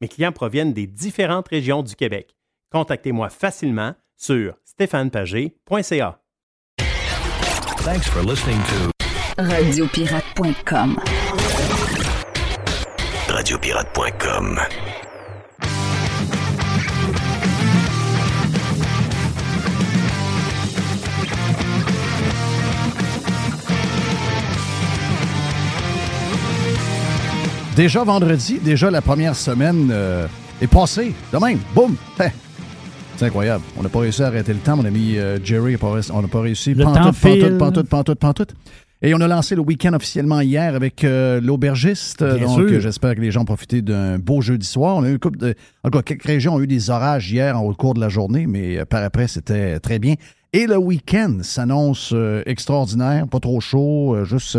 Mes clients proviennent des différentes régions du Québec. Contactez-moi facilement sur stéphanepager.ca. Thanks for listening to Radiopirate.com. Radiopirate.com. Déjà vendredi, déjà la première semaine euh, est passée. De même, boum! Hein. C'est incroyable. On n'a pas réussi à arrêter le temps. Mon ami euh, Jerry, on n'a pas réussi. Le Pantoute, temps pantoute, pantoute, pantoute, pantoute. Et on a lancé le week-end officiellement hier avec euh, l'aubergiste. Donc, j'espère que les gens ont profité d'un beau jeudi soir. On a eu une couple de. En tout cas, quelques régions ont eu des orages hier en- au cours de la journée, mais par après, c'était très bien. Et le week-end s'annonce extraordinaire, pas trop chaud, juste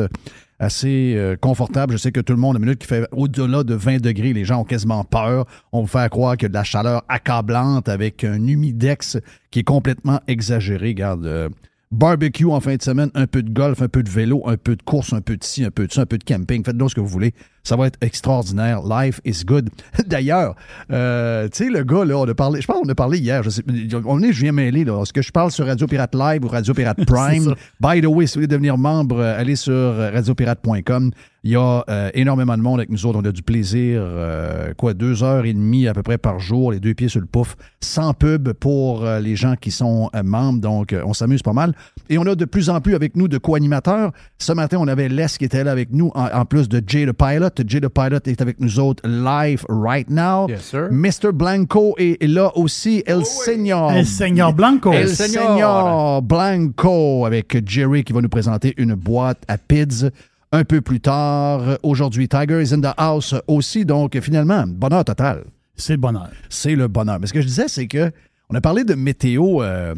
assez euh, confortable. Je sais que tout le monde, la minute qui fait au-delà de 20 degrés, les gens ont quasiment peur. On vous fait croire qu'il y a de la chaleur accablante avec un humidex qui est complètement exagéré. Regarde, euh, barbecue en fin de semaine, un peu de golf, un peu de vélo, un peu de course, un peu de ci, un peu de ça, un peu de camping. Faites-donc ce que vous voulez. Ça va être extraordinaire. Life is good. D'ailleurs, euh, tu sais, le gars, là, on a parlé, je pense qu'on a parlé hier, je sais, on est, je viens mêler, là. Est-ce que je parle sur Radio Pirate Live ou Radio Pirate Prime? By the way, si vous voulez devenir membre, euh, allez sur euh, radiopirate.com. Il y a euh, énormément de monde avec nous autres. On a du plaisir, euh, quoi, deux heures et demie à peu près par jour, les deux pieds sur le pouf, sans pub pour euh, les gens qui sont membres. Donc, on s'amuse pas mal. Et on a de plus en plus avec nous de co-animateurs. Ce matin, on avait Les qui était là avec nous, en, en plus de Jay the Pilot. Jay the Pilot est avec nous autres live right now. Yes, sir. Mr. Blanco est là aussi. El Señor. El Señor Blanco. El. Señor Blanco avec Jerry qui va nous présenter une boîte à PIDS un peu plus tard. Aujourd'hui, Tiger is in the house aussi. Donc, finalement, bonheur total. C'est le bonheur. C'est le bonheur. Mais ce que je disais, c'est que on a parlé de météo. euh,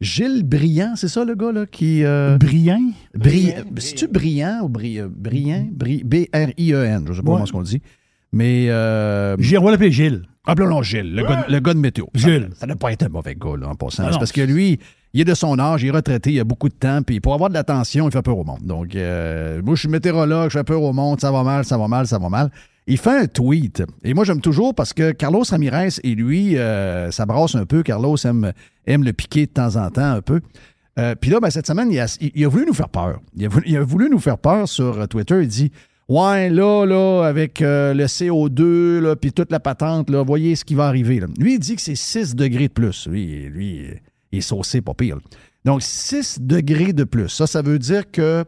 Gilles Briand, c'est ça le gars là qui. euh, Brillant. Bri- C'est-tu Briand ou Bri- euh, Briand? Bri- B-R-I-E-N. Je ne sais pas Ouais. comment ce qu'on dit. Mais. Euh, Gilles, on va l'appeler Gilles. Appelons-le Gilles, le, gars, le gars de météo. Gilles. Ça n'a pas été un mauvais gars, là, en passant. Ah parce que lui, il est de son âge, il est retraité, il a beaucoup de temps, puis pour avoir de l'attention, il fait peur au monde. Donc, euh, moi, je suis météorologue, je fais peur au monde, ça va mal, ça va mal, ça va mal. Il fait un tweet. Et moi, j'aime toujours parce que Carlos Ramirez et lui, euh, ça brasse un peu. Carlos aime, aime le piquer de temps en temps un peu. Euh, Puis là, ben, cette semaine, il a, voulu nous faire peur. Il a voulu, nous faire peur sur euh, Twitter. Il dit Ouais, là, là, avec euh, le CO2, là, puis toute la patente, là, voyez ce qui va arriver. Lui, il dit que c'est 6 degrés de plus. Lui, lui il est saucé, pas pire. Donc, 6 degrés de plus. Ça, ça veut dire que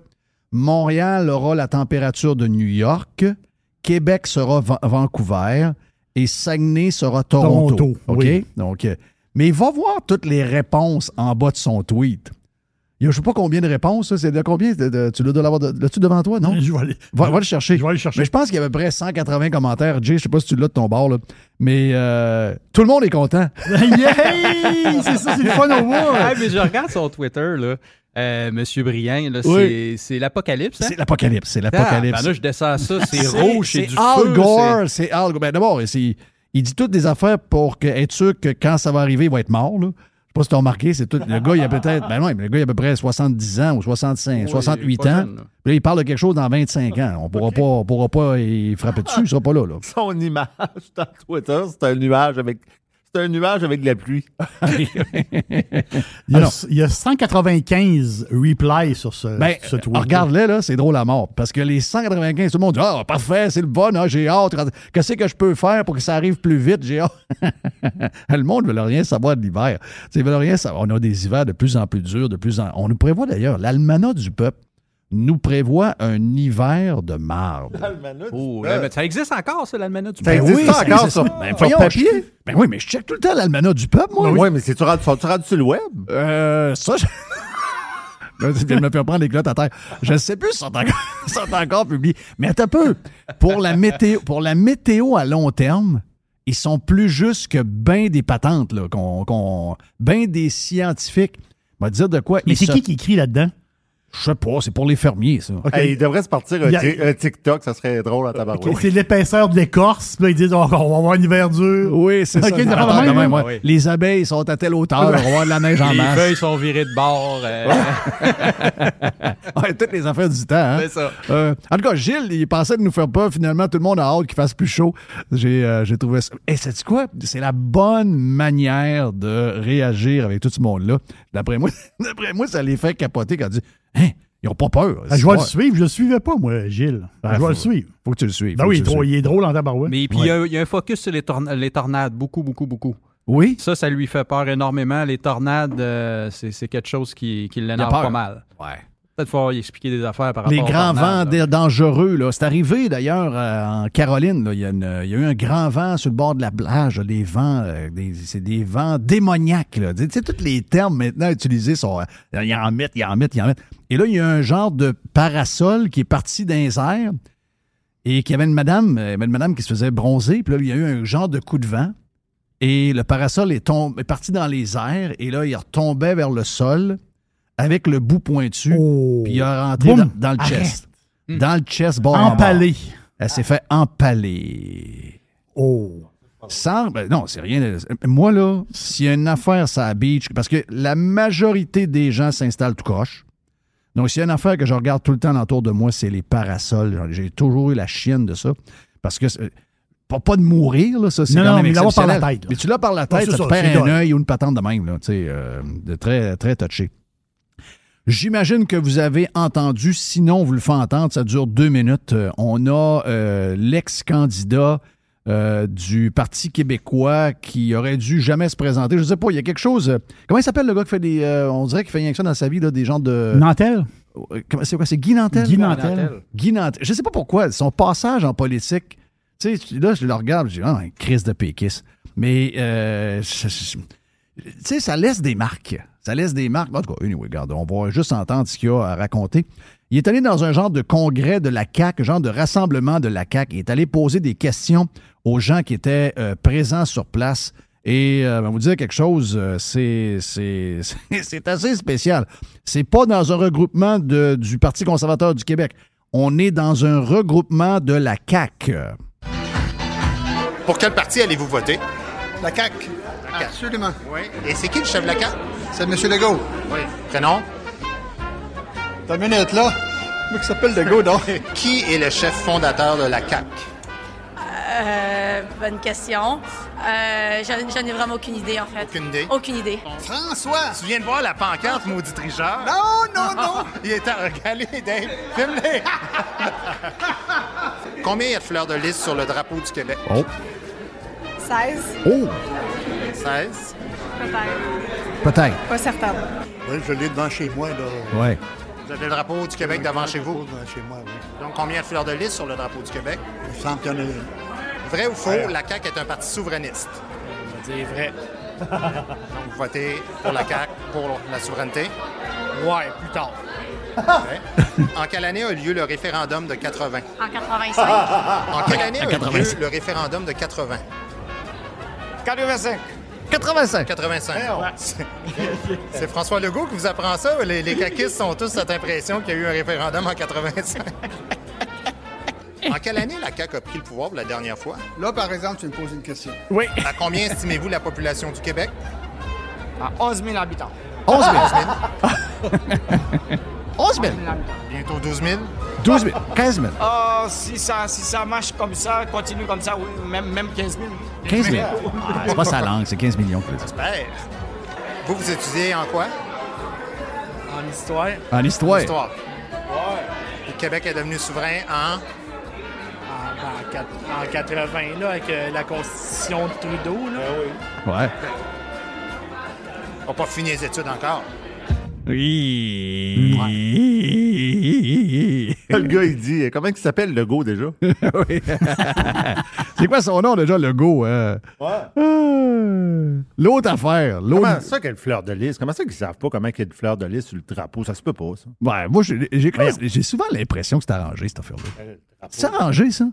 Montréal aura la température de New York, Québec sera Va- Vancouver et Saguenay sera Toronto. Toronto, OK? oui. Donc, euh, mais va voir toutes les réponses en bas de son tweet. Il y a je sais pas combien de réponses. C'est de combien? de- de- tu dois l'avoir de- devant toi, non? Je vais aller. Va, va le chercher. Je vais aller chercher. Mais je pense qu'il y a à peu près 180 commentaires. Jay, je sais pas si tu l'as de ton bord, là. mais euh, tout le monde est content. Yay! C'est ça, c'est le fun au bout. Mais je regarde son Twitter, là. Euh, Monsieur Briand, Oui. c'est- l'apocalypse. Hein? C'est l'apocalypse. C'est Ah, l'apocalypse. ben là, je descends à ça, c'est rouge, c'est du Al feu. Gore. C'est Al Gore. Ben, d'abord, il dit toutes des affaires pour que, être sûr que quand ça va arriver, il va être mort. là. sais pas si tu as remarqué, c'est tout. Le gars, il a peut-être. Ben non, mais le gars, il a à peu près 70 ans ou 65, Oui, 68 pas ans. jeune, là. Puis là, il parle de quelque chose dans 25 ans. On pourra pas, on pourra pas y frapper dessus, il sera pas là. là. Son image sur Twitter, c'est un nuage avec. C'est un nuage avec de la pluie. Il y, a, Alors. il y a 195 replies sur ce, Ben, ce tweet. regarde-les, là, c'est drôle à mort. Parce que les 195, tout le monde dit Ah, parfait, c'est le bon, ah, j'ai hâte. Qu'est-ce que je peux faire pour que ça arrive plus vite? J'ai hâte. le monde ne veut rien savoir de l'hiver. Tu sais, Ils veulent rien savoir. On a des hivers de plus en plus durs, de plus en. On nous prévoit d'ailleurs, l'almanach du peuple nous prévoit un hiver de marde. Oh, là, mais ça existe encore, ça, l'almanach du Ça peuple? existe ça encore, existe. ça. Ben, voyons, papier? je- Ben oui, mais je check tout le temps l'almanach du peuple, moi. Oui, mais c'est-tu rendu, sont-tu rendu sur le web? Euh, ça, je... Là, tu viens de me faire prendre les clottes à terre. Je ne sais plus si sont encore, sont encore publiés. Mais attends un peu. Pour la météo, pour la météo à long terme, ils sont plus justes que ben des patentes, là, qu'on, qu'on- ben des scientifiques. On va dire de quoi. Mais c'est se- qui qui écrit là-dedans? Je sais pas, c'est pour les fermiers, ça. Hey, il devrait se partir un, a- TikTok, ça serait drôle à tabarouette. C'est l'épaisseur de l'écorce. Puis là, ils disent on, on va avoir un hiver dur. Oui, c'est Ok, ça. même, même, hein? ouais. Les abeilles sont à telle hauteur, on va avoir de la neige en Les masse. feuilles sont virées de bord. euh, Ouais, toutes les affaires du temps. Hein? C'est ça. Euh, en tout cas, Gilles, il pensait de nous faire peur. Finalement, tout le monde a hâte qu'il fasse plus chaud. J'ai euh, j'ai trouvé ça. Et c'est quoi? C'est la bonne manière de réagir avec tout ce monde-là. D'après moi, d'après moi, ça les fait capoter quand ils disent Hein, ils ont pas peur. Ah, je vais le suivre. Je le suivais pas, moi, Gilles. Ah, je vais faut- le suivre. Faut que tu le suives. Ben faut oui, il que est, tu le drôle, suives. il est drôle en tabarouette. Mais puis, il y a- il y, a un focus sur les, torna- les tornades. Beaucoup, beaucoup, beaucoup. Oui? Ça, ça lui fait peur énormément. Les tornades, euh, c'est quelque chose qui, qui l'énerve pas mal. Ouais. Peut-être y expliquer des affaires par Les rapport aux grands vents là. dangereux, là. C'est arrivé d'ailleurs euh, en Caroline. là. Il, y a une- il y a eu un grand vent sur le bord de la plage. là. Des vents, euh, des- c'est des vents démoniaques. Là. Tu sais, tous les termes maintenant utilisés sont. euh, ils en mettent, ils en mettent, ils en mettent. Et là, il y a un genre de parasol qui est parti dans les airs et qu'il y avait une madame, euh, y avait une madame qui se faisait bronzer. Puis là, il y a eu un genre de coup de vent. Et le parasol est, tombé, est parti dans les airs. Et là, il retombait vers le sol avec le bout pointu. Oh. Puis il a rentré Boum. dans, dans le Arrête. chest. Dans le chest, bord en bord. Empalé. Elle s'est fait empaler. Oh. Sans, ben non, c'est rien. Moi, là, s'il y a une affaire, ça beach, parce que la majorité des gens s'installent tout croche. Donc, s'il y a une affaire que je regarde tout le temps autour de moi, c'est les parasols. J'ai toujours eu la chienne de ça. Parce que, c'est- pas, pas de mourir, là, ça, c'est Non, quand non, même mais l'avoir par la tête, là. Mais tu l'as par la tête, c'est ça te perd un œil ou une patente de même, là, tu sais, euh, de très, très touché. J'imagine que vous avez entendu, sinon vous le faites entendre, ça dure deux minutes. Euh, on a euh, l'ex-candidat euh, du Parti québécois qui aurait dû jamais se présenter. Je sais pas, il y a quelque chose. euh, comment il s'appelle le gars qui fait des. euh, on dirait qu'il fait rien que ça dans sa vie, là, des gens de. Nantel? Comment- C'est quoi C'est Guy Nantel? Guy Nantel. Guy Nantel. Je sais pas pourquoi. Son passage en politique, tu sais, là, je le regarde, je dis, ah, un crise de péquiste. Mais, euh, tu sais, ça laisse des marques. Ça laisse des marques. En tout cas, anyway, regarde, on va juste entendre ce qu'il y a à raconter. Il est allé dans un genre de congrès de la CAQ, un genre de rassemblement de la CAQ. Il est allé poser des questions aux gens qui étaient euh, présents sur place. Et euh, ben, vous dire quelque chose, euh, c'est, assez spécial. C'est pas dans un regroupement de- du Parti conservateur du Québec. On est dans un regroupement de la CAQ. Pour quel parti allez-vous voter? La CAQ. Absolument. Oui. Et c'est qui le chef de la CAQ? C'est M. Legault. Oui. Prénom? T'as une minute, là? Moi qui s'appelle Legault, donc. Qui est le chef fondateur de la CAQ? Euh, bonne question. Euh, j'en ai vraiment aucune idée, en fait. Aucune idée? Aucune idée. François! Tu viens de voir la pancarte, maudit tricheur? Non, non, non! Il est à regaler, Dave. Filme-les! Combien il y a de fleurs de lys sur le drapeau du Québec? Oh. 16, Oh! 16. peut-être. Peut-être. Pas certaine. Oui, je l'ai devant chez moi, là. Ouais. Vous avez le drapeau du Québec devant chez vous? Devant chez moi, oui. Donc, combien de fleurs de lys sur le drapeau du Québec? Il me semble qu'il y en a une. Vrai ou faux, la CAQ est un parti souverainiste? On va dire vrai. Donc, vous votez pour la CAQ, pour la souveraineté? Ouais, plus tard. En quelle année a eu lieu le référendum de 80? En 85. En quelle année a eu lieu 85. le référendum de 80? 85. 85. 85. C'est- C'est François Legault qui vous apprend ça? Les, les caquistes sont tous cette impression qu'il y a eu un référendum en 85. En quelle année la CAQ a pris le pouvoir pour la dernière fois? Là, par exemple, tu me poses une question. Oui. À combien estimez-vous la population du Québec? À 11 000 habitants. 11 000. 11 000. Bientôt 12 000. 12 000. 15 000. Ah, si, ça, si ça marche comme ça, continue comme ça, oui, même, même 15 000. 15 000. Ah, c'est pas sa langue, c'est 15 millions. que. J'espère. Vous, vous étudiez en quoi? En histoire. En histoire. Histoire. Le Québec est devenu souverain en... En, en quat- en 80, là, avec euh, la constitution de Trudeau, là. Ouais. On n'a pas fini les études encore. Oui. Le gars, il dit, comment il s'appelle le go déjà? Oui. c'est quoi son nom déjà, le go? hein? Euh, L'autre affaire. L'autre. Comment ça qu'il y a une fleur de lys? Comment ça qu'ils savent pas comment il y a une fleur de lys sur le drapeau? Ça se peut pas, ça. Ouais, moi, j'ai j'ai- j'ai souvent l'impression que c'est arrangé, cette affaire-là. C'est arrangé, ça?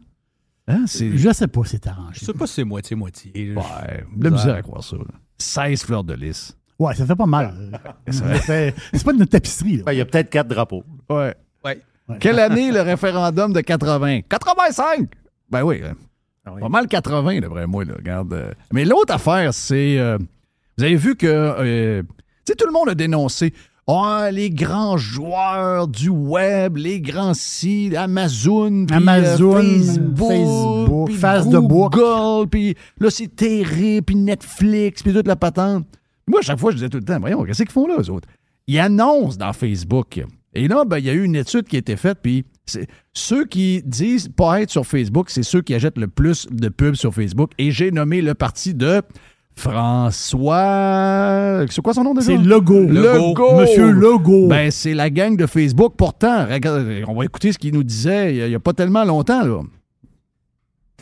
Hein? C'est... Je sais pas si c'est arrangé. Je sais pas si c'est moitié-moitié. Ouais, la misère à croire ça. là. 16 fleurs de lys. Ouais, ça fait pas mal. C'est pas de notre tapisserie. là. Ben, il y a peut-être quatre drapeaux. Ouais. Ouais. Quelle année le référendum de 80? 85! Ben oui, hein. Ah oui. pas mal 80, d'après moi. Là, regarde. euh. Mais l'autre affaire, c'est... euh, vous avez vu que... euh, tu sais, tout le monde a dénoncé... Ah, les grands joueurs du web, les grands sites, Amazon, puis, Amazon, Facebook, Facebook, puis Face de book. Google, puis là, c'est terrible, puis Netflix, puis toute la patente. Moi, à chaque fois, je disais tout le temps, voyons, qu'est-ce qu'ils font là, eux autres? Ils annoncent dans Facebook. Et là, ben, il y a eu une étude qui a été faite, puis ceux qui disent pas être sur Facebook, c'est ceux qui achètent le plus de pubs sur Facebook. Et j'ai nommé le parti de François. C'est quoi son nom déjà? C'est Legault. Legault. Monsieur Legault. Ben, c'est la gang de Facebook. Pourtant, regarde, on va écouter ce qu'il nous disait il n'y a, pas tellement longtemps. Là.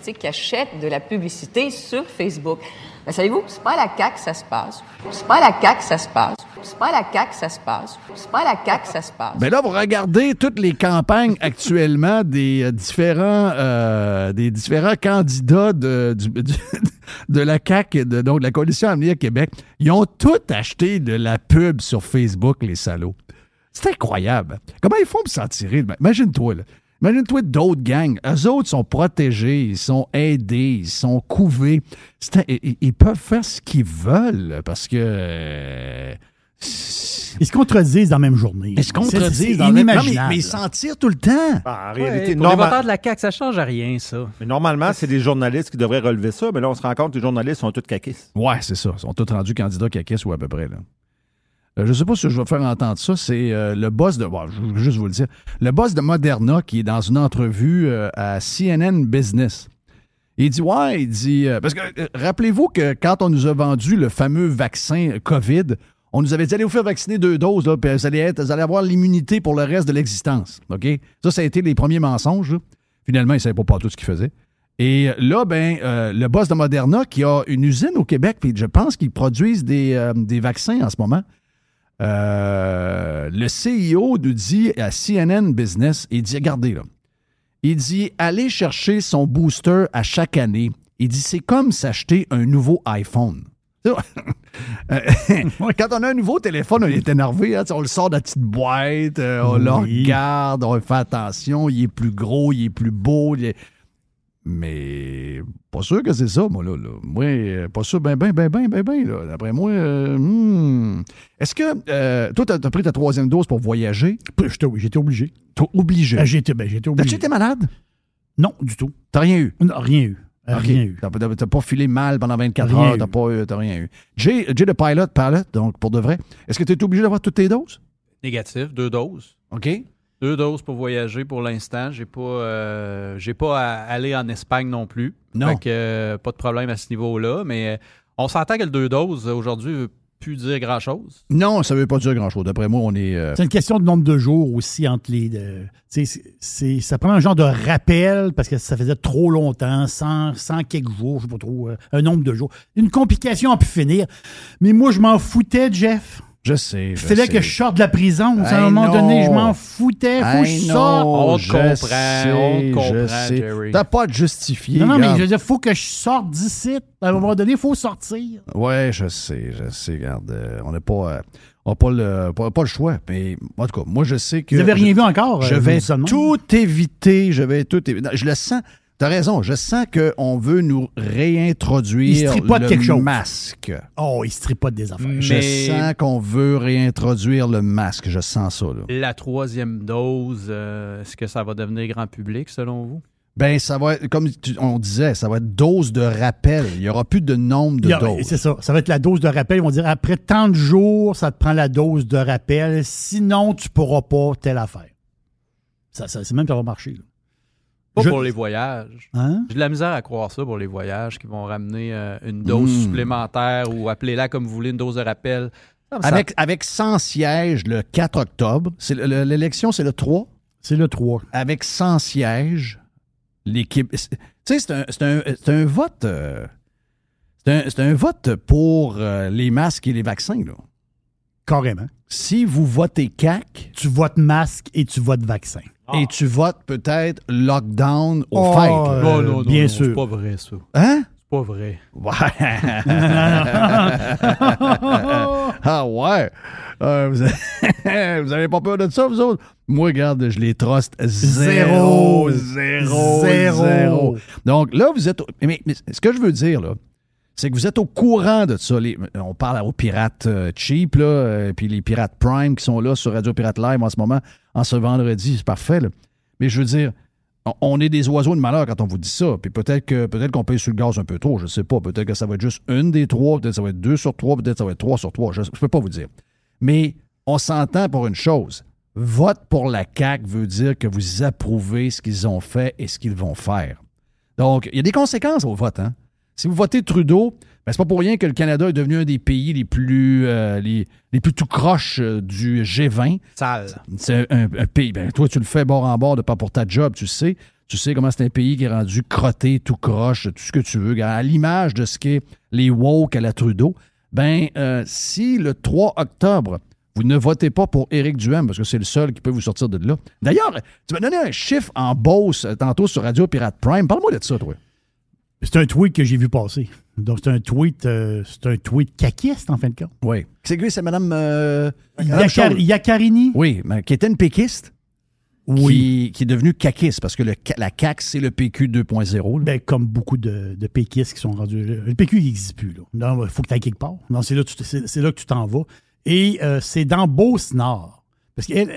qui achètent de la publicité sur Facebook. Ben, savez-vous, c'est pas à la que ça se passe. C'est pas à la que ça se passe. C'est pas à la que ça se passe. C'est pas à la que ça se passe. Ben là, vous regardez toutes les campagnes actuellement des euh, différents euh, des différents candidats de, de la et de, donc de la Coalition Avenir Québec. Ils ont tous acheté de la pub sur Facebook, les salauds. C'est incroyable. Comment ils font pour s'en tirer? Imagine-toi, là. Imagine-toi d'autres gangs. Eux autres sont protégés, ils sont aidés, ils sont couvés. C'est un- ils, ils peuvent faire ce qu'ils veulent parce que. euh, Ils se contredisent dans la même journée. ils se contredisent C'est dans le même- Non, mais, ils s'en tirent tout le temps. Ah, en Ouais, réalité, pour les voteurs de la CAQ, ça change à rien, ça. mais normalement, c'est des journalistes qui devraient relever ça, mais là, on se rend compte que les journalistes sont tous caquistes. Ouais, c'est ça. Ils sont tous rendus candidats caquistes ou à peu près. Là. Euh, je ne sais pas si je vais faire entendre ça. C'est euh, le boss de. je vais juste vous le dire. Le boss de Moderna qui est dans une entrevue euh, à CNN Business. Il dit Ouais, il dit. parce que rappelez-vous que quand on nous a vendu le fameux vaccin COVID, on nous avait dit allez vous faire vacciner deux doses, là, puis vous allez, avoir l'immunité pour le reste de l'existence. OK? Ça, ça a été les premiers mensonges. Finalement, il ne savait pas, tout ce qu'il faisait. Et là, ben, le boss de Moderna, qui a une usine au Québec, puis je pense qu'ils produisent des vaccins en ce moment, euh, le CEO nous dit à CNN Business, il dit, regardez là, il dit, allez chercher son booster à chaque année. Il dit, c'est comme s'acheter un nouveau iPhone. Euh, Quand on a un nouveau téléphone, on est énervé. hein, on le sort de la petite boîte, euh, on le regarde, on fait attention, il est plus gros, il est plus beau. il est- Mais pas sûr que c'est ça, moi, là. là. Moi, euh, pas sûr, ben, ben, ben, ben, ben, ben, là. D'après moi, euh, hmm. est-ce que euh, toi, t'as as pris ta troisième dose pour voyager? J'étais j'étais obligé. T'es obligé? Ah, J'étais ben, j'étais T'as-tu obligé. été malade? Non, du tout. T'as rien eu? Non, rien eu. Rien eu. T'as t'as- t'as pas filé mal pendant 24 Rien heures, eu. t'as pas eu- t'as rien eu. Jay, Jay de Pilot, Pilot, donc pour de vrai, est-ce que tu es obligé d'avoir toutes tes doses? Négatif, deux doses. OK. Deux doses pour voyager pour l'instant. J'ai pas, euh, j'ai pas à aller en Espagne non plus. Non. Fait que, euh, pas de problème à ce niveau-là. Mais euh, on s'entend que le deux doses aujourd'hui veut plus dire grand-chose. Non, ça veut pas dire grand-chose. D'après moi, on est... euh, C'est une question de nombre de jours aussi entre les. de- tu sais, c'est- c'est- ça prend un genre de rappel parce que ça faisait trop longtemps, 100, 100 quelques jours, je sais pas trop, euh, un nombre de jours. Une complication à pu finir. Mais moi, je m'en foutais, Jeff. Je sais, je fallait que je sorte de la prison. à un moment non. donné, je m'en foutais. Faut que je sorte. On te je comprend, sais, on comprend, sais. Jerry. T'as pas à te justifier. Non, non, mais je veux dire, faut que je sorte d'ici. À un moment donné, il faut sortir. Ouais, je sais, je sais. Regarde, euh, on n'a pas, euh, on n'a pas, le, pas, pas le choix. Mais en tout cas, moi, je sais que. Vous avez rien je- vu encore? Je euh, vais tout éviter. Je vais tout éviter. Je le sens. T'as raison. Je sens qu'on veut nous Il réintroduire tripote le quelque chose. masque. Oh, il se tripote des affaires. Je sens qu'on veut réintroduire le masque. Je sens ça. Là. La troisième dose, euh, est-ce que ça va devenir grand public selon vous? Ben, ça va être, comme tu- on disait, ça va être dose de rappel. Il n'y aura plus de nombre de Il a- doses. C'est ça. Ça va être la dose de rappel. Ils vont dire après tant de jours, ça te prend la dose de rappel. Sinon, tu pourras pas telle affaire. Ça, ça- c'est même que ça va marcher. là. Pas Je- pour les voyages. Hein? J'ai de la misère à croire ça pour les voyages qui vont ramener euh, une dose Mm. supplémentaire ou appelez-la comme vous voulez, une dose de rappel. Ça Avec, avec 100 sièges le 4 octobre. C'est le- le- L'élection, c'est le 3. C'est le 3. Avec 100 sièges, l'équipe. Tu sais, c'est un, c'est un- c'est un vote. euh, c'est un, c'est un vote pour euh, les masques et les vaccins. Là. Carrément. Si vous votez CAC Tu votes masque et tu votes vaccin. Et tu votes peut-être lockdown aux Oh, fêtes. euh, Non, non, non, bien non, sûr. C'est pas vrai, ça. Hein? C'est pas vrai. Ouais. ah ouais. Euh, vous, avez, vous avez pas peur de ça, vous autres? Moi, regarde, je les truste zéro, zéro, Zéro. zéro. Donc là, vous êtes. mais ce que je veux dire, là, c'est que vous êtes au courant de ça. On parle aux pirates euh, cheap, là, euh, puis les pirates prime qui sont là sur Radio Pirate Live en ce moment, en ce vendredi, c'est parfait. là. Mais je veux dire, on- est des oiseaux de malheur quand on vous dit ça. Puis peut-être que peut-être qu'on paye sur le gaz un peu trop, je sais pas. Peut-être que ça va être juste une des trois, peut-être que ça va être deux sur trois, peut-être que ça va être trois sur trois. Je ne peux pas vous dire. Mais on s'entend pour une chose. Vote pour la CAQ veut dire que vous approuvez ce qu'ils ont fait et ce qu'ils vont faire. Donc, il y a des conséquences au vote. Hein? Si vous votez Trudeau, ben, c'est pas pour rien que le Canada est devenu un des pays les plus, euh, les, les plus tout croches euh, du G20. Sale. C'est un, un pays. Ben, toi, tu le fais bord en bord de pas pour ta job, tu sais. Tu sais comment c'est un pays qui est rendu crotté, tout croche, tout ce que tu veux. À l'image de ce qu'est les woke à la Trudeau. Ben, euh, si le 3 octobre, vous ne votez pas pour Éric Duhem, parce que c'est le seul qui peut vous sortir de là. D'ailleurs, tu m'as donné un chiffre en euh, tantôt sur Radio Pirate Prime. Parle-moi de ça, toi. C'est un tweet que j'ai vu passer. Donc, c'est un tweet, euh, c'est un tweet caquiste, en fin de compte. Oui. C'est que c'est Mme. euh, Madame. Yakarini? Oui, mais qui était une péquiste. Oui. Qui, qui est devenue caquiste, parce que le, ca- la CAQ, c'est le PQ 2.0. là. Ben, comme beaucoup de, de péquistes qui sont rendus. Le PQ, il n'existe plus. Là. Il faut que tu ailles quelque part. Non, c'est là, que tu- c'est c'est là que tu t'en vas. Et euh, c'est dans Beauce-Nord. Parce qu'elle,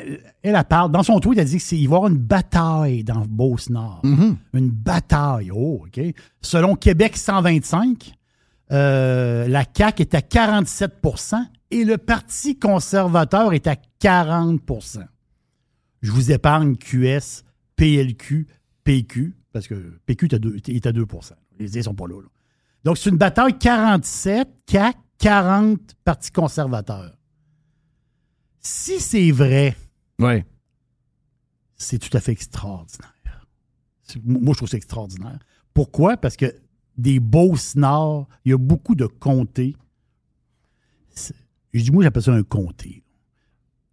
elle, elle parle, dans son tweet, elle dit qu'il va y avoir une bataille dans Beauce-Nord. Mhm. Une bataille. Oh, OK. Selon Québec 125, euh, la CAQ est à 47% et le Parti conservateur est à 40% Je vous épargne QS, PLQ, PQ, parce que PQ est à 2, est à 2 Les idées sont pas là, là. Donc, c'est une bataille 47, CAQ, 40 Parti conservateur. Si c'est vrai, c'est tout à fait extraordinaire. Moi, je trouve ça extraordinaire. Pourquoi? Parce que des Beauce-Nord, il y a beaucoup de comtés. Je dis, moi, j'appelle ça un comté.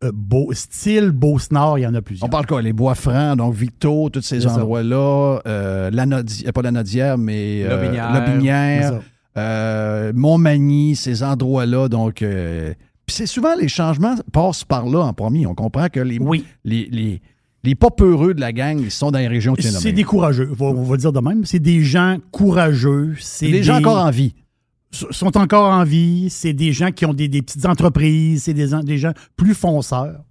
Euh, Beau- style Beauce-Nord, il y en a plusieurs. On parle quoi? Les Bois-Francs, donc Victo, tous ces endroits-là. Euh, Lanaudière- pas la Nodière, mais euh, Lobinière. Lobinière, euh, Montmagny, ces endroits-là. Donc, euh, puis c'est souvent les changements passent par là en premier. On comprend que les, Oui. les, les, les pas peureux de la gang, ils sont dans les régions de C'est des courageux. On va, dire de même. C'est des gens courageux. C'est des gens encore en vie. sont encore en vie. C'est des gens qui ont des, des petites entreprises. C'est des, en- des gens plus fonceurs.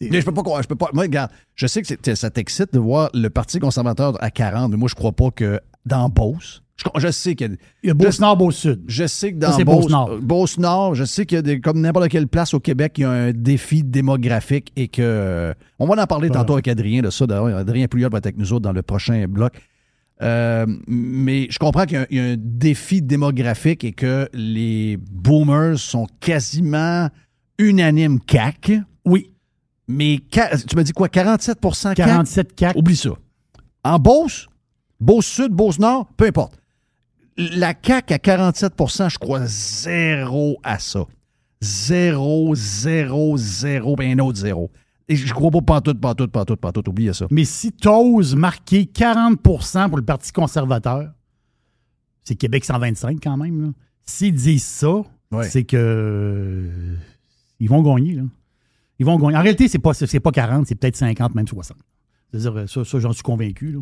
Mais je peux pas croire- je peux pas. Moi, regarde, je sais que ça t'excite de voir le Parti conservateur à 40, mais moi, je crois pas que dans Beauce. Je, je sais qu'il y a. Il y a Beauce-Nord, Beauce-Sud. Je sais que dans c'est Beauce, Beauce-Nord. euh, Beauce-Nord, je sais qu'il y a des, comme n'importe quelle place au Québec, il y a un défi démographique et que. euh, on va en parler Voilà. tantôt avec Adrien de ça. D'ailleurs, Adrien Pouliot va être avec nous autres dans le prochain bloc. Euh, mais je comprends qu'il y a un- il y, a un défi démographique et que les boomers sont quasiment unanimes CAC. Oui. Mais tu m'as dit quoi? 47% CAC? 47 CAC. Oublie ça. En Beauce, Beauce-Sud, Beauce-Nord, peu importe. La CAQ à 47% je crois zéro à ça. Zéro, zéro, zéro, ben un autre zéro. Et je crois pas pantoute, pantoute, pantoute, pantoute. Oubliez ça. Mais si tu oses marquer 40% pour le Parti conservateur, c'est Québec 125 quand même. là. S'ils disent ça, Ouais. c'est que euh, ils vont gagner. Là. Ils vont gagner. En réalité, c'est pas, c'est pas 40, c'est peut-être 50, même 60. C'est-à-dire, ça, ça, j'en suis convaincu. là.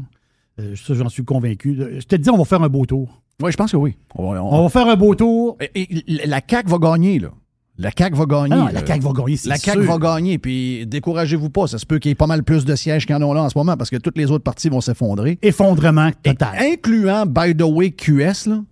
Euh, ça, j'en suis convaincu. Je te dis, on va faire un beau tour. Oui, je pense que oui. On, va- on- On va faire un beau tour. Et- et la CAQ va gagner, là. La CAQ va gagner. Ah la CAQ va gagner, c'est La CAQ sûr. va gagner, puis découragez-vous pas. Ça se peut qu'il y ait pas mal plus de sièges qu'il y en a là en ce moment parce que toutes les autres parties vont s'effondrer. Effondrement total. Incluant, by the way, QS, là.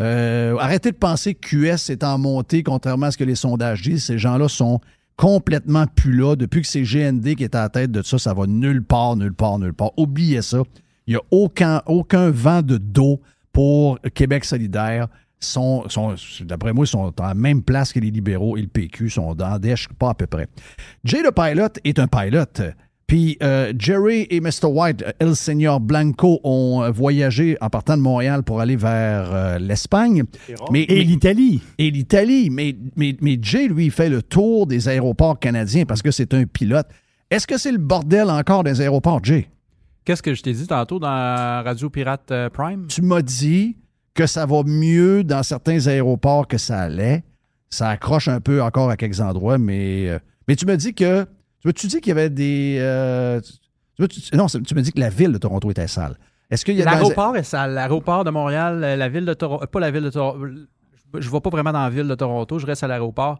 Euh, arrêtez de penser que QS est en montée, contrairement à ce que les sondages disent. Ces gens-là sont complètement plus là. Depuis que c'est GND qui est à la tête de ça, ça va nulle part, nulle part, nulle part. Oubliez ça. Il n'y a aucun, aucun vent de dos pour Québec solidaire. Sont, sont, D'après moi, ils sont à la même place que les libéraux et le PQ, sont dans dèche, pas à peu près. Jay le Pilot est un pilote. Puis euh, Jerry et Mr. White, euh, El Señor Blanco, ont euh, voyagé en partant de Montréal pour aller vers euh, l'Espagne. Mais, Et l'Italie. Et l'Italie. Mais, mais, mais Jay, lui, fait le tour des aéroports canadiens parce que c'est un pilote. Est-ce que c'est le bordel encore des aéroports, Jay? Qu'est-ce que je t'ai dit tantôt dans Radio Pirate euh, Prime? Tu m'as dit que ça va mieux dans certains aéroports que ça allait. Ça accroche un peu encore à quelques endroits, mais, euh, mais tu me dis que. Tu me- tu dis qu'il y avait des. euh, tu- tu- non, tu me dis que la ville de Toronto était sale. Est-ce qu'il y a L'aéroport est sale. L'aéroport de Montréal, la ville de Toronto. Pas la ville de Toronto. Je ne vais pas vraiment dans la ville de Toronto, je reste à l'aéroport.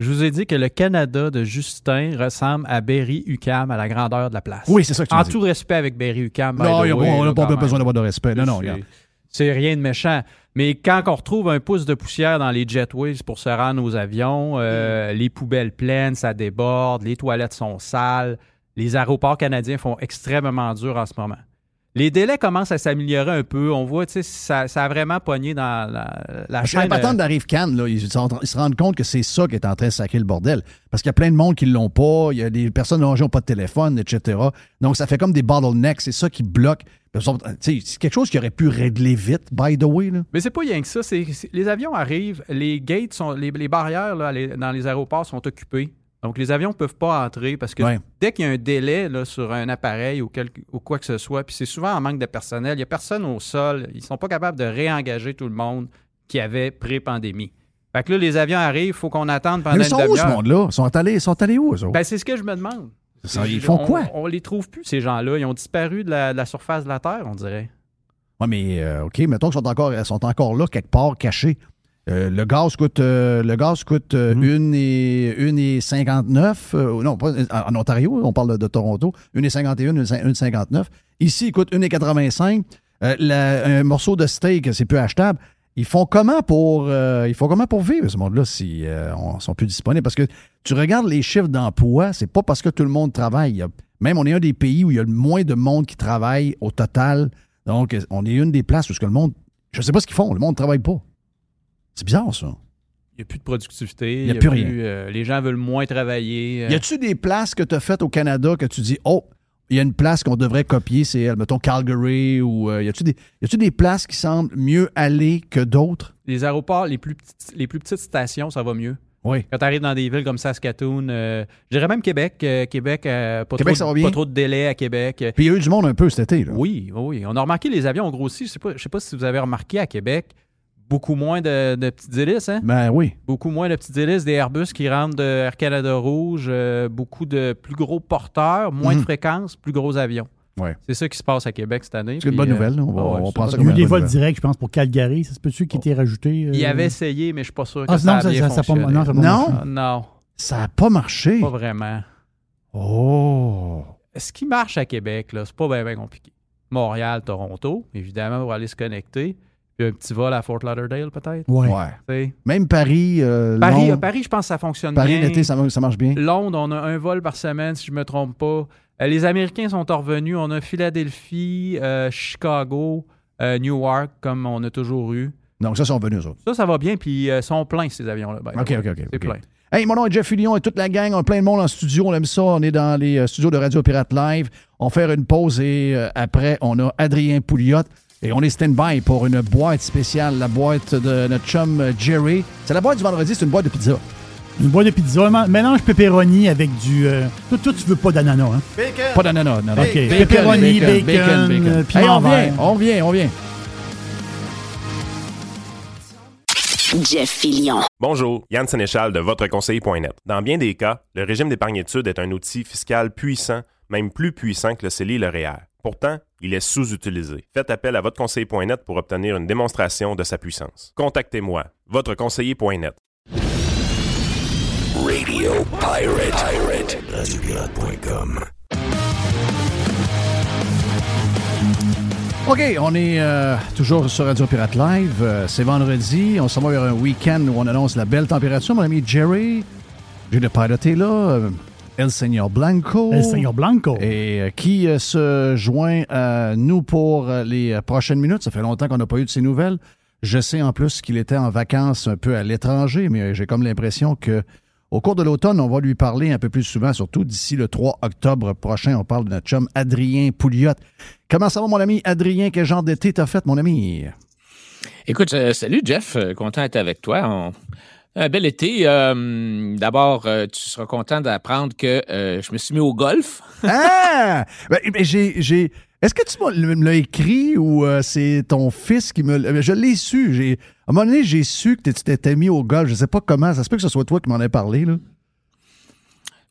Je vous ai dit que le Canada de Justin ressemble à Berry-UQAM à la grandeur de la place. Oui, c'est ça que tu En tout respect avec Berry-UQAM. by Non, way, on n'a pas besoin d'avoir de respect. Non, non, regarde. C'est rien de méchant. Mais quand on retrouve un pouce de poussière dans les jetways pour se rendre aux avions, euh, les poubelles pleines, ça déborde, les toilettes sont sales, les aéroports canadiens font extrêmement dur en ce moment. Les délais commencent à s'améliorer un peu. On voit, tu sais, ça, ça a vraiment pogné dans la, la Parce chaîne. patente d'arrive Cannes, là, ils, se rendent compte que c'est ça qui est en train de sacrer le bordel. Parce qu'il y a plein de monde qui ne l'ont pas, il y a des personnes qui n'ont pas de téléphone, etc. Donc, ça fait comme des bottlenecks. C'est ça qui bloque. C'est quelque chose qui aurait pu régler vite, by the way. Là. Mais c'est pas rien que ça. les avions arrivent, les gates sont, les, les barrières là, les- dans les aéroports sont occupées. Donc les avions ne peuvent pas entrer parce que Ouais. dès qu'il y a un délai là, sur un appareil ou, quelque- ou quoi que ce soit, puis c'est souvent en manque de personnel, il n'y a personne au sol, ils sont pas capables de réengager tout le monde qui avait pré-pandémie. Fait que là, les avions arrivent, il faut qu'on attende pendant Mais ils une sont où, ce monde-là? Ils sont allés, sont allés où, eux autres? Ben, c'est ce que je me demande. Ça, ils font On- quoi? On, les trouve plus, ces gens-là. Ils ont disparu de la, de la surface de la Terre, on dirait. Oui, mais euh, OK, mettons qu'ils sont encore, sont encore là, quelque part, cachés. Euh, le gaz coûte, euh, le gaz coûte euh, Mhm. une et, une et 59. euh, non, pas, en, Ontario, on parle de, de Toronto. Une et 51, une, et 59. Ici, il coûte une et 85. Euh, la- un morceau de steak, c'est plus achetable. Ils font comment pour, ils font comment pour vivre, ce monde-là, si on sont plus disponibles? Parce que tu regardes les chiffres d'emploi, c'est pas parce que tout le monde travaille. Même on est un des pays où il y a le moins de monde qui travaille au total. Donc, on est une des places où ce que le monde. Je sais pas ce qu'ils font, le monde ne travaille pas. C'est bizarre, ça. Il n'y a plus de productivité. Il y a plus rien. euh, les gens veulent moins travailler. euh, Y a-tu des places que tu as faites au Canada que tu dis, oh, il y a une place qu'on devrait copier, c'est, euh, mettons, Calgary ou. euh, y a-tu des, y a-tu des places qui semblent mieux aller que d'autres? Les aéroports, les plus, petites, les plus petites stations, ça va mieux. Oui. Quand tu arrives dans des villes comme Saskatoon, euh, je dirais même Québec. euh, Québec, pas, Québec, trop, ça va de- bien? pas trop de délai à Québec. Puis il y a eu du monde un peu cet été, là. Oui, oui. On a remarqué les avions ont grossi. Je sais pas, je sais pas si vous avez remarqué à Québec, beaucoup moins de, de petites hélices. Hein? Ben oui. Beaucoup moins de petites hélices, des Airbus qui rentrent de Air Canada Rouge, euh, beaucoup de plus gros porteurs, moins de Mhm. fréquences, plus gros avions. Ouais. C'est ça qui se passe à Québec cette année. C'est une bonne euh, nouvelle. On va- ouais, on c'est prend une ça Il y a eu des vols directs, je pense, pour Calgary. Ça se peut-tu qui étaient rajoutés? euh? Il avait essayé, mais je suis pas sûr que Ah, ça non, a ça- bien ça- pas- fonctionné. non, ça a pas Non? marché. Non, Ça n'a pas marché. pas vraiment. Oh. Ce qui marche à Québec, là, c'est pas bien compliqué. Montréal, Toronto, évidemment, pour aller se connecter. Puis un petit vol à Fort Lauderdale, peut-être? Ouais. Même Paris. euh, Paris, Londres- Paris, je pense que ça fonctionne Paris, bien. l'été, ça, ça marche bien. Londres, on a un vol par semaine, si je me trompe pas. Euh, les Américains sont revenus. On a Philadelphie, euh, Chicago, euh, Newark, comme on a toujours eu. Donc, ça, sont venus, eux autres. Ça, ça va bien, puis ils sont pleins, ces avions-là. the OK. OK, OK. C'est plein. Hey, mon nom est Jeff Fillion et toute la gang. On a plein de monde en studio. On aime ça. On est dans les euh, studios de Radio Pirate Live. On va faire une pause et euh, après, on a Adrien Pouliot. Et on est stand-by pour une boîte spéciale, la boîte de notre chum euh, Jerry. C'est la boîte du vendredi, c'est une boîte de pizza. Une boîte de pizza, un mélange pepperoni avec du. euh, Toi, toi, tu veux pas d'ananas, hein? Pas d'ananas, non, non. OK. Pepperoni, bacon, euh, piment Hey, on vert. vient, on vient, on vient. Jeff Fillion. Bonjour, Yann Sénéchal de votreconseiller.net. Dans bien des cas, le régime d'épargne-études est un outil fiscal puissant, même plus puissant que le CELI et le REER. Pourtant, il est sous-utilisé. Faites appel à votre conseiller.net pour obtenir une démonstration de sa puissance. Contactez-moi, votreconseiller.net. Radio Pirate. Pirate. RadioPirate.com. OK, on est euh, toujours sur Radio Pirate Live. Euh, c'est vendredi. On s'en va vers un week-end où on annonce la belle température. Mon ami Jerry, J'ai le Pirate est là. euh, El Señor Blanco. El Señor Blanco. Et euh, qui euh, se joint à nous pour euh, les prochaines minutes. Ça fait longtemps qu'on n'a pas eu de ses nouvelles. Je sais en plus qu'il était en vacances un peu à l'étranger, mais j'ai comme l'impression que au cours de l'automne, on va lui parler un peu plus souvent, surtout d'ici le 3 octobre prochain. On parle de notre chum Adrien Pouliot. Comment ça va, mon ami Adrien? Quel genre d'été t'as fait, mon ami? Écoute, euh, salut Jeff, content d'être avec toi. On- Un bel été. Euh, D'abord, euh, tu seras content d'apprendre que euh, je me suis mis au golf. Ah! Ben, ben, j'ai, Est-ce que tu me l'as écrit ou c'est ton fils qui me l'a. Je l'ai su. À un moment donné, j'ai su que tu t'étais mis au golf. Je sais pas comment. Ça se peut que ce soit toi qui m'en aies parlé. Là.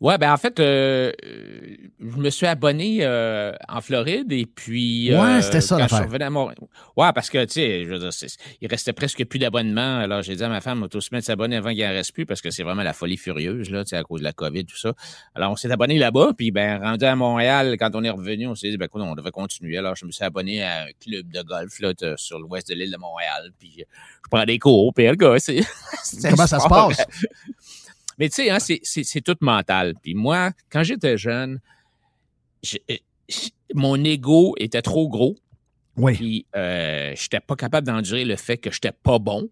Ouais, ben en fait, euh, euh, je me suis abonné euh, en Floride et puis. Ouais, euh, c'était ça, quand je suis l'affaire. revenu à Montréal- Ouais, parce que, tu sais, je veux dire, il restait presque plus d'abonnements. Alors, j'ai dit à ma femme, on se mettre s'abonner avant qu'il en reste plus parce que c'est vraiment la folie furieuse, là, tu sais, à cause de la COVID, tout ça. Alors, on s'est abonné là-bas, puis, ben, rendu à Montréal, quand on est revenu, on s'est dit, ben, écoute, on devait continuer. Alors, je me suis abonné à un club de golf, là, sur l'ouest de l'île de Montréal, puis je prends des cours, puis le gars, c'est. Comment ça se passe? Mais tu sais, hein, c'est- tout mental. Puis moi, quand j'étais jeune, j'ai- mon ego était trop gros. Oui. Puis euh, j'étais pas capable d'endurer le fait que j'étais pas bon.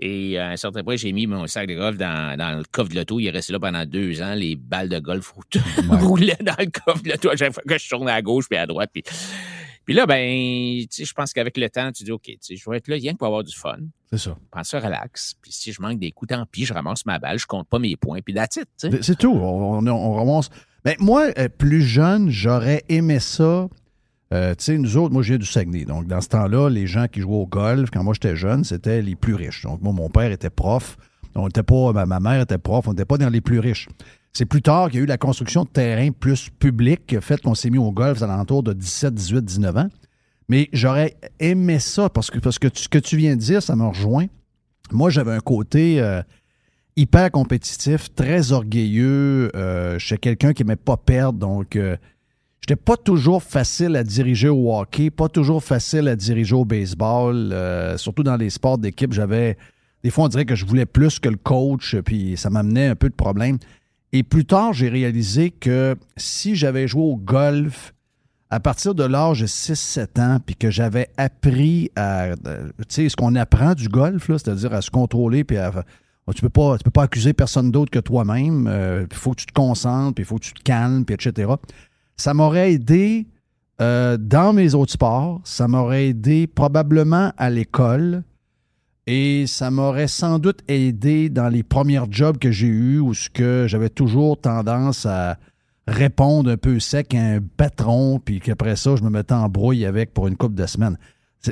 Et à un certain point, j'ai mis mon sac de golf dans, dans le coffre de l'auto. Il est resté là pendant deux ans. Les balles de golf roulaient dans le coffre de l'auto à chaque fois que je tournais à gauche puis à droite. Puis, puis là, ben, tu sais, je pense qu'avec le temps, tu dis, OK, tu sais, je vais être là rien que pour avoir du fun. C'est ça. Prends ça relax. Puis si je manque des coups, tant pis, je ramasse ma balle, je compte pas mes points. Puis that's it, tu sais. C'est tout. On, on, on remonte. Ben, moi, euh, plus jeune, j'aurais aimé ça. Euh, tu sais, nous autres, moi, je viens du Saguenay. Donc, dans ce temps-là, les gens qui jouaient au golf, quand moi j'étais jeune, c'était les plus riches. Donc, moi, mon père était prof. On était pas, ma, ma mère était prof. On n'était pas dans les plus riches. C'est plus tard qu'il y a eu la construction de terrains plus publics fait qu'on s'est mis au golf à l'entour de 17, 18, 19 ans. Mais j'aurais aimé ça parce que, parce que ce que tu viens de dire, ça me rejoint. Moi, j'avais un côté euh, hyper compétitif, très orgueilleux. Euh, J'étais quelqu'un qui n'aimait pas perdre. Donc, euh, j'étais pas toujours facile à diriger au hockey, pas toujours facile à diriger au baseball. euh, surtout dans les sports d'équipe, j'avais. Des fois, on dirait que je voulais plus que le coach, puis ça m'amenait un peu de problèmes. Et plus tard, j'ai réalisé que si j'avais joué au golf à partir de l'âge de 6-7 ans, puis que j'avais appris à. euh, Tu ce qu'on apprend du golf, c'est-à-dire à se contrôler, puis à. Pas, tu peux pas accuser personne d'autre que toi-même. Il faut que tu te concentres, puis il faut que tu te calmes, puis etc. Ça m'aurait aidé euh, dans mes autres sports. Ça m'aurait aidé probablement à l'école. Et ça m'aurait sans doute aidé dans les premiers jobs que j'ai eus où ce que j'avais toujours tendance à répondre un peu sec à un patron, puis qu'après ça, je me mettais en brouille avec pour une couple de semaines.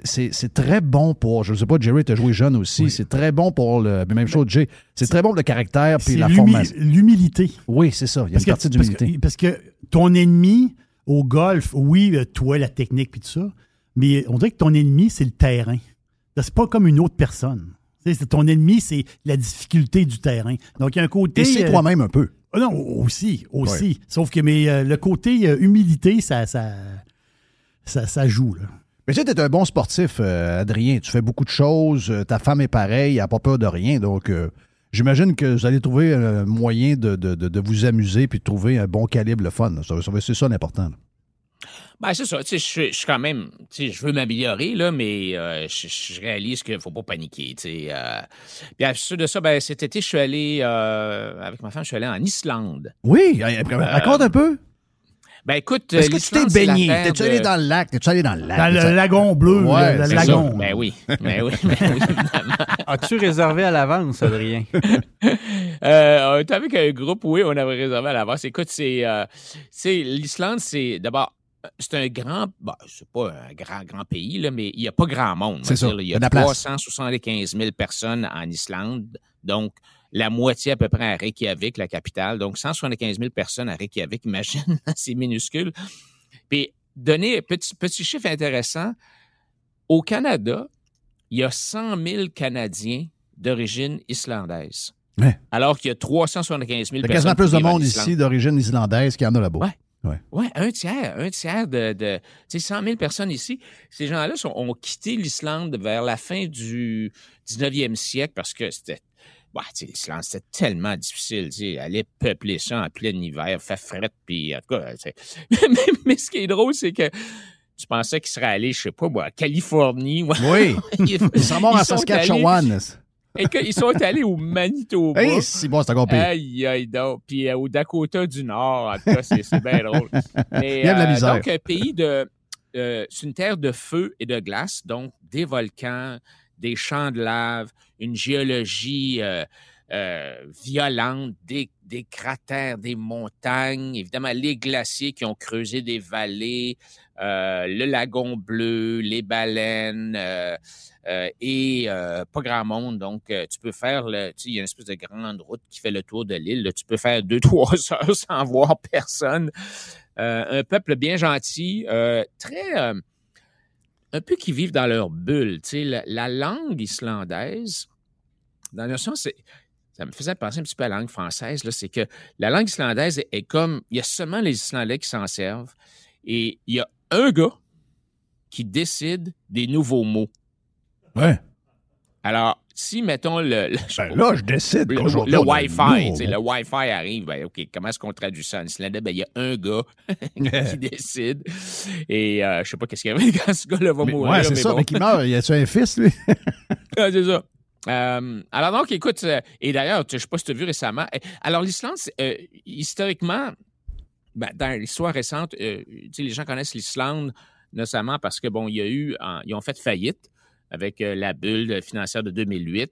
C'est- très bon pour, je ne sais pas, Jerry, tu as joué jeune aussi, c'est très bon pour le, mais même chose, Jay, c'est très bon pour le caractère puis la formation. l'humilité. Oui, c'est ça, il y a Parce une que, partie d'humilité. parce que ton ennemi au golf, oui, toi, la technique puis tout ça, mais on dirait que ton ennemi, c'est le terrain. C'est pas comme une autre personne. C'est ton ennemi, c'est la difficulté du terrain. Donc, il y a un côté. Et c'est euh, toi-même un peu. ah non, aussi, aussi. Ouais. Sauf que mais, euh, le côté euh, humilité, ça, ça, ça, ça joue. Là. Mais tu sais, t'es un bon sportif, Adrien. Tu fais beaucoup de choses. ta femme est pareille, elle n'a pas peur de rien. Donc, j'imagine que vous allez trouver un moyen de, de- de- de vous amuser puis de trouver un bon calibre, le fun. C'est ça l'important. Ben, c'est ça. Tu sais, je suis- quand même. Tu sais, je veux m'améliorer, là, mais euh, je, je réalise qu'il ne faut pas paniquer. Tu sais. euh. Puis à suite de ça, ben, cet été, je suis allé, euh, avec ma femme, je suis allé en Islande. Oui, euh, raconte un peu. Ben, écoute. Est-ce que tu t'es baigné? T'es-tu allé de- dans le lac? T'es-tu allé dans le lac? Dans le Ça- lagon bleu, Ouais, le, lagon. Ben oui, ben oui, ben oui, évidemment. As-tu réservé à l'avance, Adrien? Euh, on était avec un groupe, oui, on avait réservé à l'avance. Écoute, c'est, euh, c'est l'Islande, c'est d'abord, c'est un grand, bon, c'est pas un grand, grand pays, là, mais il n'y a pas grand monde. C'est ça, dire, Il il y a a de la place. 375 000 personnes en Islande, donc la moitié à peu près à Reykjavik, la capitale. Donc 175 000 personnes à Reykjavik, imagine, c'est minuscule. Puis donner petit, petit chiffre intéressant. Au Canada, il y a 100 000 Canadiens d'origine islandaise. Ouais. Alors qu'il y a 375 000 Il y a personnes. quasiment plus de monde ici d'origine islandaise qu'il y en a là-bas. Ouais. Ouais. Oui, un tiers, un tiers de, de tu sais, 100 000 personnes ici. Ces gens-là sont- ont quitté l'Islande vers la fin du 19e siècle parce que c'était, bah, l'Islande, c'était tellement difficile, aller peupler ça en plein hiver, faire frette, puis en tout cas, tu sais. mais, mais ce qui est drôle, c'est que tu pensais qu'ils seraient allés, je sais pas, moi, à Californie. ou- Oui. Ils- vont ils à sont Saskatchewan. allés- et qu'ils sont allés au Manitoba. Hey, bon, c'est encore pire. Aïe, aïe, donc. Puis euh, au Dakota du Nord, en tout cas, c'est bien drôle. Mais, Il y a de la euh, misère. donc, un pays de. euh, c'est une terre de feu et de glace, donc des volcans, des champs de lave, une géologie euh, violente, des, des cratères, des montagnes, évidemment les glaciers qui ont creusé des vallées, euh, le lagon bleu, les baleines. euh, euh, et euh, pas grand monde. Donc, euh, tu peux faire, le, tu sais, il y a une espèce de grande route qui fait le tour de l'île. Tu peux faire deux, trois heures sans voir personne. Un peuple bien gentil, très... un peu qui vivent dans leur bulle. Tu sais, la, la langue islandaise, dans le sens, ça me faisait penser un petit peu à la langue française, c'est que la langue islandaise est comme, il y a seulement les Islandais qui s'en servent, et il y a un gars qui décide des nouveaux mots. Ouais. Alors, si, mettons, le, Ben là, je décide le, le a Wi-Fi, le Wi-Fi arrive, ben, OK, comment est-ce qu'on traduit ça en islandais? Ben, il y a un gars qui décide. Et euh, je sais pas qu'est-ce qu'il y avait quand ce gars-là va Mais- mourir. ouais, c'est ça. bon. Mais qui meurt, y a-tu un fils, lui? Ah, c'est ça. Euh, alors donc, écoute, euh, et d'ailleurs, je sais pas si tu as vu récemment. euh, Alors l'Islande, euh, historiquement, ben, dans l'histoire récente, tu sais, les gens connaissent l'Islande notamment parce que bon, il y a eu, ils ont fait faillite avec euh, la bulle financière de 2008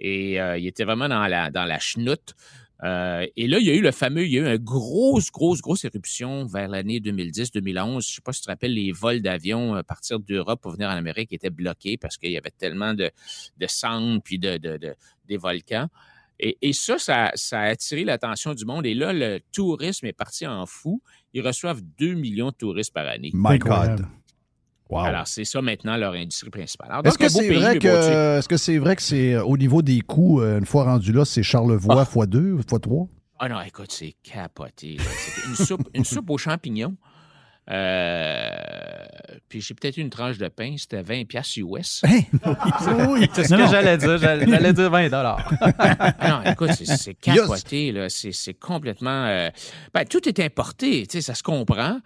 et euh, ils étaient vraiment dans la dans la chenoute. Euh, et là, il y a eu le fameux, il y a eu une grosse, grosse, grosse éruption vers l'année 2010-2011. Je sais pas si tu te rappelles, les vols d'avions à partir d'Europe pour venir en Amérique étaient bloqués parce qu'il y avait tellement de, de cendres puis de, de- de- des volcans. Et, et ça, ça, ça a attiré l'attention du monde. Et là, le tourisme est parti en fou. Ils reçoivent 2 millions de touristes par année. My God. Wow. Alors, c'est ça maintenant leur industrie principale. Est-ce que c'est vrai que est-ce que c'est vrai que c'est au niveau des coûts, euh, une fois rendu là, c'est Charlevoix x 2, x 3? Ah non, écoute, c'est capoté. une soupe, une soupe aux champignons. Euh, puis j'ai peut-être eu une tranche de pain, c'était 20 pièces US. oui, c'est ce que j'allais dire. J'allais dire 20 Ah non, écoute, c'est- capoté, là. C'est c'est complètement. euh, ben, tout est importé, tu sais, ça se comprend.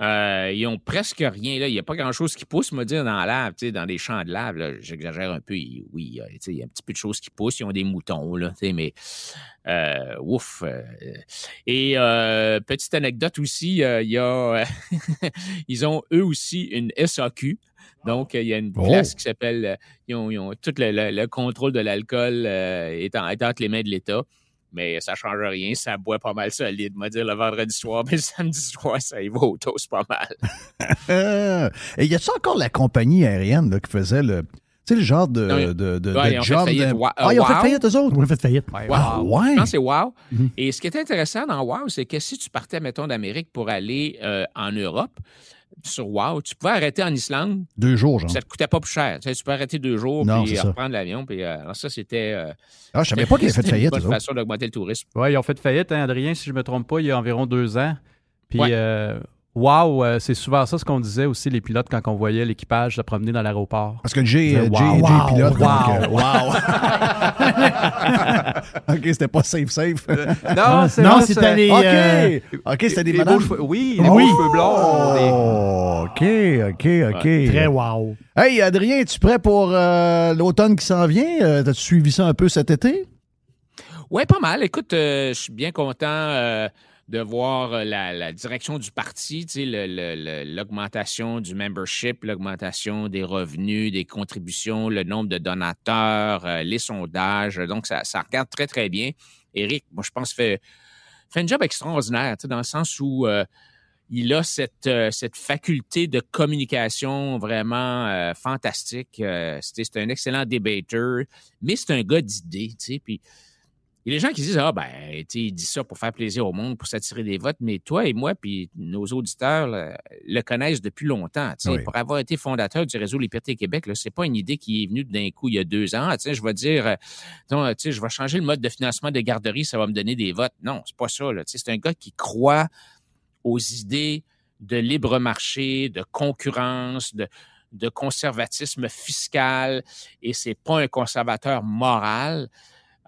Euh, ils ont presque rien, là. Il n'y a pas grand-chose qui pousse, me dire, dans la lave, dans des champs de lave. J'exagère un peu. Oui, il y a- un petit peu de choses qui poussent. Ils ont des moutons, là, mais. Euh, ouf. euh, et euh, petite anecdote aussi, il y a. ils ont eux aussi une SAQ. Donc, il y a une Oh. place qui s'appelle. Ils ont, ils ont tout le, le- le contrôle de l'alcool est, en- est entre les mains de l'État. Mais ça change rien, ça boit pas mal solide. Moi, dire le vendredi soir, mais le samedi soir, ça y va au toast pas mal. Et y a-tu encore la compagnie aérienne là, qui faisait le. Tu sais, le genre de, Non, de, de, ouais, de ils ont fait job. faillite. Ah, ils ont fait Wow. faillite, eux autres? On a fait faillite. Wow. Ah, ouais. Je pense que c'est wow. Mhm. Et ce qui est intéressant dans wow, c'est que si tu partais, mettons, d'Amérique pour aller euh, en Europe, sur wow, tu pouvais arrêter en Islande. Deux jours, genre. Ça te coûtait pas plus cher. Tu, sais, tu peux arrêter deux jours Non, puis reprendre l'avion. Puis, euh, alors ça, c'était. euh, Ah, je savais pas qu'ils avaient fait c'était faillite, Une bonne façon d'augmenter le tourisme. Oui, ils ont fait faillite, hein, Adrien, si je ne me trompe pas, il y a environ deux ans. Puis, Ouais. euh, wow, euh, c'est souvent ça ce qu'on disait aussi, les pilotes, quand on voyait l'équipage se promener dans l'aéroport. Parce que Jay, euh, Jay, wow, Jay est wow, pilote, donc, wow. euh, wow. OK, c'était pas safe, safe. Non, c'est Non, c'était les, OK. euh, OK, c'était des les madames. beaux cheveux- oui, les Oui. beaux cheveux blonds. les- Oh, OK, OK, OK. Très wow. Hey, Adrien, es-tu prêt pour euh, l'automne qui s'en vient? Euh, T'as-tu suivi ça un peu cet été? Oui, pas mal. Écoute, euh, je suis bien content euh, de voir euh, la, direction du parti, l'augmentation du membership, l'augmentation des revenus, des contributions, le nombre de donateurs, euh, les sondages. Donc, ça, regarde très, très bien. Éric, moi, je pense, fait, fait un job extraordinaire, dans le sens où euh, il a cette, cette faculté de communication vraiment fantastique. C'est c'est un excellent débatteur, mais c'est un gars d'idées, tu sais, puis Il y a des gens qui disent Ah, ben, tu sais, il dit ça pour faire plaisir au monde, pour s'attirer des votes, mais toi et moi, puis nos auditeurs là, le connaissent depuis longtemps. tu sais, Oui. Pour avoir été fondateur du réseau Liberté Québec, là, c'est pas une idée qui est venue d'un coup il y a deux ans. Tu sais, je vais dire, euh, sais, je vais changer le mode de financement des garderies, ça va me donner des votes. Non, c'est pas ça. Là. Tu sais, C'est un gars qui croit aux idées de libre marché, de concurrence, de, de conservatisme fiscal, et c'est pas un conservateur moral.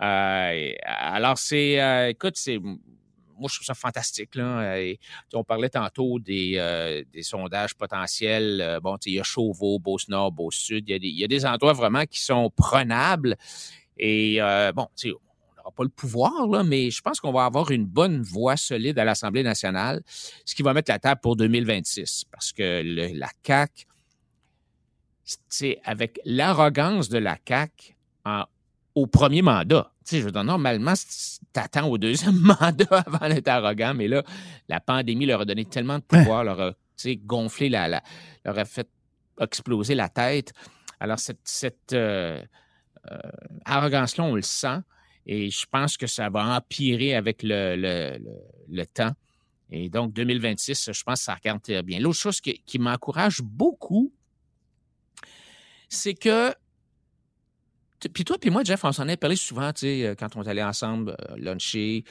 Euh, alors, c'est, euh, écoute, c'est, moi, je trouve ça fantastique. Là. Sais, on parlait tantôt des, euh, sondages potentiels. Euh, bon, il y a Chauveau, Beauce-Nord, Beauce-Sud. Il y, a des, il y a des endroits vraiment qui sont prenables. Et, euh, bon, on n'aura pas le pouvoir, là, mais je pense qu'on va avoir une bonne voix solide à l'Assemblée nationale, ce qui va mettre la table pour 2026. Parce que le- la CAQ, c'est avec l'arrogance de la CAQ en- au premier mandat. Tu sais, je veux dire, normalement, c- t'attends au deuxième mandat avant d'être arrogant, mais là, la pandémie leur a donné tellement de pouvoir, leur a tu sais, gonflé la, la- leur a fait exploser la tête. Alors, cette, cette euh, euh, arrogance-là, on le sent, et je pense que ça va empirer avec le, le- le- le temps. Et donc, 2026, je pense que ça regarde très bien. L'autre chose qui, qui m'encourage beaucoup, c'est que puis toi, puis moi, Jeff, on s'en est parlé souvent, tu sais, euh, quand on est allé ensemble euh, luncher.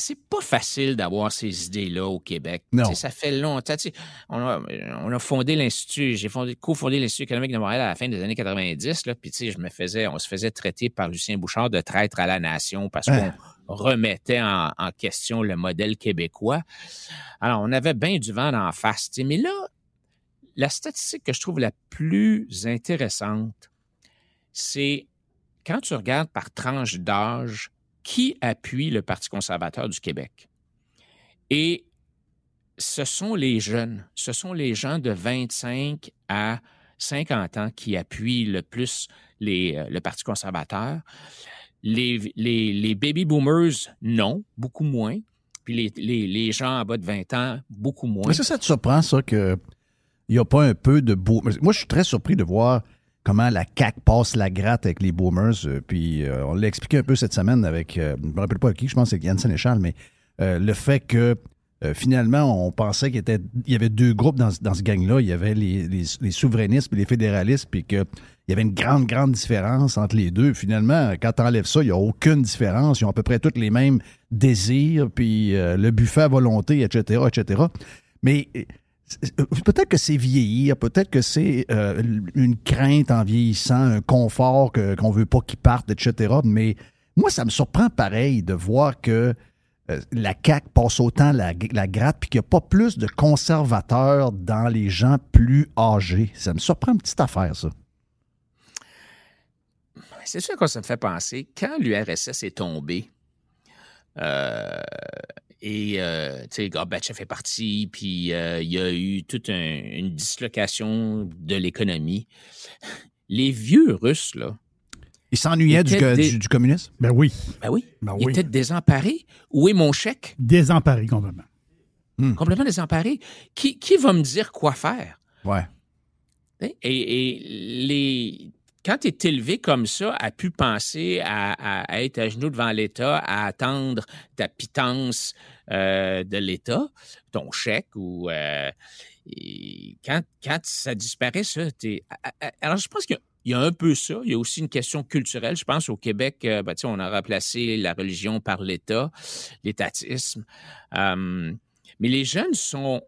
C'est pas facile d'avoir ces idées-là au Québec. Non. Ça fait longtemps. On a, on a fondé l'Institut, j'ai fondé, cofondé l'Institut économique de Montréal à la fin des années 90. Là, puis tu sais, je me faisais, on se faisait traiter par Lucien Bouchard de traître à la nation parce qu'on remettait en, en question le modèle québécois. Alors, on avait bien du vent d'en face. Mais là, la statistique que je trouve la plus intéressante, c'est quand tu regardes par tranche d'âge qui appuie le Parti conservateur du Québec? Et ce sont les jeunes, ce sont les gens de 25 à 50 ans qui appuient le plus euh, le Parti conservateur. Les, baby boomers, non, beaucoup moins. Puis les, gens en bas de 20 ans, beaucoup moins. Est-ce que ça te surprend, ça, qu'il n'y a pas un peu de beau. Moi, je suis très surpris de voir comment la CAQ passe la gratte avec les boomers. euh, Puis euh, on l'a expliqué un peu cette semaine avec, euh, je ne me rappelle pas qui, je pense que c'est Yann Sénéchal, mais le fait que finalement, on pensait qu'il y avait deux groupes dans, dans ce gang-là. Il y avait les, souverainistes et les fédéralistes, puis qu'il y avait une grande, grande différence entre les deux. Finalement, quand tu enlèves ça, il n'y a aucune différence. Ils ont à peu près tous les mêmes désirs, puis le buffet à volonté, etc., etc. Mais peut-être que c'est vieillir, peut-être que c'est euh, une crainte en vieillissant, un confort qu'on veut pas qu'ils partent, etc. Mais moi, ça me surprend pareil de voir que euh, la CAQ passe autant la, la gratte puis qu'il n'y a pas plus de conservateurs dans les gens plus âgés. Ça me surprend une petite affaire, ça. C'est sûr que ça me fait penser, quand l'URSS est tombé, euh, et euh, tu sais, Gorbatchev fait parti, puis euh, il y a eu toute un- une dislocation de l'économie. Les vieux Russes, là. Ils s'ennuyaient du, des- du- du communisme? Ben oui. Ben oui. Ben Ils oui. étaient désemparés. Où est mon chèque? Désemparé complètement. Complètement désemparés. Qui, qui va me dire quoi faire? Ouais. Et, et les, quand tu es élevé comme ça, à pu penser à, être à genoux devant l'État, à attendre ta pitance euh, de l'État, ton chèque, ou euh, quand, quand ça disparaît, ça, alors je pense qu'il y a- un peu ça. Il y a aussi une question culturelle. Je pense au Québec, euh, ben, on a remplacé la religion par l'État, l'étatisme. Mais les jeunes sont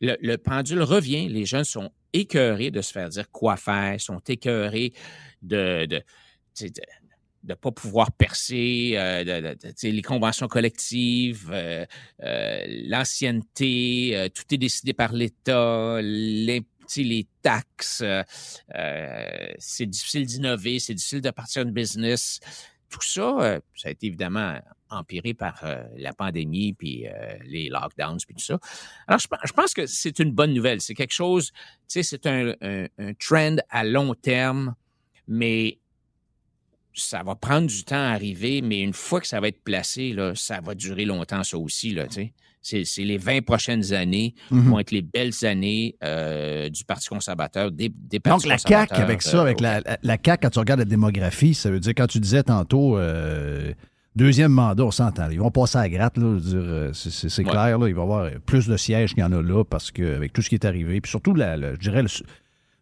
le pendule revient. Les jeunes sont écœurés de se faire dire quoi faire, sont écœurés de de, de de pas pouvoir percer, euh, de- de- de- les conventions collectives, euh, euh, l'ancienneté, tout est décidé par l'État, les, les taxes, c'est difficile d'innover, c'est difficile de partir une business. Tout ça, ça a été évidemment empiré par euh, la pandémie, puis euh, les lockdowns, puis tout ça. Alors, je, pe- je pense que c'est une bonne nouvelle. C'est quelque chose, tu sais, c'est un, un, un trend à long terme, mais ça va prendre du temps à arriver, mais une fois que ça va être placé, là, ça va durer longtemps, ça aussi, là, tu sais. C'est, les 20 prochaines années Mhm. vont être les belles années euh, du Parti conservateur, des, des Donc, la CAQ, avec ça, avec la, la, la CAQ, quand tu regardes la démographie, ça veut dire, quand tu disais tantôt, euh, Deuxième mandat, on s'entend. Ils vont passer à la gratte, là, euh, c'est- Ouais. clair. Là, il va y avoir plus de sièges qu'il y en a là parce qu'avec tout ce qui est arrivé, puis surtout, la- la- je dirais, le,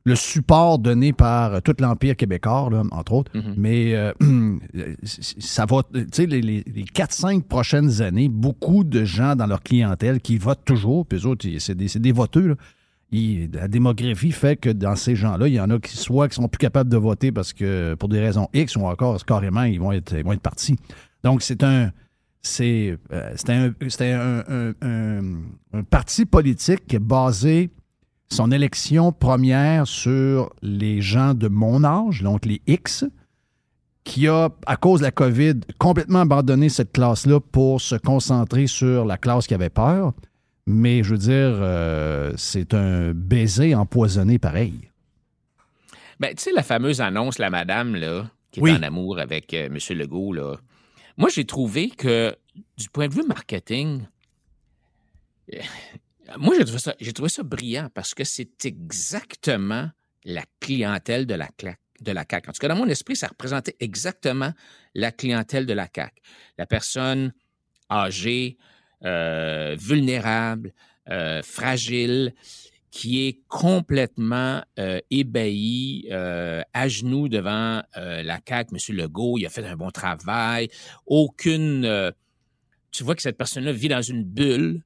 le support donné par euh, tout l'Empire québécois, là, entre autres. Mais euh, ça va, tu sais, les, les, les 4-5 prochaines années, beaucoup de gens dans leur clientèle qui votent toujours, puis eux autres, c'est des, c'est des voteux, là. La démographie fait que dans ces gens-là, il y en a qui soit qui sont plus capables de voter parce que pour des raisons X ou encore carrément ils vont être, ils vont être partis. Donc c'est un c'est euh, c'était un, un, un- un- un parti politique qui est basé son élection première sur les gens de mon âge, donc les X, qui a, à cause de la COVID, complètement abandonné cette classe-là pour se concentrer sur la classe qui avait peur. Mais je veux dire, euh, c'est un baiser empoisonné pareil. Ben, tu sais, la fameuse annonce, la madame, là, qui est Oui. en amour avec euh, M. Legault, là. Moi, j'ai trouvé que, du point de vue marketing, euh, moi, j'ai trouvé, ça, brillant parce que c'est exactement la clientèle de la CAQ. De la CAQ. En tout cas, dans mon esprit, ça représentait exactement la clientèle de la CAQ. La personne âgée, euh, vulnérable, euh, fragile, qui est complètement euh, ébahi, euh, à genoux devant euh, la CAQ, M. Legault. Il a fait un bon travail. Aucune... tu vois que cette personne-là vit dans une bulle.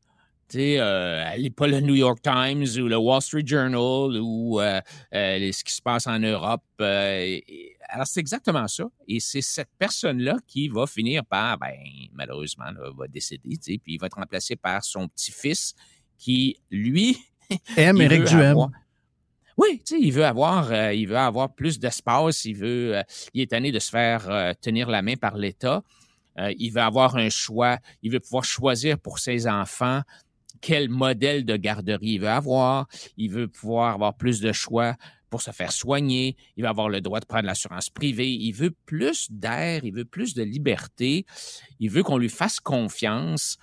Elle n'est pas le New York Times ou le Wall Street Journal ou ce qui se passe en Europe. alors, c'est exactement ça. Et c'est cette personne-là qui va finir par, ben, malheureusement, là, va décéder, puis il va être remplacé par son petit-fils qui, lui, Éric veut Duhem. avoir- Oui, tu sais, il veut avoir, euh, il veut avoir plus d'espace, il veut, euh, il est tanné de se faire euh, tenir la main par l'État. Il veut avoir un choix, il veut pouvoir choisir pour ses enfants quel modèle de garderie il veut avoir. Il veut pouvoir avoir plus de choix pour se faire soigner. Il veut avoir le droit de prendre l'assurance privée. Il veut plus d'air, il veut plus de liberté. Il veut qu'on lui fasse confiance.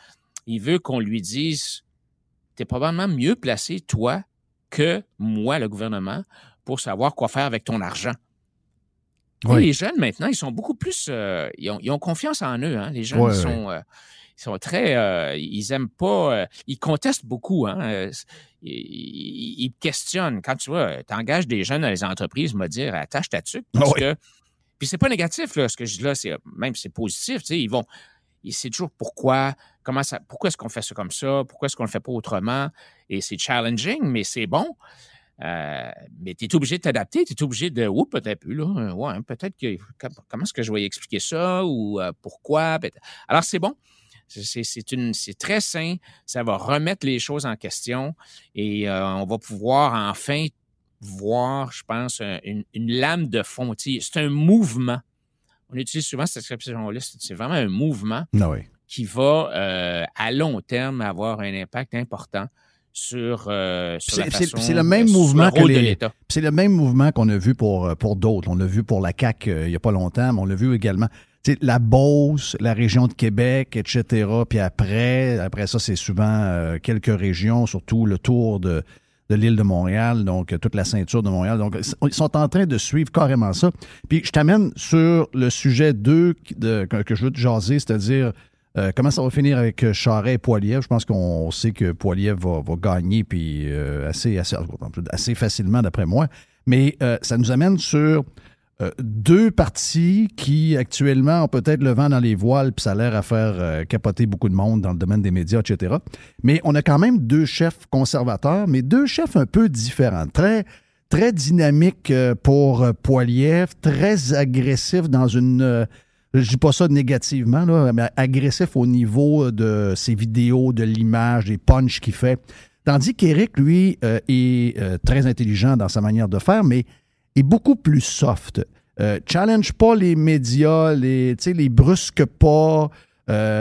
Il veut qu'on lui dise, tu es probablement mieux placé, toi, que moi, le gouvernement, pour savoir quoi faire avec ton argent. Oui. Les jeunes, maintenant, ils sont beaucoup plus... euh, ils, ont, ils ont confiance en eux. Hein? Les jeunes Ouais, ils sont, euh, ils sont très... euh, ils aiment pas... euh, ils contestent beaucoup. Hein? Euh, Ils, questionnent. Quand tu vois, tu engages des jeunes dans les entreprises, me dire, attache ta tuque. Parce Ah ouais. que... Puis c'est pas négatif, là, ce que je dis là. C'est, même c'est positif. Ils vont... ils- C'est toujours pourquoi, pourquoi est-ce qu'on fait ça comme ça, pourquoi est-ce qu'on le fait pas autrement? Et c'est challenging, mais c'est bon. Euh, mais tu es obligé de t'adapter, tu es obligé de. Oups, peut-être plus, là. euh, Ouais, peut-être que. com- Comment est-ce que je vais expliquer ça? Ou euh, pourquoi? Alors, c'est bon. C'est- très sain. Ça va remettre les choses en question et on va pouvoir enfin voir, je pense, un- une, lame de fond. C'est un mouvement. On utilise souvent cette expression-là. C'est c'est vraiment un mouvement Ah oui. Qui va, euh, à long terme, avoir un impact important sur, euh, sur la façon, c'est le même mouvement le que les-. C'est le même mouvement qu'on a vu pour, euh, pour d'autres. On l'a vu pour la CAQ euh, il n'y a pas longtemps, mais on l'a vu également. Tu sais, la Beauce, la région de Québec, etc. Puis après, après ça, c'est souvent euh, quelques régions, surtout le tour de, de l'île de Montréal, donc toute la ceinture de Montréal. Donc, ils sont en train de suivre carrément ça. Puis je t'amène sur le sujet 2 de, que, que je veux te jaser, c'est-à-dire euh, comment ça va finir avec euh, Charret et Poiliev? Je pense qu'on sait que Poiliev va, gagner puis euh, assez, facilement d'après moi. Mais ça nous amène sur deux partis qui actuellement ont peut-être le vent dans les voiles puis ça a l'air à faire capoter beaucoup de monde dans le domaine des médias, etc. Mais on a quand même deux chefs conservateurs, mais deux chefs un peu différents. Très, très dynamiques euh, pour Poiliev, très agressif dans une... je dis pas ça négativement, là, mais agressif au niveau de ses vidéos, de l'image, des punchs qu'il fait. Tandis qu'Éric, lui, euh, est euh, très intelligent dans sa manière de faire, mais est beaucoup plus soft. Euh, challenge pas les médias, les, les brusque pas.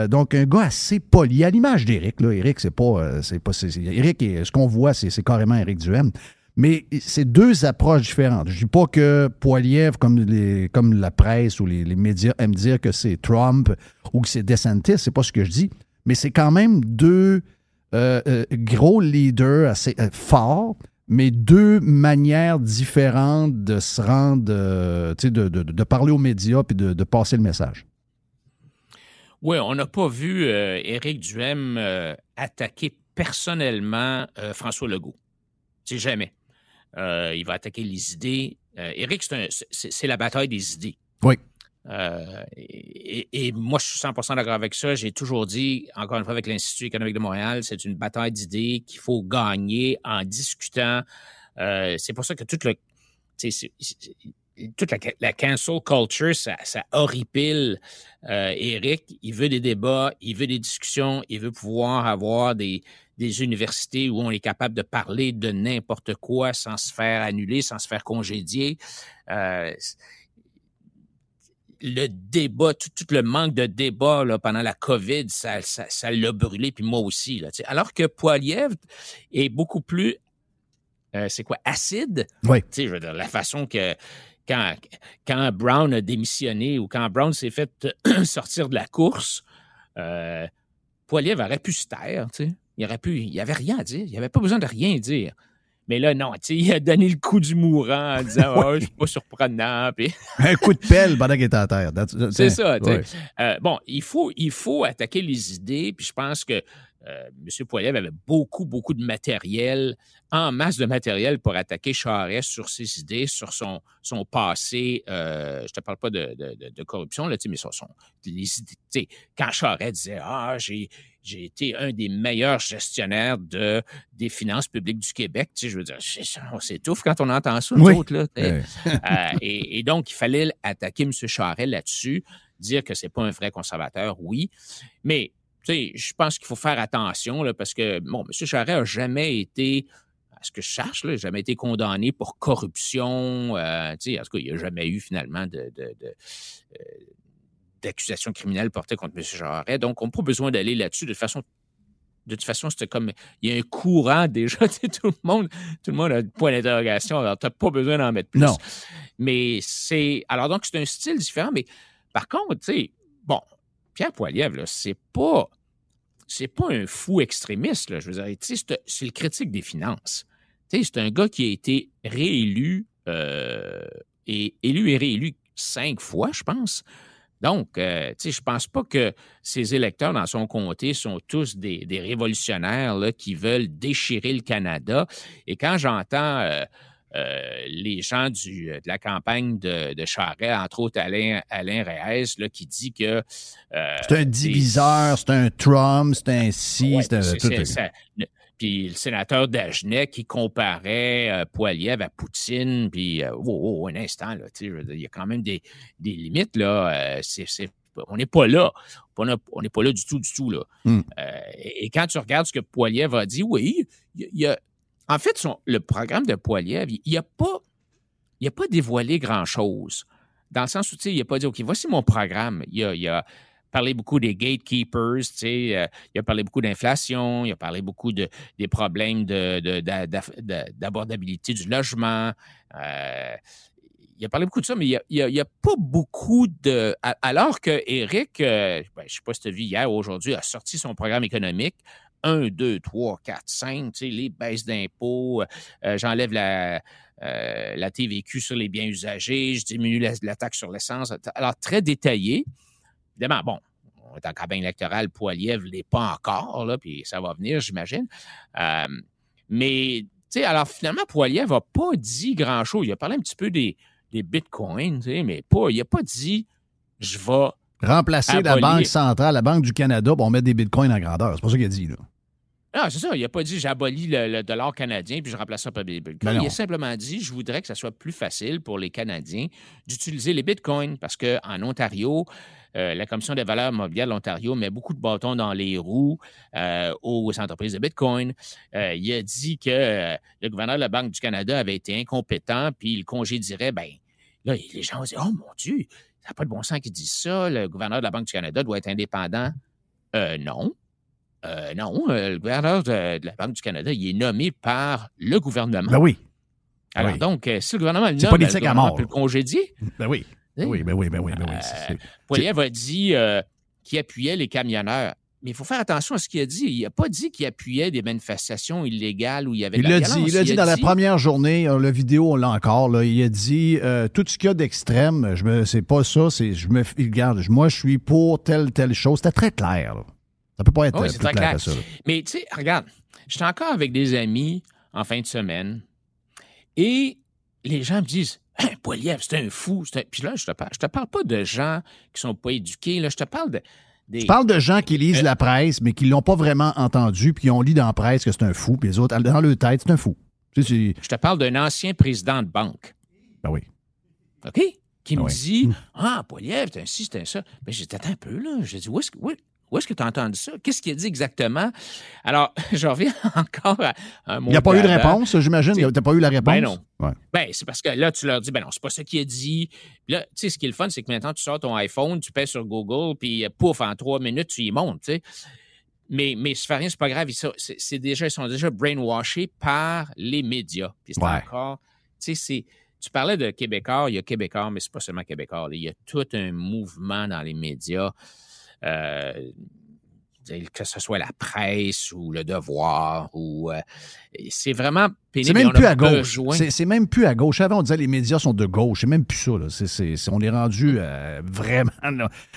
Donc, un gars assez poli, à l'image d'Éric. Là. C'est pas. c'est pas ce qu'on voit, c'est c'est carrément Éric Duhem. Mais c'est deux approches différentes. Je dis pas que Poiliev, comme, comme la presse ou les, médias aiment dire que c'est Trump ou que c'est DeSantis, c'est pas ce que je dis. Mais c'est quand même deux euh, euh, gros leaders assez euh, forts, mais deux manières différentes de se rendre, de, de- parler aux médias puis de, passer le message. Oui, on n'a pas vu Éric Duhem attaquer personnellement François Legault. C'est jamais. Euh, il va attaquer les idées. Euh, Éric, c'est la bataille des idées. Oui. Euh, et, moi, je suis 100% d'accord avec ça. J'ai toujours dit, encore une fois, avec l'Institut économique de Montréal, c'est une bataille d'idées qu'il faut gagner en discutant. C'est pour ça que toute le, toute la, la cancel culture, ça, ça horripile Eric. Il veut des débats, il veut des discussions, il veut pouvoir avoir des, des universités où on est capable de parler de n'importe quoi sans se faire annuler, sans se faire congédier. Euh, le débat, tout, tout le manque de débat là, pendant la COVID, ça, ça, ça l'a brûlé, puis moi aussi. Là. Alors que Poiliev est beaucoup plus, euh, c'est quoi, acide? Oui. Je veux dire, la façon que quand, quand Brown a démissionné ou quand Brown s'est fait sortir de la course, euh, Poiliev aurait pu se taire, tu sais. Il aurait pu, il avait rien à dire. Il avait pas besoin de rien dire. Mais là, non, il a donné le coup du mourant en disant, oh, je suis pas surprenant. Puis... Un coup de pelle pendant qu'il était à terre. C'est ça. Ouais. Euh, bon, il faut, il faut attaquer les idées, puis je pense que euh, M. Poiliev avait beaucoup, beaucoup de matériel, en masse de matériel pour attaquer Charest sur ses idées, sur son, son passé. euh, je te parle pas de, de- de- de corruption, là, mais sur son, les idées. quand Charest disait Ah, j'ai, j'ai été un des meilleurs gestionnaires de, des finances publiques du Québec, tu sais, je veux dire, on s'étouffe quand on entend ça, Oui. autres, là. Euh, et, et donc, il fallait attaquer M. Charest là-dessus, dire que c'est pas un vrai conservateur, oui. Mais, tu sais, je pense qu'il faut faire attention, là, parce que, bon, M. Charest a jamais été, à ce que je cherche, là, jamais été condamné pour corruption. euh, tu sais, en tout cas, il n'y a jamais eu finalement de, de- de, euh, d'accusations criminelles portées contre M. Charest. Donc, on n'a pas besoin d'aller là-dessus. De façon, de toute façon, c'était comme il y a un courant déjà, tout le monde, tout le monde a un point d'interrogation. Alors, tu n'as pas besoin d'en mettre plus. Non. Mais c'est. Alors, donc, c'est un style différent, mais par contre, tu sais, bon, Pierre Poilievre, là, c'est pas. C'est pas un fou extrémiste, là. Je veux dire, tu sais, c'est- le critique des finances. Tu sais, c'est un gars qui a été réélu euh, et élu et réélu cinq fois, je pense. Donc, euh, tu sais, je pense pas que ses électeurs dans son comté sont tous des, des révolutionnaires là, qui veulent déchirer le Canada. Et quand j'entends euh, euh, les gens du, de la campagne de, de Charest, entre autres Alain, Alain Reyes, là, qui dit que... euh, C'est un diviseur, c'est un Trump, c'est un ci, Ouais, c'est un. tout- ça- puis le sénateur Dagenet qui comparait euh, Poiliev à Poutine, puis euh, oh, oh, un instant, là, il y a quand même des, des limites, là. euh, c'est- on n'est pas là. On n'est pas là du tout, du tout, là. Hmm. Euh, et, et quand tu regardes ce que Poiliev a dit, oui, il y a- il y a, en fait, son- le programme de Poiliev, il n'a pas, il a pas dévoilé grand-chose. Dans le sens où, tu sais, il n'a pas dit, OK, voici mon programme. Il a, il a parlé beaucoup des gatekeepers, tu sais, euh, il a parlé beaucoup d'inflation, il a parlé beaucoup de, des problèmes d'abordabilité du logement. Euh, il a parlé beaucoup de ça, mais il n'y a, pas beaucoup de. Alors que Eric, euh, ben, je ne sais pas si tu as vu hier ou aujourd'hui, a sorti son programme économique. 1, 2, 3, 4, 5, tu sais, les baisses d'impôts, j'enlève la, la TVQ sur les biens usagés, je diminue la taxe sur l'essence. Alors, très détaillé. Évidemment, bon, on est en campagne électorale, Poiliev ne l'est pas encore, là, puis ça va venir, j'imagine. Euh, mais, tu sais, alors finalement, Poiliev n'a pas dit grand-chose. Il a parlé un petit peu des, des bitcoins, tu sais, mais pas, il n'a pas dit je vais. Remplacer la Banque centrale, la Banque du Canada, pour mettre des bitcoins en grandeur. C'est pas ça qu'il a dit, là. Non, c'est ça. Il n'a pas dit j'abolis le, le dollar canadien puis je remplace ça par des bitcoins. Ben il a simplement dit je voudrais que ça soit plus facile pour les Canadiens d'utiliser les bitcoins parce qu'en Ontario, euh, la Commission des valeurs mobilières de l'Ontario met beaucoup de bâtons dans les roues euh, aux entreprises de bitcoin. Euh, il a dit que le gouverneur de la Banque du Canada avait été incompétent puis il congédierait. Ben, là, les gens dire oh mon Dieu, ça n'a pas de bon sens qu'ils disent ça. Le gouverneur de la Banque du Canada doit être indépendant. Euh, non. Euh, non, euh, le gouverneur de, de la Banque du Canada, il est nommé par le gouvernement. Ben oui. Alors oui. donc, euh, si le gouvernement le nomme, politique le à mort. peut le congédier. Ben oui. Oui. Oui, ben oui, ben oui, ben oui. Poiliev a dit euh, qu'il appuyait les camionneurs. mais il faut faire attention à ce qu'il a dit. Il n'a pas dit qu'il appuyait des manifestations illégales où il y avait Il de la l'a dit, violence. il l'a dit dans la première journée, euh, la vidéo, on l'a encore, là, il a dit euh, tout ce qu'il y a d'extrême, je me c'est pas ça, c'est je me regarde, moi je suis pour telle telle chose, c'était très clair. là. Ça peut pas être Oui, euh, plus clair ça. Mais tu sais, regarde, j'étais encore avec des amis en fin de semaine et les gens me disent Hein, Poiliev, c'est un fou. un- Puis là, je te parle, je te parle pas de gens qui sont pas éduqués, là, je te parle de. Des... Je parle de gens qui lisent Euh, la presse, mais qui l'ont pas vraiment entendu, puis on lit dans la presse que c'est un fou, puis les autres, dans leur tête, c'est un fou. Je te parle d'un ancien président de banque. Ben oui. OK? Qui me Oui. dit Ah, Poiliev, c'est un ci, c'est un ça. Ben, j'ai dit Attends un peu, là. J'ai dit Où est-ce que. où- où est-ce que tu as entendu ça? Qu'est-ce qu'il a dit exactement? Alors, je reviens encore à un mot Il n'y a pas eu de réponse, j'imagine? Tu n'as pas eu la réponse? Ben non. Ouais. Ben, c'est parce que là, tu leur dis, ben non, c'est pas ça qu'il a dit. Puis là, tu sais, ce qui est le fun, c'est que maintenant, tu sors ton iPhone, tu pèses sur Google, puis euh, pouf, en trois minutes, tu y montes, tu sais. Mais, mais ça fait rien, c'est pas grave. Ils sont, c'est déjà, ils sont déjà brainwashés par les médias. Puis c'est Ouais. encore, tu sais, c'est, tu parlais de Québécois, il y a Québécois, mais c'est pas seulement Québécois. là. Il y a tout un mouvement dans les médias. Euh, que ce soit la presse ou le devoir ou euh, c'est vraiment pénible. C'est même plus à gauche. C'est c'est même plus à gauche. Avant, on disait les médias sont de gauche. C'est même plus ça. Là. C'est- c'est- c'est- on est rendu euh, vraiment.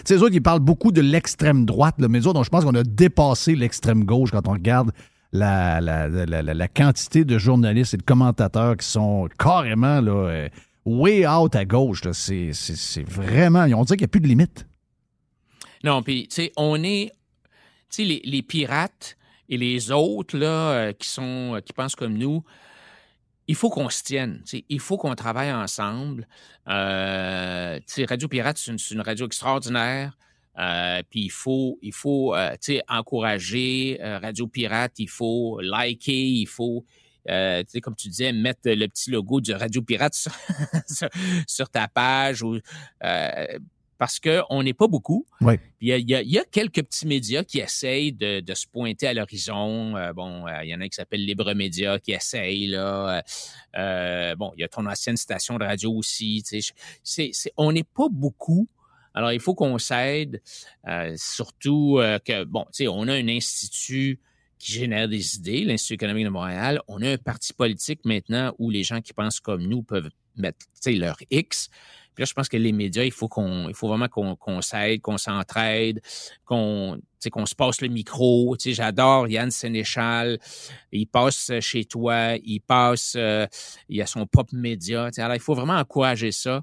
sais, les autres, ils parlent beaucoup de l'extrême droite, là, mais autres, donc, je pense qu'on a dépassé l'extrême gauche quand on regarde la, la, la- la- quantité de journalistes et de commentateurs qui sont carrément là, euh, way out à gauche. C'est c'est- c'est vraiment. On dirait qu'il n'y a plus de limite. Non, puis, tu sais, on est. Tu sais, les, les pirates et les autres, là, euh, qui sont. euh, qui pensent comme nous, il faut qu'on se tienne. Il faut qu'on travaille ensemble. Euh, tu sais, Radio Pirate, c'est une, radio extraordinaire. Euh, puis il faut, il faut tu sais, encourager Radio Pirate, il faut liker, il faut, comme tu disais, mettre le petit logo du Radio Pirate sur, sur, ta page ou parce qu'on n'est pas beaucoup. Oui. Il y, a, il y a- il y a quelques petits médias qui essayent de, de se pointer à l'horizon. Euh, bon, euh, il y en a un qui s'appelle Libre Média qui essaye, là. Euh, bon, il y a ton ancienne station de radio aussi. tu sais. On n'est pas beaucoup. Alors, il faut qu'on s'aide. surtout que, bon, tu sais, on a un institut qui génère des idées, l'Institut économique de Montréal. On a un parti politique maintenant où les gens qui pensent comme nous peuvent mettre, leur X. Puis là, je pense que les médias, il faut qu'on, il faut vraiment qu'on, s'aide, qu'on s'entraide, qu'on, qu'on se passe le micro. J'adore Yann Sénéchal. Il passe chez toi, il passe, euh, il a son propre média. Alors, il faut vraiment encourager ça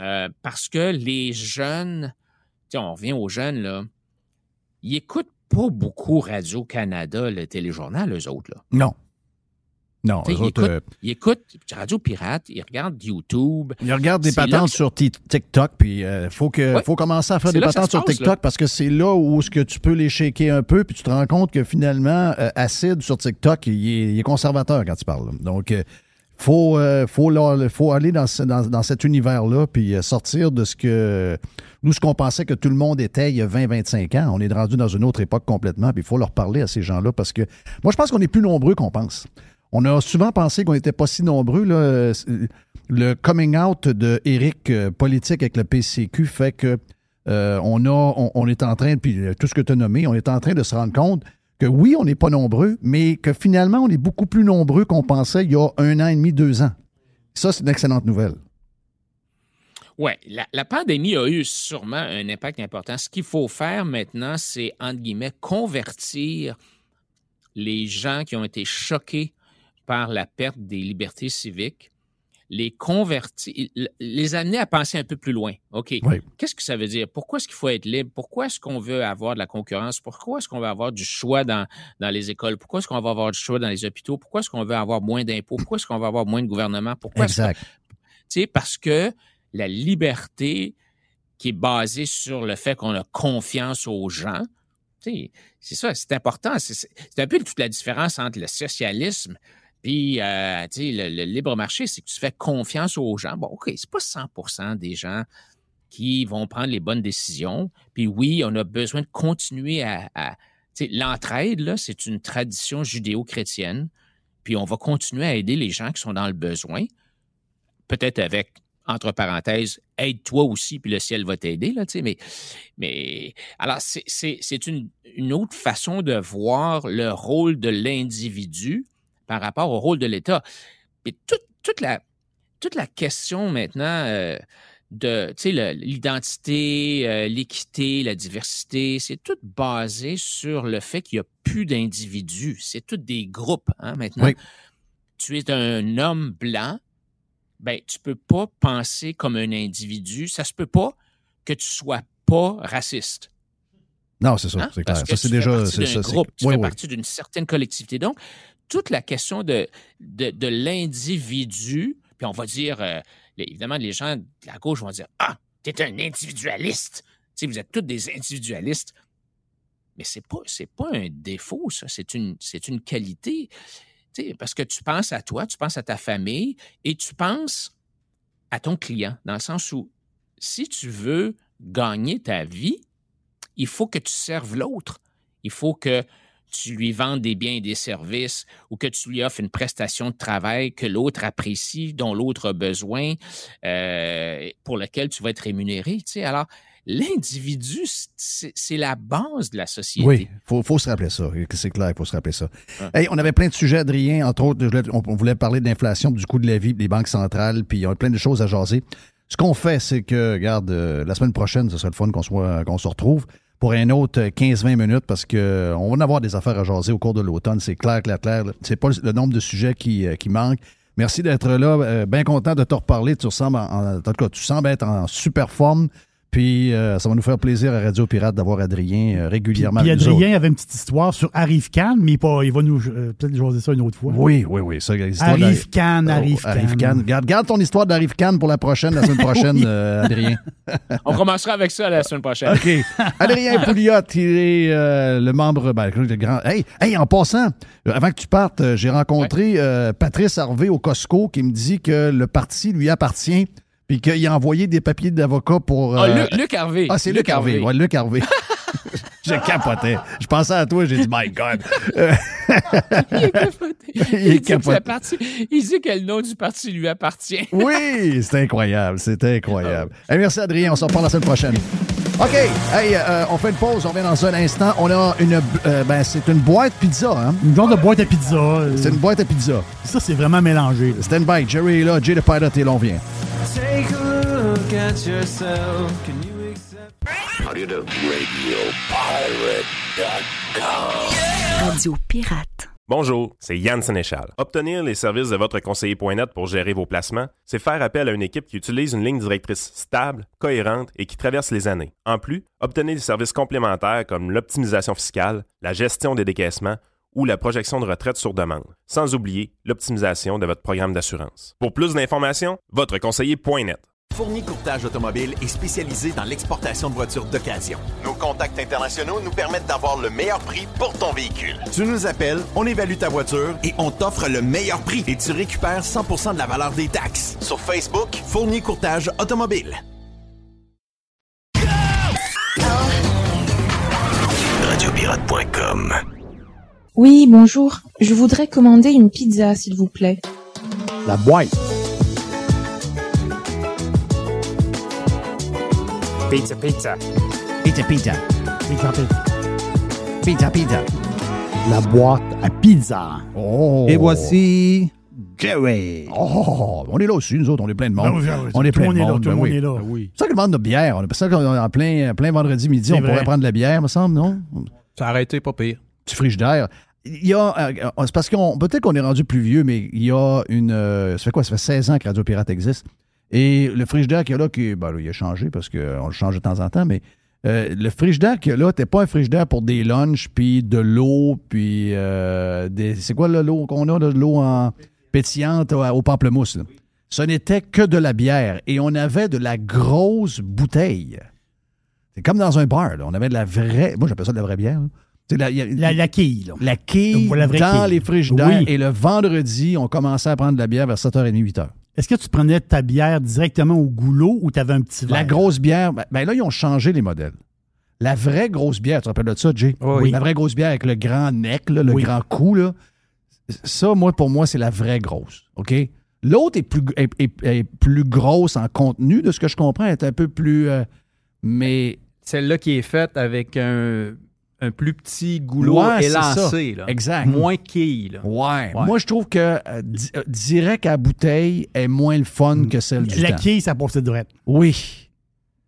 euh, parce que les jeunes, on revient aux jeunes là, ils écoutent pas beaucoup Radio Canada, le téléjournal, eux autres là. Non. Non, ils, écoutent, euh, ils écoutent Radio Pirate, ils regardent YouTube. Ils regardent des patentes que- sur Ti- TikTok, puis il faut, que, Ouais. faut commencer à faire des patentes sur passe, TikTok là. parce que c'est là où ce que tu peux les shaker un peu, puis tu te rends compte que finalement, euh, Acide sur TikTok, il est, il est conservateur quand tu parles. Donc, il faut, euh, faut, là- faut aller dans, ce- dans, dans cet univers-là, puis euh, sortir de ce que nous, ce qu'on pensait que tout le monde était il y a 20-25 ans. On est rendu dans une autre époque complètement, puis il faut leur parler à ces gens-là parce que moi, je pense qu'on est plus nombreux qu'on pense. On a souvent pensé qu'on n'était pas si nombreux. Là. Le coming out de Eric euh, politique avec le PCQ fait que euh, on, est en train, puis euh, tout ce que tu as nommé, on est en train de se rendre compte que oui, on n'est pas nombreux, mais que finalement, on est beaucoup plus nombreux qu'on pensait il y a un an et demi, deux ans. Ça, c'est une excellente nouvelle. Oui, la, la pandémie a eu sûrement un impact important. Ce qu'il faut faire maintenant, c'est, entre guillemets, convertir les gens qui ont été choqués par la perte des libertés civiques, les convertir, les amener à penser un peu plus loin. OK, Oui. qu'est-ce que ça veut dire? Pourquoi est-ce qu'il faut être libre? Pourquoi est-ce qu'on veut avoir de la concurrence? Pourquoi est-ce qu'on veut avoir du choix dans, dans les écoles? Pourquoi est-ce qu'on va avoir du choix dans les hôpitaux? Pourquoi est-ce qu'on veut avoir moins d'impôts? Pourquoi est-ce qu'on va avoir moins de gouvernement? Pourquoi Exact. tu sais, parce que la liberté qui est basée sur le fait qu'on a confiance aux gens, tu sais, c'est ça, c'est important. C'est un peu toute la différence entre le socialisme puis euh, tu sais, le, libre marché, c'est que tu fais confiance aux gens. Bon, OK, c'est pas 100% des gens qui vont prendre les bonnes décisions. Puis oui, on a besoin de continuer à... tu sais, l'entraide, là, c'est une tradition judéo-chrétienne. Puis on va continuer à aider les gens qui sont dans le besoin peut-être avec entre parenthèses, aide-toi aussi, puis le ciel va t'aider, là, tu sais, mais, mais, alors, c'est une, une autre façon de voir le rôle de l'individu par rapport au rôle de l'État. Puis toute, toute la, toute la question maintenant euh, de, tu l'identité, euh, l'équité, la diversité, c'est tout basé sur le fait qu'il n'y a plus d'individus. C'est tous des groupes, hein, maintenant. Oui. Tu es un homme blanc, ben, tu peux pas penser comme un individu. Ça se peut pas que tu sois pas raciste. Non, c'est ça, Hein? c'est Parce clair. que Ça, c'est tu fais déjà. partie c'est- d'un ça, c'est- groupe, tu oui, fais oui. partie d'une certaine collectivité. Donc, toute la question de, l'individu, puis on va dire, euh, évidemment, les gens de la gauche vont dire Ah, t'es un individualiste. Vous êtes tous des individualistes. Mais pas, c'est pas un défaut, ça. C'est une, qualité. Parce que tu penses à toi, tu penses à ta famille et tu penses à ton client, dans le sens où si tu veux gagner ta vie, il faut que tu serves l'autre. Il faut que tu lui vendes des biens et des services ou que tu lui offres une prestation de travail que l'autre apprécie, dont l'autre a besoin, euh, pour lequel tu vas être rémunéré. Tu sais, alors, l'individu, c'est la base de la société. Oui, il faut, faut se rappeler ça. C'est clair, il faut se rappeler ça. Hey, on avait plein de sujets, Adrien. Entre autres, on voulait parler de l'inflation, du coût de la vie, des banques centrales, puis il y a plein de choses à jaser. Ce qu'on fait, c'est que, regarde, euh, la semaine prochaine, ce serait le fun qu'on soit- qu'on se retrouve pour un autre 15-20 minutes parce que on va avoir des affaires à jaser au cours de l'automne. C'est clair, clair, clair. C'est pas le nombre de sujets qui, euh, qui manque. Merci d'être là. Euh, bien content de te reparler. Tu ressembles en- en tout cas, tu sembles être en super forme. Puis euh, ça va nous faire plaisir à Radio Pirate d'avoir Adrien euh, régulièrement. Puis. Adrien avait une petite histoire sur Arrive Khan, mais pas, il va nous euh, peut-être jaser ça une autre fois. Oui, oui, oui. Ça, Arrive Khan, Arrive Oh. Khan. Garde, garde ton histoire d'Arrive Khan pour la prochaine, la semaine prochaine, Oui. euh, Adrien. On commencera avec ça la semaine prochaine. OK. Adrien Pouliot, il est euh, le membre, ben, le grand. Hey, hey, en passant, avant que tu partes, j'ai rencontré euh, Patrice Harvey au Costco qui me dit que le parti lui appartient puis qu'il a envoyé des papiers d'avocat pour. Ah, euh, Luc, Luc Harvey. Ah, c'est Luc, Harvey. Ouais, Luc Harvey. je capotais. Je pensais à toi, j'ai dit, my God. Il est capoté. Il est Il, dit que capoté. partie- il dit que le nom du parti lui appartient. Oui, c'est incroyable, c'est incroyable. Hey, merci Adrien, on se reparle la semaine prochaine. OK, hey, euh, on fait une pause, on revient dans un instant. On a une, euh, ben, c'est une boîte pizza, hein? Une genre de boîte à pizza. euh, C'est une boîte à pizza. Ça, c'est vraiment mélangé. Stand by, Jerry est là, Jay the Pirate et l'on vient. Take a look at yourself. Can you accept? RadioPirate.com. Radio Pirate. Bonjour, c'est Yann Sénéchal. Obtenir les services de votre conseiller.net pour gérer vos placements, c'est faire appel à une équipe qui utilise une ligne directrice stable, cohérente et qui traverse les années. En plus, obtenez des services complémentaires comme l'optimisation fiscale, la gestion des décaissements ou la projection de retraite sur demande, sans oublier l'optimisation de votre programme d'assurance. Pour plus d'informations, votre conseiller.net. Fourni Courtage Automobile est spécialisé dans l'exportation de voitures d'occasion. Nos contacts internationaux nous permettent d'avoir le meilleur prix pour ton véhicule. Tu nous appelles, on évalue ta voiture et on t'offre le meilleur prix et tu récupères 100% de la valeur des taxes. Sur Facebook, Fournier Courtage Automobile. RadioPirate.com. Oui, bonjour. Je voudrais commander une pizza, s'il vous plaît. La boîte. Pizza, pizza. Pizza, pizza. Pizza, pizza. Pizza, pizza. La boîte à pizza. Oh. Et voici Jerry. Oh, on est là aussi, nous autres, on est plein de monde. Ben oui, oui, on est plein le de monde tout le ben monde oui. est là. Ben oui. C'est ça que demande de bière. On est ça qu'on est en plein, plein vendredi midi, on vrai. pourrait prendre de la bière, me semble, non? Ça a arrêté, pas pire. Petit frigidaire. Il y a, euh, c'est parce qu'on, peut-être qu'on est rendu plus vieux, mais il y a une, euh, ça fait quoi? Ça fait 16 ans que Radio Pirate existe. Et le frigidaire qu'il y a là, qui, ben il a changé parce qu'on le change de temps en temps, mais euh, le frigidaire qu'il y a là, t'es pas un frigidaire pour des lunchs, puis de l'eau, puis des, c'est quoi l'eau qu'on a, de l'eau en pétillante au, au pamplemousse? là? Ce n'était que de la bière et on avait de la grosse bouteille. C'est comme dans un bar, là. on avait de la vraie, moi j'appelle ça de la vraie bière. là. C'est la, a- La, la quille, là. la quille La dans quille. les frigidaires. Oui. Et le vendredi, on commençait à prendre de la bière vers 7h30, 8h. Est-ce que tu prenais ta bière directement au goulot ou tu avais un petit verre? La grosse bière, ben, ben là, ils ont changé les modèles. La vraie grosse bière, tu te rappelles de ça, Jay? Oui. La vraie grosse bière avec le grand neck, là, le Oui. grand cou, là. Ça, moi, pour moi, c'est la vraie grosse. OK? L'autre est plus, est, est- est plus grosse en contenu, de ce que je comprends, est un peu plus. euh, mais. Celle-là qui est faite avec un, un plus petit goulot Ouais, élancé. Là. Exact. Moins quille. Là. Ouais. Moi, je trouve que euh, di- euh, direct à bouteille est moins le fun que celle du La temps. quille, ça passait de droite. Oui.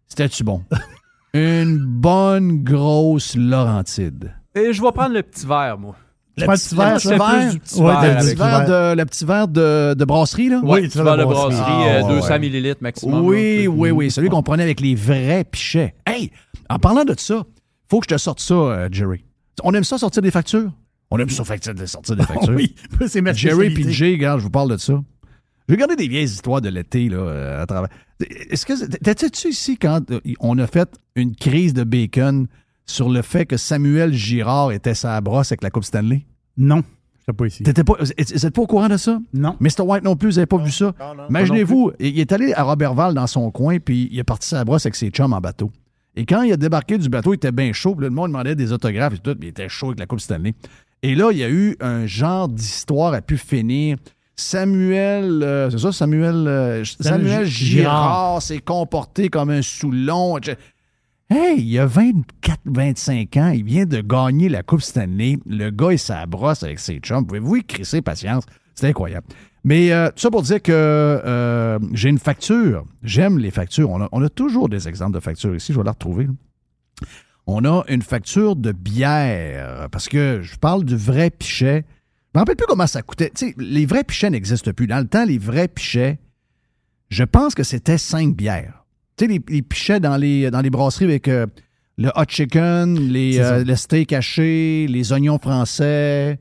C'était-tu bon? Une bonne grosse Laurentide. Et je vais prendre le petit verre, moi. Le petit verre, plus du petit Ouais, verre. le Le petit verre de, le petit verre de, de brasserie, là? Oui, petit tu vas verre de brasserie. Ah, euh, ouais, 200 ouais. millilitres maximum. Oui, là. oui, oui. Celui qu'on prenait avec les vrais pichets. Hey, en parlant de ça, faut que je te sorte ça, euh, Jerry. On aime ça sortir des factures? On aime ça facture- de sortir des factures. oui, c'est ma Jerry Jay, regarde, je vous parle de ça. J'ai regardé des vieilles histoires de l'été, là, euh, à travers. Est-ce que. T'étais-tu ici quand euh, on a fait une crise de bacon sur le fait que Samuel Girard était sa brosse avec la Coupe Stanley? Non, je n'étais pas ici. T'étais pas, vous n'êtes pas au courant de ça? Non. Mr. White non plus, vous n'avez pas vu ça? Imaginez-vous, il est allé à Robertval dans son coin, puis il est parti sa brosse avec ses chums en bateau. Et quand il a débarqué du bateau, il était bien chaud, puis là, le monde demandait des autographes et tout, puis il était chaud avec la Coupe Stanley. Et là, il y a eu un genre d'histoire à pu finir. Samuel, euh, c'est ça, Samuel, euh, Samuel Gi- Girard, s'est comporté comme un Soulon. Hey, il a 24-25 ans, il vient de gagner la Coupe Stanley. Le gars, il s'abrosse avec ses chums. Pouvez-vous y crisser patience? C'est incroyable. Mais euh, tout ça pour dire que euh, j'ai une facture. J'aime les factures. On a, on a toujours des exemples de factures ici. Je vais la retrouver. là. On a une facture de bière. Parce que je parle du vrai pichet. Je me rappelle plus comment ça coûtait. Les vrais pichets n'existent plus. Dans le temps, les vrais pichets, je pense que c'était cinq bières. Tu sais, les, les pichets dans les, dans les brasseries avec euh, le hot chicken, les, le steak haché, les oignons français.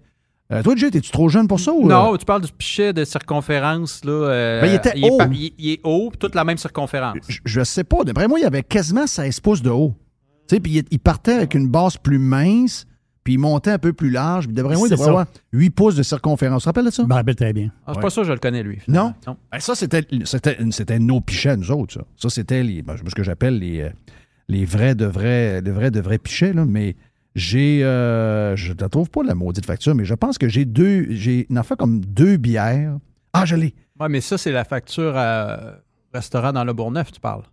Euh, toi, Jay, es-tu trop jeune pour ça? Ou, euh? Non, tu parles du pichet de circonférence. Là, euh, Ben, il était est haut. pa- il, il est haut, toute la même circonférence. Je, je sais pas. D'après moi, il y avait quasiment 16 pouces de haut. Tu sais, puis il, il partait avec une base plus mince, puis il montait un peu plus large. Puis d'après moi, il devrait avoir 8 pouces de circonférence. Tu te rappelles de ça? Je me rappelle très bien. Ah, c'est Ouais. pas ça, je le connais, lui. Non? Non. Ben, ça, c'était, c'était, c'était nos pichets, nous autres, ça. Ça, c'était les, ben, ce que j'appelle les, euh, les vrais de vrais, les vrais de vrais pichets, là. Mais j'ai, euh, je ne trouve pas la maudite facture, mais je pense que j'ai deux, j'ai une affaire comme deux bières. Ah, je l'ai. Ouais, mais ça, c'est la facture à restaurant dans le Bourgneuf, tu parles.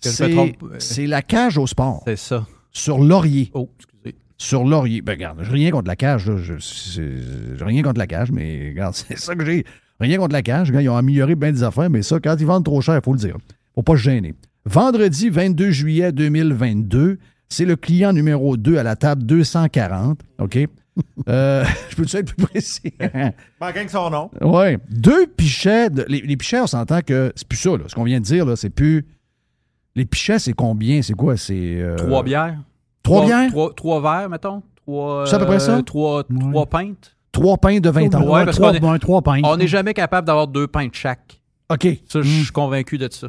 C'est, euh, c'est la cage au sport. C'est ça. Sur Laurier. Oh, excusez. Sur Laurier. Ben, regarde, j'ai rien contre la cage, J'ai rien contre la cage, mais regarde, c'est ça que j'ai. Rien contre la cage. Regarde, ils ont amélioré bien des affaires, mais ça, quand ils vendent trop cher, il faut le dire. faut pas se gêner. Vendredi 22 juillet 2022, c'est le client numéro 2 à la table 240. OK? Euh, je peux-tu être plus précis? Manquant que son nom. Oui. Deux pichets. de- les, les pichets, on s'entend que c'est plus ça, là. Ce qu'on vient de dire, là, c'est plus. Les pichets, c'est combien? C'est quoi? C'est. euh, Trois bières. Trois bières? Trois, trois verres, mettons? Trois, C'est à peu près ça? euh, Trois, trois pintes? Trois pains de 20 ans. Ouais, parce trois, qu'on est- trois pintes. On n'est jamais capable d'avoir deux pintes chaque. OK. Ça, je suis convaincu de ça.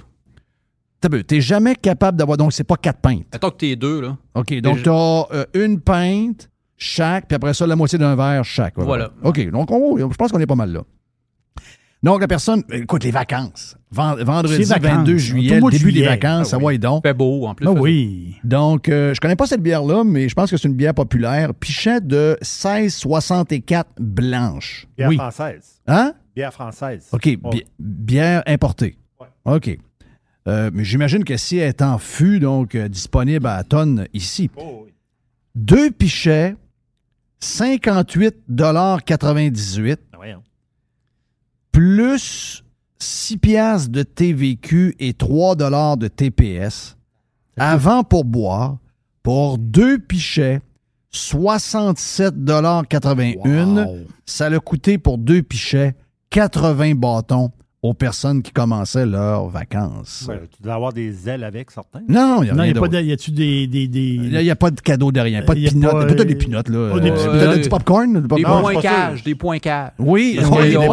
T'es jamais capable d'avoir. Donc, c'est pas quatre pintes. Mettons que t'es deux, là. OK. Donc, t'as euh, une pinte chaque, puis après ça, la moitié d'un verre chaque. Ouais, Voilà. ouais. OK. Donc, on- je pense qu'on est pas mal là. Donc, la personne. Écoute, les vacances. Ven- vendredi C'est vacances. 22 Tout juillet, le début des vacances. Ça Ah va et donc? Fait beau, en plus. Ah oui. Donc, euh, je connais pas cette bière-là, mais je pense que c'est une bière populaire. Pichet de 1664 blanche. Bière oui. française. Hein? Bière française. OK. Bière importée. OK. Euh, mais j'imagine que si elle est en fût, donc euh, disponible à la tonne ici. Oh, oui. Deux pichets, 58,98 Ah, voyons. plus 6 piastres de TVQ et 3 de TPS. Avant pour boire, pour deux pichets, 67,81 Ça l'a coûté pour deux pichets 80 bâtons aux personnes qui commençaient leurs vacances. Ben, tu dois avoir des ailes avec, certains. Non, il n'y a Non, rien il y a pas de. Y a-tu des. des, des... Il n'y a, pas de cadeau derrière, pas de a pinottes. pas, Peut-être euh, des pinottes, là. oh, des Euh, petits- euh, du popcorn. du Des popcorn? pas cash, sûr. des points cash. Oui, Parce oui, qu'ils des Oui,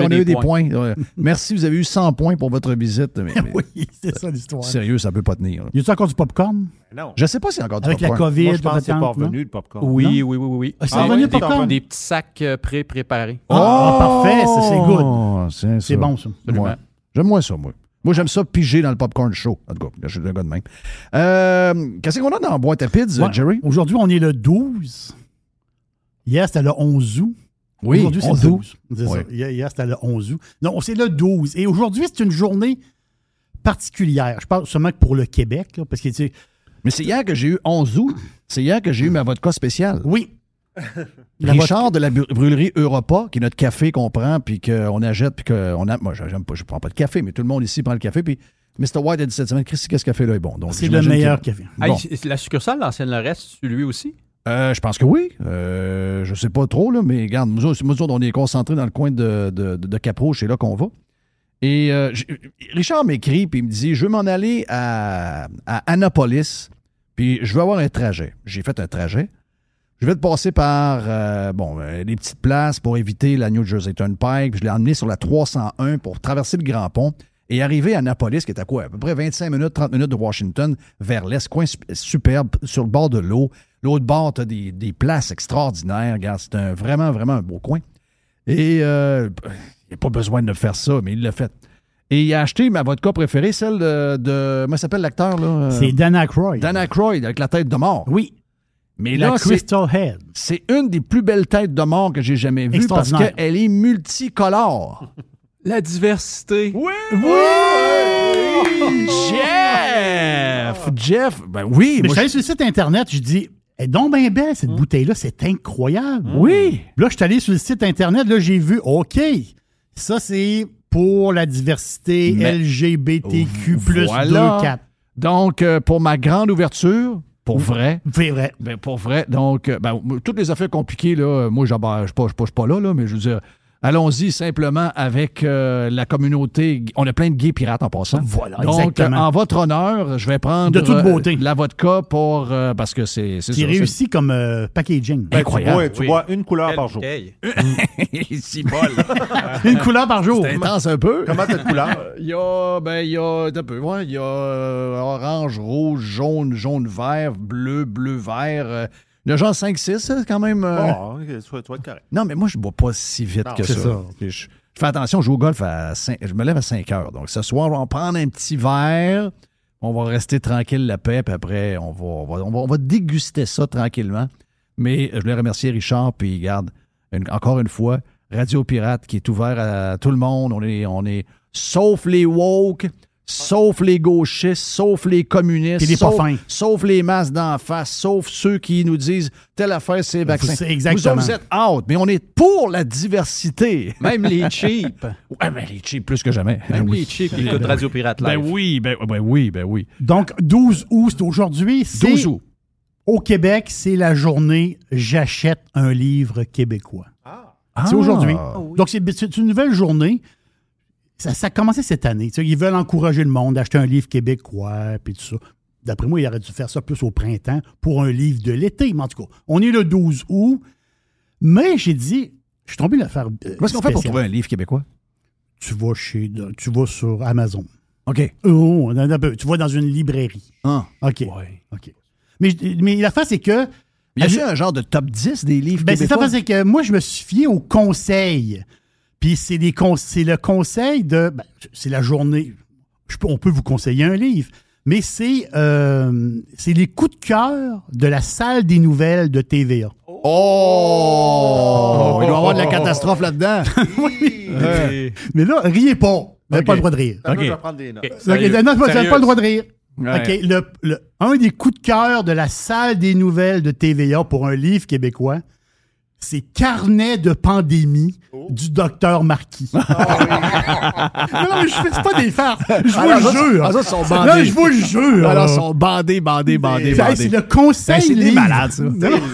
on a eu des des points. Merci, vous avez eu 100 points pour votre visite. Mais, mais oui, c'est ça l'histoire. sérieux, ça ne peut pas tenir. Y a-tu encore du popcorn? Non. Je ne sais pas s'il y a encore du Avec la popcorn. COVID, Moi, je pense que c'est pas non? revenu, le popcorn. Oui, Non? oui, oui, oui. Ah, c'est Ah, revenu le popcorn? Des, des petits sacs euh, pré-préparés. Ah, parfait, ça, c'est good. C'est bon, ça. Ouais. J'aime moins ça, moi. Moi, j'aime ça piger dans le popcorn chaud. En tout cas, je suis un gars de même. Euh, Qu'est-ce qu'on a dans la boîte à pizza, Ouais. Jerry? Aujourd'hui, on est le 12. Hier, c'était le 11 août. Oui, Aujourd'hui, c'est 11 le août. 12. C'est Ouais. ça. Hier, c'était le 11 août. Non, c'est le 12. Et aujourd'hui, c'est une journée particulière. Je parle seulement que pour le Québec, là, parce que, tu sais, Mais c'est hier que j'ai eu 11 août. C'est hier que j'ai eu ma vodka spéciale. Oui. La Richard de la brûlerie Europa, qui est notre café qu'on prend, puis qu'on achète, puis qu'on a. Moi, j'aime pas, je prends pas de café, mais tout le monde ici prend le café, puis Mr. White a dit cette semaine, Christy, qu'est-ce café-là est bon? Donc, C'est le meilleur que- café. Bon. Hey, la succursale d'Ancienne Lorette, c'est lui aussi? Euh, je pense que oui. Euh, je sais pas trop, là, mais regarde, nous autres, nous autres, on est concentrés dans le coin de, de, de, de Cap-Rouge, c'est là qu'on va. Et euh, Richard m'écrit, puis il me dit Je veux m'en aller à, à Annapolis, puis je veux avoir un trajet. J'ai fait un trajet. Je vais te passer par euh, bon, euh, des petites places pour éviter la New Jersey Turnpike. Je l'ai emmené sur la 301 pour traverser le Grand Pont et arriver à Annapolis, qui est à quoi? À peu près 25 minutes, 30 minutes de Washington, vers l'est. Coin su- superbe, sur le bord de l'eau. L'autre bord, tu as des, des places extraordinaires. Regarde, c'est un, vraiment, vraiment un beau coin. Et euh, il n'y a pas besoin de faire ça, mais il l'a fait. Et il a acheté ma vodka préférée, celle de. de comment s'appelle l'acteur, là? C'est Dan Aykroyd. Dan Aykroyd, avec la tête de mort. Oui. Mais La là, c'est- Crystal Head. c'est une des plus belles têtes de mort que j'ai jamais vues parce qu'elle est multicolore. La diversité. Oui! Jeff! Jeff! Ben oui! Mais je suis allé sur le site Internet, je dis, elle est donc bien belle, cette bouteille-là, c'est incroyable. Oui. Là, je suis allé sur le site Internet, là, j'ai vu, OK, ça, c'est pour la diversité Mais- LGBTQ plus Voilà. 2, 4. Donc, euh, pour ma grande ouverture, pour vrai? C'est vrai. Ben, pour vrai. Donc, euh, ben, toutes les affaires compliquées, là, moi, je ne suis pas, je suis pas là, là, mais je veux dire, allons-y simplement avec euh, la communauté. On a plein de gays pirates en passant. Voilà, Donc, exactement. euh, en votre honneur, je vais prendre De toute euh, beauté. la vodka pour. euh, parce que c'est. c'est réussi comme euh, packaging. Ben, Incroyable. Tu bois, tu Oui. bois une couleur par jour. c'est- Si bol. Une couleur par jour. C'est intense un peu. Comment t'as de couleur? Il y a, ben, il y a, un peu, ouais, il y a euh, orange, rouge, jaune, jaune, vert, bleu, bleu, vert. Euh, il y a genre 5-6, c'est quand même. euh, vas tu vas être correct. Non, mais moi, je ne bois pas si vite Non, que ça. ça. Je, je fais attention, je joue au golf à 5, je me lève à 5 heures. Donc, ce soir, on va en prendre un petit verre. On va rester tranquille, la paix, puis après, on va, on va, on va- on va déguster ça tranquillement. Mais je voulais remercier Richard, puis garde, une- encore une fois, Radio Pirate qui est ouvert à tout le monde. On est, on est sauf les woke, sauf les gauchistes, sauf les communistes, les pas sauf, sauf les masses d'en face, sauf ceux qui nous disent telle affaire, c'est vaccin. C'est exactement. Vous autres, vous êtes out, mais on est pour la diversité. Même les cheap. Ouais, mais les cheap plus que jamais. Même Ben oui. les cheap qui écoutent Radio Pirate Live. Ben oui, ben, ben oui, ben oui. Donc, 12 août, c'est aujourd'hui. c'est- 12 août. Au Québec, c'est la journée J'achète un livre québécois. C'est Ah. aujourd'hui. Ah Donc, c'est c'est une nouvelle journée. Ça, ça a commencé cette année. Tu sais, ils veulent encourager le monde d'acheter un livre québécois, puis tout ça. D'après moi, il aurait dû faire ça plus au printemps pour un livre de l'été. Mais en tout cas, on est le 12 août. Mais j'ai dit, je suis tombé l'affaire. euh, Comment est-ce qu'on fait pour trouver un livre québécois? Tu vas chez, tu vas sur Amazon. OK. Oh, non, non, tu vas dans une librairie. Ah. OK. OK. Mais, mais l'affaire, c'est que. Y a-t-il un genre de top 10 des livres Ben, c'est ça, québécois? parce que moi, je me suis fié au conseil. Puis c'est des con- c'est le conseil de. ben, c'est la journée. je peux- on peut vous conseiller un livre, mais c'est euh, c'est les coups de cœur de la salle des nouvelles de TVA. Oh! Il doit y avoir de la catastrophe là-dedans. oui. Ouais. Mais là, riez pas. Vous n'avez pas le droit de rire. Attends, Ok. Je vais prendre des notes. Non, vous n'avez pas le droit de rire. Ouais. OK, le- le- un des coups de cœur de la salle des nouvelles de TVA pour un livre québécois, c'est Carnet de pandémie du docteur Marquis. non, non, mais je fais pas des farces. Je vous le jure. ah, ça, Là, je vous le jure. Alors, là. ils sont bandés, bandés, bandés, bandés. C'est le conseil Ben, c'est des malades, ça.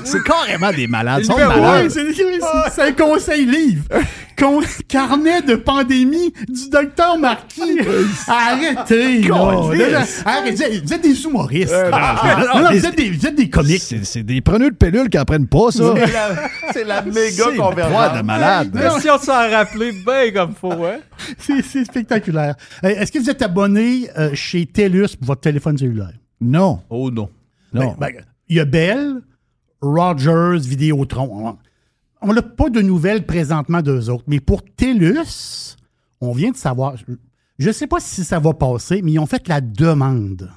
C'est carrément des malades. Ils sont c'est un conseil livre. Con- carnet de pandémie du docteur Marquis. Arrêtez, là. Arrêtez. Vous êtes des sous-moristes. Euh, non, non, Non, mais vous êtes des, vous êtes des comiques. C'est c'est des preneurs de pilules qui en prennent pas, ça. C'est la, c'est la méga convergence. de malade. Question de s'en rappeler bien comme faut, hein? C'est c'est spectaculaire. Euh, Est-ce que vous êtes abonné euh, chez TELUS pour votre téléphone cellulaire? Non. Oh non. Non. Ben, ben, Il y a Bell, Rogers, Vidéotron. On n'a pas de nouvelles présentement d'eux autres. Mais pour TELUS, on vient de savoir. Je ne sais pas si ça va passer, mais ils ont fait la demande.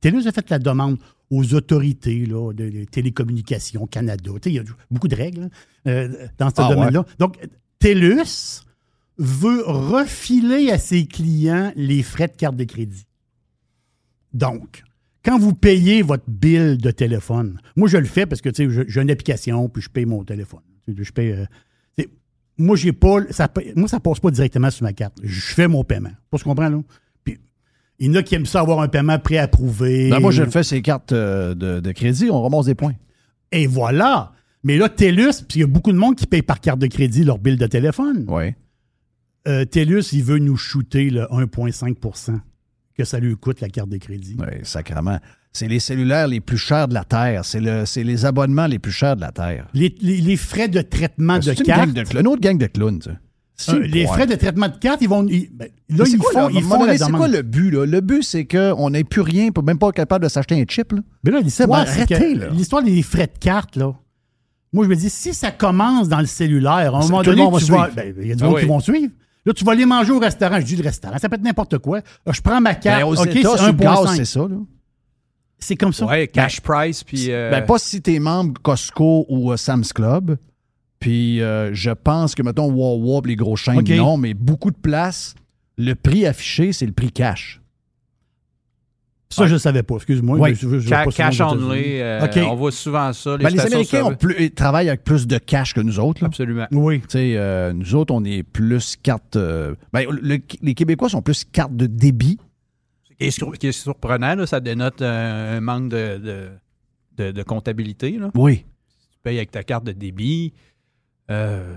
TELUS a fait la demande aux autorités là, de, de télécommunications Canada. Il y a beaucoup de règles hein, euh, dans ce Ah, domaine-là. Donc, TELUS veut refiler à ses clients les frais de carte de crédit. Donc, quand vous payez votre bill de téléphone, moi je le fais parce que j'ai une application puis je paye mon téléphone. Je paye. euh, moi, j'ai pas. Ça, moi, ça passe pas directement sur ma carte. Je fais mon paiement. Pas ce qu'on comprend, là? Puis, il y en a qui aiment ça avoir un paiement préapprouvé. Ben, moi, je le fais, ces cartes euh, de, de crédit, on ramasse des points. Et voilà. Mais là, TELUS, puis il y a beaucoup de monde qui paye par carte de crédit leur bill de téléphone. Oui. Euh, TELUS, il veut nous shooter le 1,5% que ça lui coûte la carte de crédit. Oui, sacrément. C'est les cellulaires les plus chers de la Terre. C'est le, les abonnements les plus chers de la Terre. Les, les- les frais de traitement de C'est une une autre gang de clowns, ça. Euh, les frais de traitement de carte, ils vont. ils- ben, là, ils quoi, font, là? ils la C'est quoi le but, là? Le but, c'est qu'on n'ait plus rien, même pas capable de s'acheter un chip, là. Mais là, l'histoire, Ben, des frais de carte, là. Moi, je me dis, si ça commence dans le cellulaire, à un moment donné, ben, il y a du Ah monde oui. qui vont suivre. Là, tu vas aller manger au restaurant. Je dis le restaurant, ça peut être n'importe quoi. Je prends ma carte. Ben, OK, c'est sur le gaz, 1,5. c'est ça, là. C'est comme ça. Ouais, cash price, puis. euh, Ben, pas si t'es membre Costco ou euh, Sam's Club. Puis euh, je pense que, mettons, Wawa, pis les gros chaînes, non, mais beaucoup de places, le prix affiché, c'est le prix cash. Ça, je ne savais pas. Excuse-moi. Oui. Je- Ca- pas cash only. euh, OK. On voit souvent ça. Les, Ben, les Américains ont plus- ils travaillent avec plus de cash que nous autres. là. Absolument. Oui. Tu sais, euh, nous autres, on est plus carte. euh, ben, le- les Québécois sont plus carte de débit. Ce qui est, sur- qui est surprenant, là, ça dénote un, un manque de, de, de- de comptabilité. Là. Oui. Tu payes avec ta carte de débit. euh,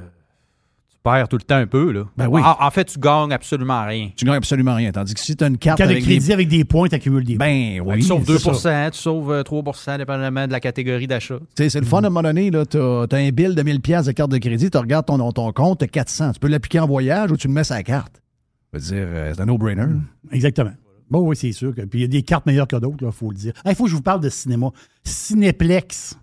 tu perds tout le temps un peu. Là. Ben oui. En, en fait, tu gagnes absolument rien. Tu gagnes absolument rien. Tandis que si tu as une carte, Carte de avec crédit des- avec des points, tu accumules des points. Ben oui. tu sauves 2 c'est ça. tu sauves euh, 3% dépendamment de la catégorie d'achat. C'est le fun à un moment donné, tu as, un bill de 1000 pièces de carte de crédit, tu regardes ton, ton compte, tu as 400. Tu peux l'appliquer en voyage ou tu le mets sur la carte. Je veux dire, euh, c'est un no-brainer. Exactement. Bon, oui, c'est sûr. que- Puis il y a des cartes meilleures que d'autres, il faut le dire. Il faut que je vous parle de cinéma. Cinéplex.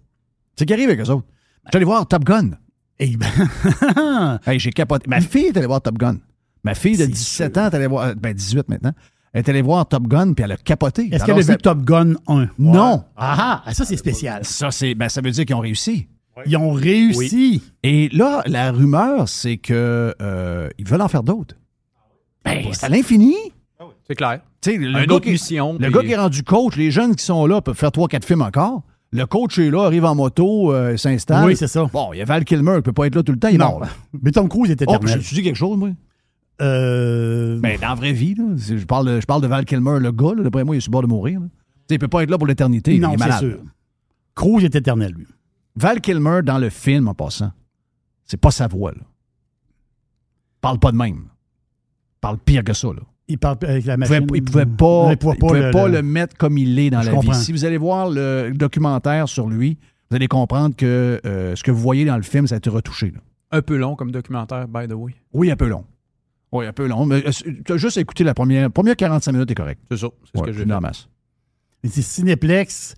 C'est qui arrive avec eux autres? J'allais voir Top Gun. Eh ben, Hey, j'ai capoté. Ma fille est allée voir Top Gun. Ma fille de C'est 17 ans est allée voir, ben 18 maintenant, elle est allée voir Top Gun puis elle a capoté. Est-ce qu'elle a vu Top Gun 1? Non. Ah, ah, ça, c'est spécial. Ça, c'est, ben, ça veut dire qu'ils ont réussi. Ils ont réussi. Et là, la rumeur, c'est que euh, ils veulent en faire d'autres. Ben, c'est à l'infini. C'est clair. Tu le Une gars autre qui- mission, Le puis- gars qui est rendu coach, les jeunes qui sont là peuvent faire 3-4 films encore. Le coach est là, arrive en moto, euh, s'installe. Oui, c'est ça. Bon, il y a Val Kilmer qui peut pas être là tout le temps, il est Non. mort. là. Mais Tom Cruise est Oh, éternel. je, je dis quelque chose, moi? Euh, Ben, dans la vraie vie, là, je parle, de, je parle de Val Kilmer, le gars, là, d'après moi, il est sur le bord de mourir. là. Tu sais, Il peut pas être là pour l'éternité. non, il est c'est sûr. Cruise est éternel, lui. Val Kilmer, dans le film, en passant, c'est pas sa voix. Là. Parle pas de même. Parle pire que ça. Là. Il parle avec la Il machine. pouvait, pas, Il pouvait il pouvait le- pas le- le mettre comme il est dans Je la comprends. vie. Si vous allez voir le documentaire sur lui, vous allez comprendre que euh, ce que vous voyez dans le film, ça a été retouché. là. Un peu long comme documentaire, by the way. Oui, un peu long. Oui, un peu long. Mais tu as juste écouté la première, première 45 minutes, t'es correct. C'est ça. C'est Ouais, ce que j'ai dans la fait. masse. Mais c'est Cinéplex,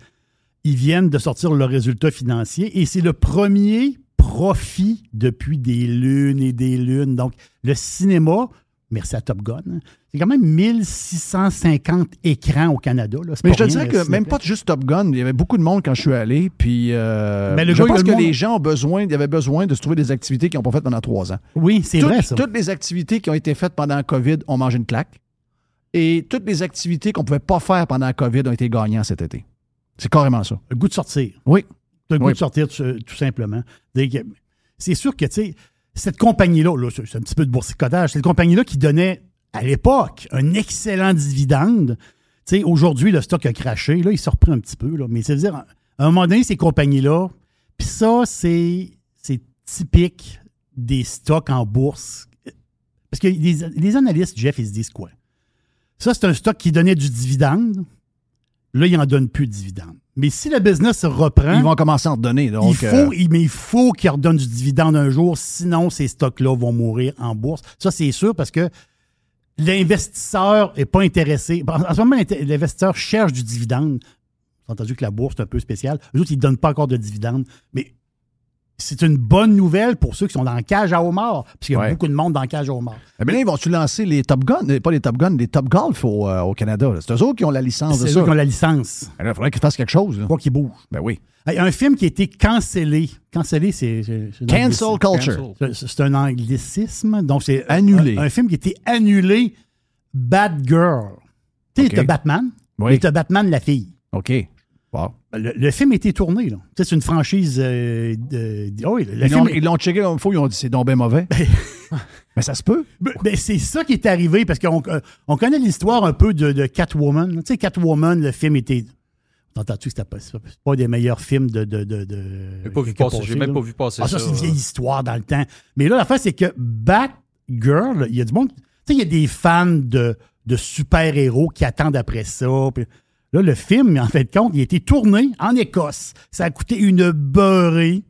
ils viennent de sortir le résultat financier et c'est le premier profit depuis des lunes et des lunes. Donc, le cinéma, merci à Top Gun, hein, c'est quand même 1650 écrans au Canada. là. Mais je te dirais que même pas juste Top Gun, il y avait beaucoup de monde quand je suis allé, puis euh, Mais le je gars, pense le que monde- les gens ont besoin, ils avaient besoin de se trouver des activités qu'ils n'ont pas faites pendant trois ans. Oui, c'est vrai, ça. Toutes les activités qui ont été faites pendant la COVID ont mangé une claque. Et toutes les activités qu'on ne pouvait pas faire pendant la COVID ont été gagnantes cet été. C'est carrément ça. Le goût de sortir. Oui. Le goût Oui. de sortir tout, simplement. C'est sûr que, tu sais, cette compagnie-là, là, c'est c'est un petit peu de boursicotage, cette compagnie-là qui donnait, à l'époque, un excellent dividende. Tu sais, aujourd'hui, le stock a craché. Là, il se reprend un petit peu. Là, mais c'est-à-dire, à un moment donné, ces compagnies-là, puis ça, c'est c'est typique des stocks en bourse. Parce que les, les analystes, Jeff, ils se disent quoi? Ça, c'est un stock qui donnait du dividende. Là, il n'en donne plus de dividende. Mais si le business se reprend, Ils vont commencer à en redonner. Donc, il faut, euh, il- mais il faut qu'ils redonnent du dividende un jour, sinon ces stocks-là vont mourir en bourse. Ça, c'est sûr parce que l'investisseur n'est pas intéressé. En ce moment, l'investisseur cherche du dividende. J'ai entendu que la bourse est un peu spéciale. Eux autres, ils ne donnent pas encore de dividende. Mais c'est une bonne nouvelle pour ceux qui sont dans la cage à homard, parce qu'il y a Ouais. beaucoup de monde dans la cage à homard. Eh bien là, ils vont-tu lancer les Top Gun, euh, pas les Top Gun, les Top Golf au, euh, au Canada? C'est eux autres qui ont la licence de C'est eux qui ont la licence. Eh Il faudrait qu'ils fassent quelque chose. Pas qu'ils bougent. Ben oui. Un film qui a été cancellé. Cancellé, c'est. Cancel culture. C'est- un anglicisme. Donc, c'est. Annulé. Un, un film qui a été annulé. Bad Girl. Tu sais, OK. t'as Batman. Oui. Mais t'as Batman, la fille. OK. Bon. Le, le film été tourné, là. C'est une franchise. euh, oh oui, le Ils l'ont- film. ils l'ont checké une fois, ils ont dit c'est donc mauvais. Mais ça se peut. Ben, ben, c'est ça qui est arrivé parce qu'on euh, on connaît l'histoire un peu de, de Catwoman. Tu sais, Catwoman, le film était. T'entends-tu que c'était pas, c'est pas des meilleurs films de. de, de, de J'ai pas vu qui a passer- passé, j'ai même pas vu passer Ah, ça. ça. c'est une vieille histoire dans le temps. Mais là, l'affaire, c'est que Batgirl, il y a du monde. Tu sais, il y a des fans de, de super-héros qui attendent après ça. Puis là, le film, en fait de compte, il a été tourné en Écosse. Ça a coûté une beurrée.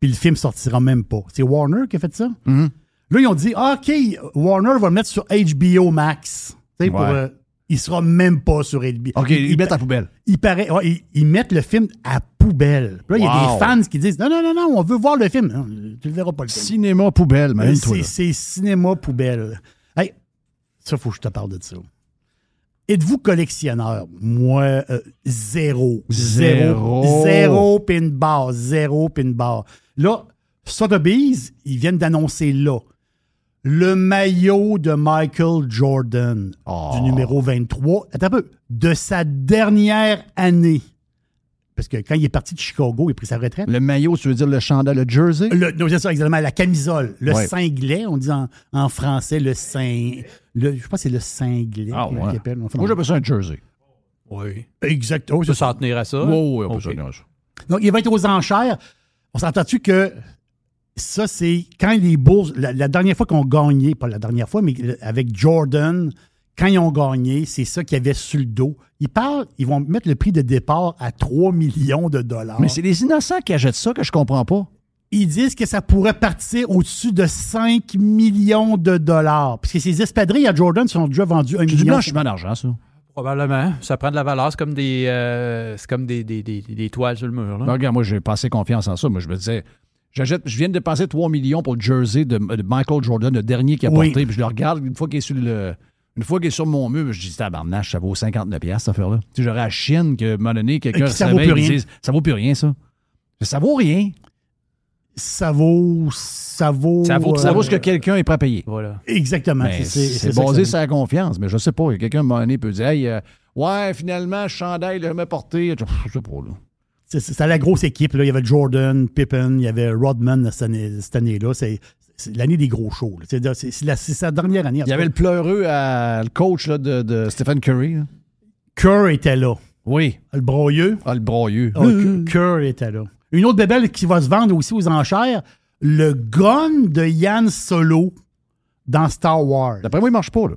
Puis le film sortira même pas. C'est Warner qui a fait ça? Mm-hmm. Là, ils ont dit, Ah, OK, Warner va le mettre sur HBO Max. Tu sais, pour, Ouais. euh, il sera même pas sur HBO. OK, ils mettent à poubelle. Il paraît, ouais, ils, ils mettent le film à poubelle. Puis Là, il y a des fans qui disent, non, non, non, non, on veut voir le film. Non, tu le verras pas le film. Cinéma poubelle, là. c'est cinéma poubelle. Hey, ça, faut que je te parle de ça. Êtes-vous collectionneur? Moi, euh, zéro. Zéro. Zéro. Zéro pin bar. Zéro pin bar. Là, Sotheby's, ils viennent d'annoncer là le maillot de Michael Jordan Oh. du numéro 23. Attends un peu. De sa dernière année. Parce que quand il est parti de Chicago, il a pris sa retraite. Le maillot, tu veux dire le chandail, le jersey? Le, non, c'est ça, exactement. La camisole. Le Ouais. cinglet, on dit en, en français le cing. Le, je pense que c'est le cinglet. Ah, ouais. appelle. Enfin, Moi, j'appelle ça un jersey. Oui. Exact. Oh, On peut s'en tenir à ça? Oui, oui, on peut Ok. ça dire ça. Donc, il va être aux enchères. On s'entend-tu que ça, c'est quand les Bulls, la, la dernière fois qu'on gagné, pas la dernière fois, mais avec Jordan, quand ils ont gagné, c'est ça qu'il y avait sur le dos. Ils parlent, ils vont mettre le prix de départ à 3 millions de dollars. Mais c'est les innocents qui achètent ça que je comprends pas. Ils disent que ça pourrait partir au-dessus de 5 millions de dollars. Parce que ces espadrilles à Jordan sont déjà vendus 1 C'est du million. blanchiment d'argent, ça. Probablement. Ça prend de la valeur. C'est comme des, euh, c'est comme des, des, des, des toiles sur le mur. là. Ben, regarde, moi, j'ai passé confiance en ça. Moi, je me disais, j'achète, je viens de dépenser 3 millions pour le jersey de, de Michael Jordan, le dernier qu'il a Oui. porté. Puis je le regarde une fois qu'il est sur le. Une fois qu'il est sur mon mur, je dis, tabarnache, ça vaut 59 piastres, cette affaire-là. Tu sais, j'aurais à chienne que, à un moment donné, quelqu'un se ça vaut réveille plus et rien. dise, ça vaut plus rien, ça. Ça vaut rien. Ça vaut. Ça vaut. Ça vaut, ça euh, vaut ce que quelqu'un est prêt à payer. Voilà. Exactement. C'est- basé sur la confiance. Mais je sais pas. Quelqu'un, à un moment donné, peut dire, hey, euh, ouais, finalement, le chandail, il l'a jamais porté. Je sais pas, là. C'était la grosse équipe. Là. Il y avait Jordan, Pippen, il y avait Rodman cette année- cette année-là. C'est c'est l'année des gros shows. C'est sa dernière année. Il y avait le pleureux à le coach là, de, de Stephen Curry. là. Kerr était là. Oui. Le broyeux. Ah, le broyeux. Ah, Kerr- Kerr était là. Une autre bébelle qui va se vendre aussi aux enchères, le gun de Yann Solo dans Star Wars. D'après moi, il marche pas, là.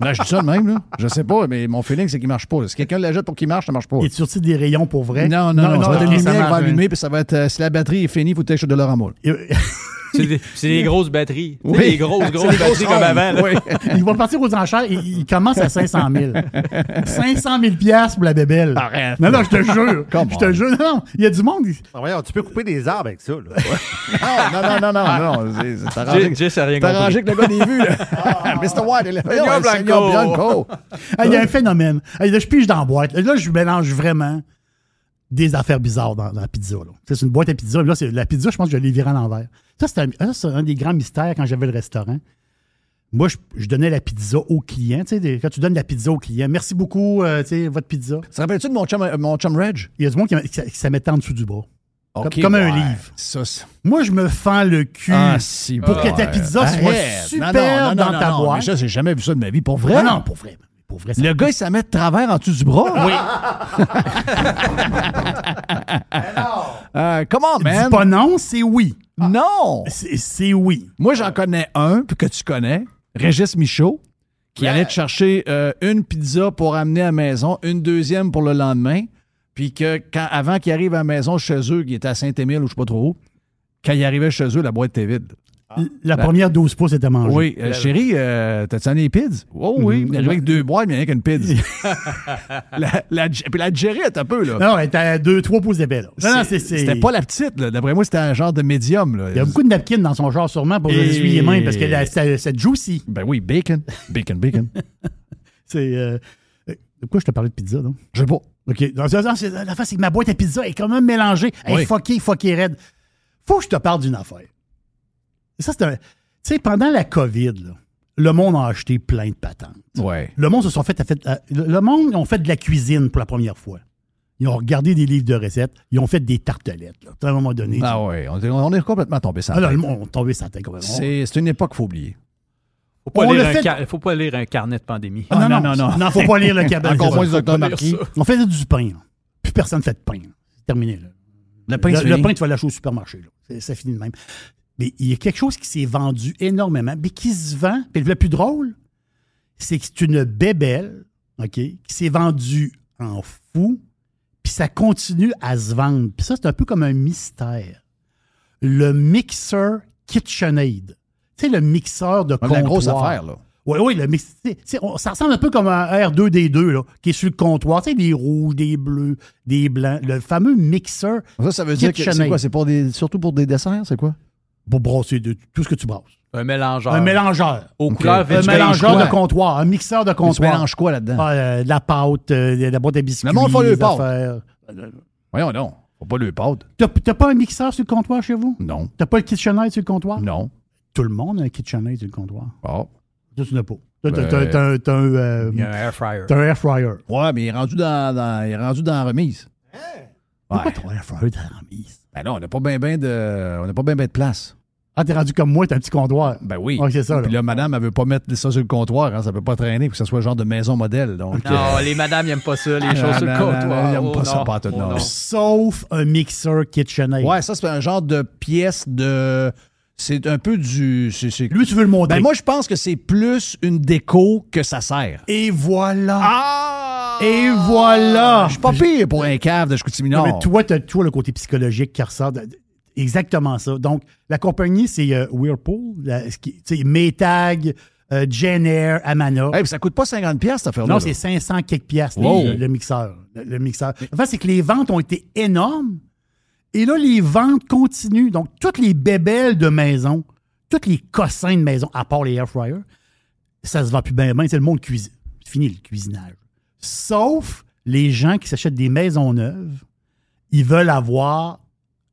Là, je dis ça de même, là. Je sais pas, mais mon feeling, c'est qu'il marche pas. là. Si quelqu'un l'achète pour qu'il marche, ça marche pas. Il est sorti des rayons pour vrai? Non, non, non, être ok, une ça va allumer, puis ça va être. euh, si la batterie est finie, il faut que tu de l'or à molle. C'est des, c'est des grosses batteries. Oui. Des grosses, grosses des batteries grosses comme avant. Oui. Il va partir aux enchères. Il, il commence à 500 000. 500 000 piastres pour la bébelle. Arrête. Non, non, je te jure. Je te jure. Non, non, il y a du monde. Ah, voyons, tu peux couper des arbres avec ça. Là. Non, non, non, non, non. c'est- c'est arrangé- Jay- Jay, ça a rien C'est compris. arrangé que le gars des vues. Mr. White, il est là. Blanco. Ah, Il y a un phénomène. Ah, Là, je pige dans la boîte. Là, je mélange vraiment des affaires bizarres dans, dans la pizza. C'est une boîte à pizza. Là, c'est- la pizza, je pense que je l'ai virée à l'envers. Ça, c'est un, des grands mystères quand j'avais le restaurant. Moi, je, je donnais la pizza au client. Tu sais, des- quand tu donnes la pizza au client, merci beaucoup, euh, tu sais, votre pizza. Ça rappelle-tu de mon chum, euh, mon chum Reg? Il y a du monde qui, qui, qui mettait en dessous du bras. Comme, un livre. Ça, Moi, je me fends le cul Ah, si, pour que ta pizza soit Arrête. super Non, non, non, dans non, ta non, boîte. ça, j'ai jamais vu ça de ma vie. Pour vrai? Non, pour vrai. Pour vrai ça- Le gars, il s'en met de travers en dessous du bras. Oui. Euh, comment, man? Dis pas non, c'est oui. Non! C'est oui. Moi, j'en connais un puis que tu connais, Régis Michaud, qui allait te chercher euh, une pizza pour amener à la maison, une deuxième pour le lendemain, puis que quand, avant qu'il arrive à la maison chez eux, qui était à Saint-Émile ou je sais pas trop où, quand il arrivait chez eux, la boîte était vide. La première 12 pouces était mangée. Oui, euh, chérie, euh, t'as-tu les pids? Oh oui, elle jouait avec deux boîtes, mais rien qu'une pid. la, la, puis la Jerry est un peu, là. Non, elle était à 2-3 pouces d'épais. là. Non, non, c'est- c'est- C'était pas la petite, là. D'après moi, c'était un genre de médium, là. Il y a beaucoup de napkins dans son char, sûrement, pour Et- essuyer les mains, parce que la- c'est c'est juicy. Ben oui, bacon. Bacon, bacon. C'est. euh, de quoi je te parlais de pizza, non? Je sais pas. OK. Non, la face, c'est que ma boîte à pizza est quand même mélangée. Elle Oui. est fuckée, fuckée raide. Faut que je te parle d'une affaire. Ça, c'est un. Tu sais, pendant la COVID, là, le monde a acheté plein de patentes. Ouais. Le monde se sont fait, a fait- a- le monde ont fait de la cuisine pour la première fois. Ils ont regardé des livres de recettes, ils ont fait des tartelettes. Là. À un moment donné. Ah ouais, on est, on est complètement tombé sans Ah là, le monde est tombé sans tête complètement. C'est une époque qu'il faut oublier. Faut pas, On lire le un fait- car- faut pas lire un carnet de pandémie. Ah, non, non, non, non. faut pas lire le cabinet. Encore moins Marquis. On faisait du pain. là. Plus personne ne fait de pain. C'est terminé. Là. Le pain, le, fini. pain, tu vas l'acheter au supermarché. là. C'est- Ça finit de même. Mais il y a quelque chose qui s'est vendu énormément, mais qui se vend. Puis le plus drôle, c'est que c'est une bébelle, OK, qui s'est vendue en fou, puis ça continue à se vendre. Puis ça, c'est un peu comme un mystère. Le mixer KitchenAid. Tu sais, le mixeur de comptoir. la grosse affaire, là. Oui, oui, le mix. on- ça ressemble un peu comme un R2D2, là, qui est sur le comptoir. Tu sais, des rouges, des bleus, des blancs. Le fameux mixeur. Ça, ça veut dire que c'est KitchenAid. quoi? C'est pour des, surtout pour des desserts, c'est quoi? Pour brasser de, tout ce que tu brasses. Un mélangeur. Un mélangeur. Aux Ok. couleurs Un mélangeur de comptoir. Un mixeur de Mais Tu comptoir. mélanges quoi là-dedans? Ah, euh, de la pâte, euh, de la boîte à biscuits. Le monde fait le pâte. Voyons non. Faut pas le pâte. T'as t'as pas un mixeur sur le comptoir chez vous? Non. T'as pas le KitchenAid sur le comptoir? Non. Tout le monde a un KitchenAid sur le comptoir. Oh. Ça, tu n'as pas. T'as Ben- un- t'as un, euh, un air fryer. t'as un air fryer. Ouais, mais il est rendu dans, dans- il est rendu dans la remise. Pourquoi ton air fryer dans la remise? Ben non, on n'a pas bien ben de, on n'a pas bien ben de place. Ah, t'es rendu comme moi, t'as un petit comptoir. Ben oui. Ouais, c'est ça, là. Puis là, madame, elle veut pas mettre ça sur le comptoir, hein, ça peut pas traîner, pour que ça soit genre de maison modèle. Donc, Non, euh, les madames n'aiment pas ça, les Ah, choses sur le comptoir. non, ils aiment pas Oh, ça, pas tout, Oh, non. non. Sauf un mixeur KitchenAid. Ouais, ça, c'est un genre de pièce de. C'est un peu du. c'est- c'est- Lui, tu veux le montrer. Ben moi, je pense que c'est plus une déco que ça sert. Et voilà. Ah! Et voilà. Je suis pas pire pour un cave de Chicoutimi Non, Nord. mais toi, tu as toujours le côté psychologique qui ressort. de- exactement ça. Donc, la compagnie, c'est euh, Whirlpool, la- ce qui- Maytag, euh, Jenner, Amana. Hey, puis ça coûte pas 50$, piastres, cette affaire-là. non, c'est 500 quelques piastres, Wow. le, le mixeur. Le, le mixeur. En fait, c'est que les ventes ont été énormes. Et là, les ventes continuent. Donc, toutes les bébelles de maison, tous les cossins de maison, à part les air fryers, ça se vend plus bien. C'est le monde cuisine. C'est fini le cuisinage. Sauf les gens qui s'achètent des maisons neuves, ils veulent avoir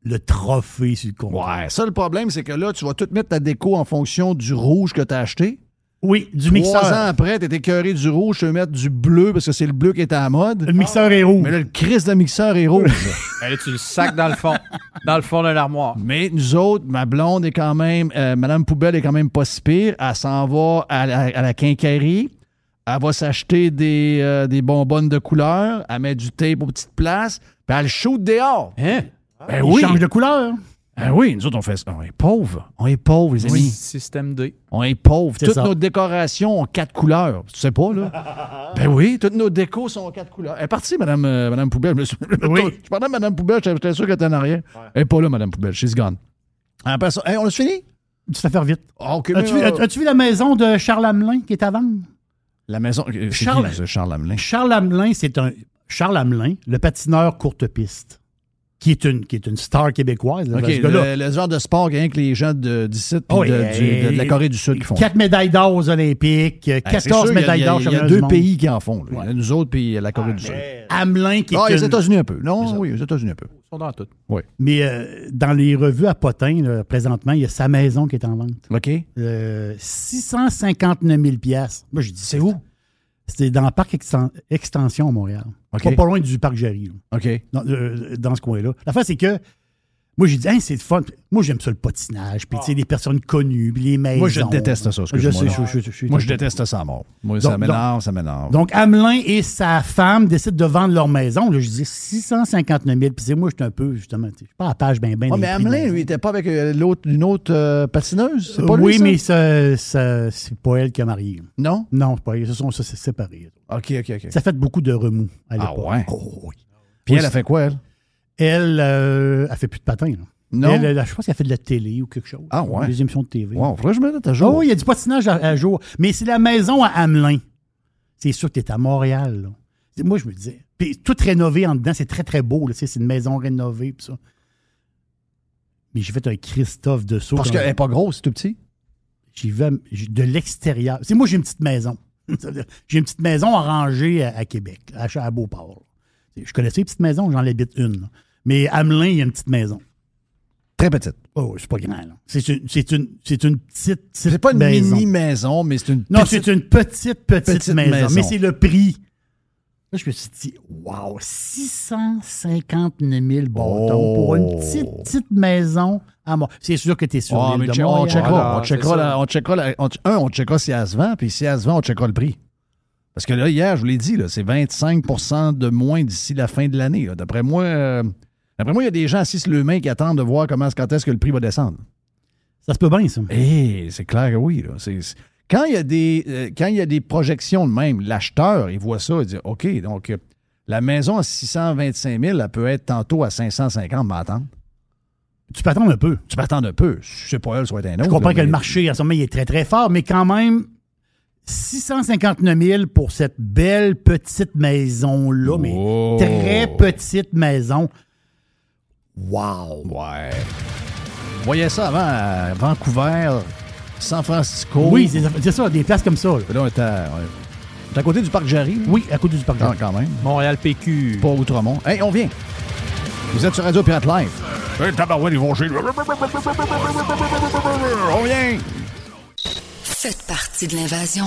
le trophée sur le compte. Ouais, ça, le problème, c'est que là, tu vas tout mettre ta déco en fonction du rouge que tu as acheté. Oui, du Trois mixeur. ans après, t'es écœuré du rouge, tu veux mettre du bleu parce que c'est le bleu qui est à la mode. Le mixeur est rouge. Mais là, le crise de mixeur est rouge. Ben là, tu le sacs dans le fond, dans le fond de l'armoire. Mais nous autres, ma blonde est quand même, euh, Madame Poubelle est quand même pas si pire. Elle s'en va à la, à la quincaillerie. Elle va s'acheter des, euh, des bonbonnes de couleur. Elle met du tape aux petites places. Puis elle le shoot dehors. Hein? Ben Ils oui. changent de couleur. Ben oui, nous autres, on fait ça. On est pauvres. On est pauvres, les amis. Oui, système D. On est pauvres. Toutes ça. nos décorations ont quatre couleurs. Tu sais pas, là? ben oui, toutes nos décos sont en quatre couleurs. Elle est partie, Madame, euh, Madame Poubelle. Je, me suis- Oui. je parlais de Madame Poubelle, j'étais sûr qu'elle était en arrière. Elle n'est pas là, Madame Poubelle. She's gone. Après ça, hey, on a fini? Tu vas faire vite. Ah, As-tu vu, euh, as- as-tu vu la maison de Charles Hamelin qui est à vendre? La maison. euh, Charles- qui, Charles Hamelin? Charles Hamelin, c'est un. Charles Hamelin, le patineur courte piste, qui est une, qui est une star québécoise. là, le, le genre de sport rien que les gens de- d'ici Oh, de, de- de la Corée du Sud qui font. Quatre médailles d'or aux Olympiques, Ben, c'est 14 sûr, il y a- médailles d'or Il y a deux pays qui en font. là. Nous autres puis la Corée du Sud. Hamelin, qui est Ah, les une- États-Unis un peu. Non, oui, les États-Unis un peu. Ils sont dans tout. Oui. Mais euh, dans les revues à Potin, là, présentement, il y a sa maison qui est en vente. OK. Euh, 659 000 piastres. Moi, je dis, c'est où? C'était dans le parc Exten- Extension à Montréal. OK. Pas, pas loin du parc Jarry. là. OK. dans, euh, dans ce coin-là. La fin, c'est que moi, j'ai dit, Hein, c'est le fun. Moi, j'aime ça, le patinage, puis tu sais, les personnes connues, puis les maisons. Moi, je déteste ça. Je sais, je, je- je- Moi, je déteste ça à mort. Moi, ça m'énerve, ça m'énerve. Donc, Hamelin et sa femme décident de vendre leur maison. Là, je dis 659 000. Puis c'est moi, je suis un peu, justement, je suis pas à page bien, bien. Ah, mais Hamelin, lui, il était pas avec euh, l'autre, une autre euh, patineuse? C'est pas lui, oui, ça? mais ça, ça- c'est pas elle qui a marié. Non? Non, c'est pas elle. Ils se sont séparés. OK, OK, OK. Ça fait beaucoup de remous à Ah l'époque. ouais? Oh, oui. Puis elle a fait quoi, elle? Elle, euh, elle fait plus de patin. là. Non. Elle, elle, je pense qu'elle fait de la télé ou quelque chose. Ah ouais? Des émissions de TV. Wow, faudrait que je me mette à jour. Oh, il y a du patinage à, à jour. Mais c'est la maison à Hamelin. C'est sûr que tu es à Montréal. là. C'est- Moi, je me disais. Puis tout rénové en dedans, c'est très, très beau. C'est une maison rénovée. Puis ça. Mais j'ai fait un Christophe de saut. Parce qu'elle n'est pas grosse, c'est tout petit? J'y vais de l'extérieur. C'est moi, j'ai une petite maison. J'ai une petite maison rangée à, à Québec, à, à Beauport. Je connaissais les petites maisons, j'en habite une. Mais à Hamelin, il y a une petite maison. Très petite. Oh, c'est pas grand. là. C'est une, c'est une, c'est une petite, petite C'est pas une maison. mini-maison, mais c'est une Non, petite- c'est une petite, petite, petite maison. maison. Mais c'est le prix. Là, je me suis dit, wow, 659 000 bâtons Oh. pour une petite, petite maison à moi. C'est sûr que tu es sur Ah, l'île de on checkera. on c'est checkera, la- on checkera la- on- un, on checkera si elle se vend, puis si elle se vend, on checkera le prix. Parce que là, hier, je vous l'ai dit, là, c'est 25% de moins d'ici la fin de l'année. D'après moi, euh, d'après moi, il y a des gens assis sur le main qui attendent de voir comment, quand est-ce que le prix va descendre. Ça se peut bien, ça. Eh, c'est clair que oui. là. C'est- c'est- quand, il y a des, euh, quand il y a des projections de même, l'acheteur, il voit ça, il dit OK, donc euh, la maison à 625 000, elle peut être tantôt à 550, m'attendre. Tu peux attendre un peu. Tu peux attendre un peu. Je sais pas, elle soit un autre. Je comprends là, que le mais- marché, en ce moment, il est très, très fort, mais quand même, 659 000 pour cette belle petite maison-là, mais Oh. très petite maison. Wow! Ouais. Voyait ça avant à Vancouver, San Francisco. Oui, c'est ça, des places comme ça. là. Là, on était à, on était à côté du parc Jarry? Oui, à côté du parc Quand, Jarry. quand même. Montréal PQ. Pas Outremont. Hey, on vient. Vous êtes sur Radio Pirate Live. Hey, tabarouette, ils vont chez On vient. Faites partie de l'invasion.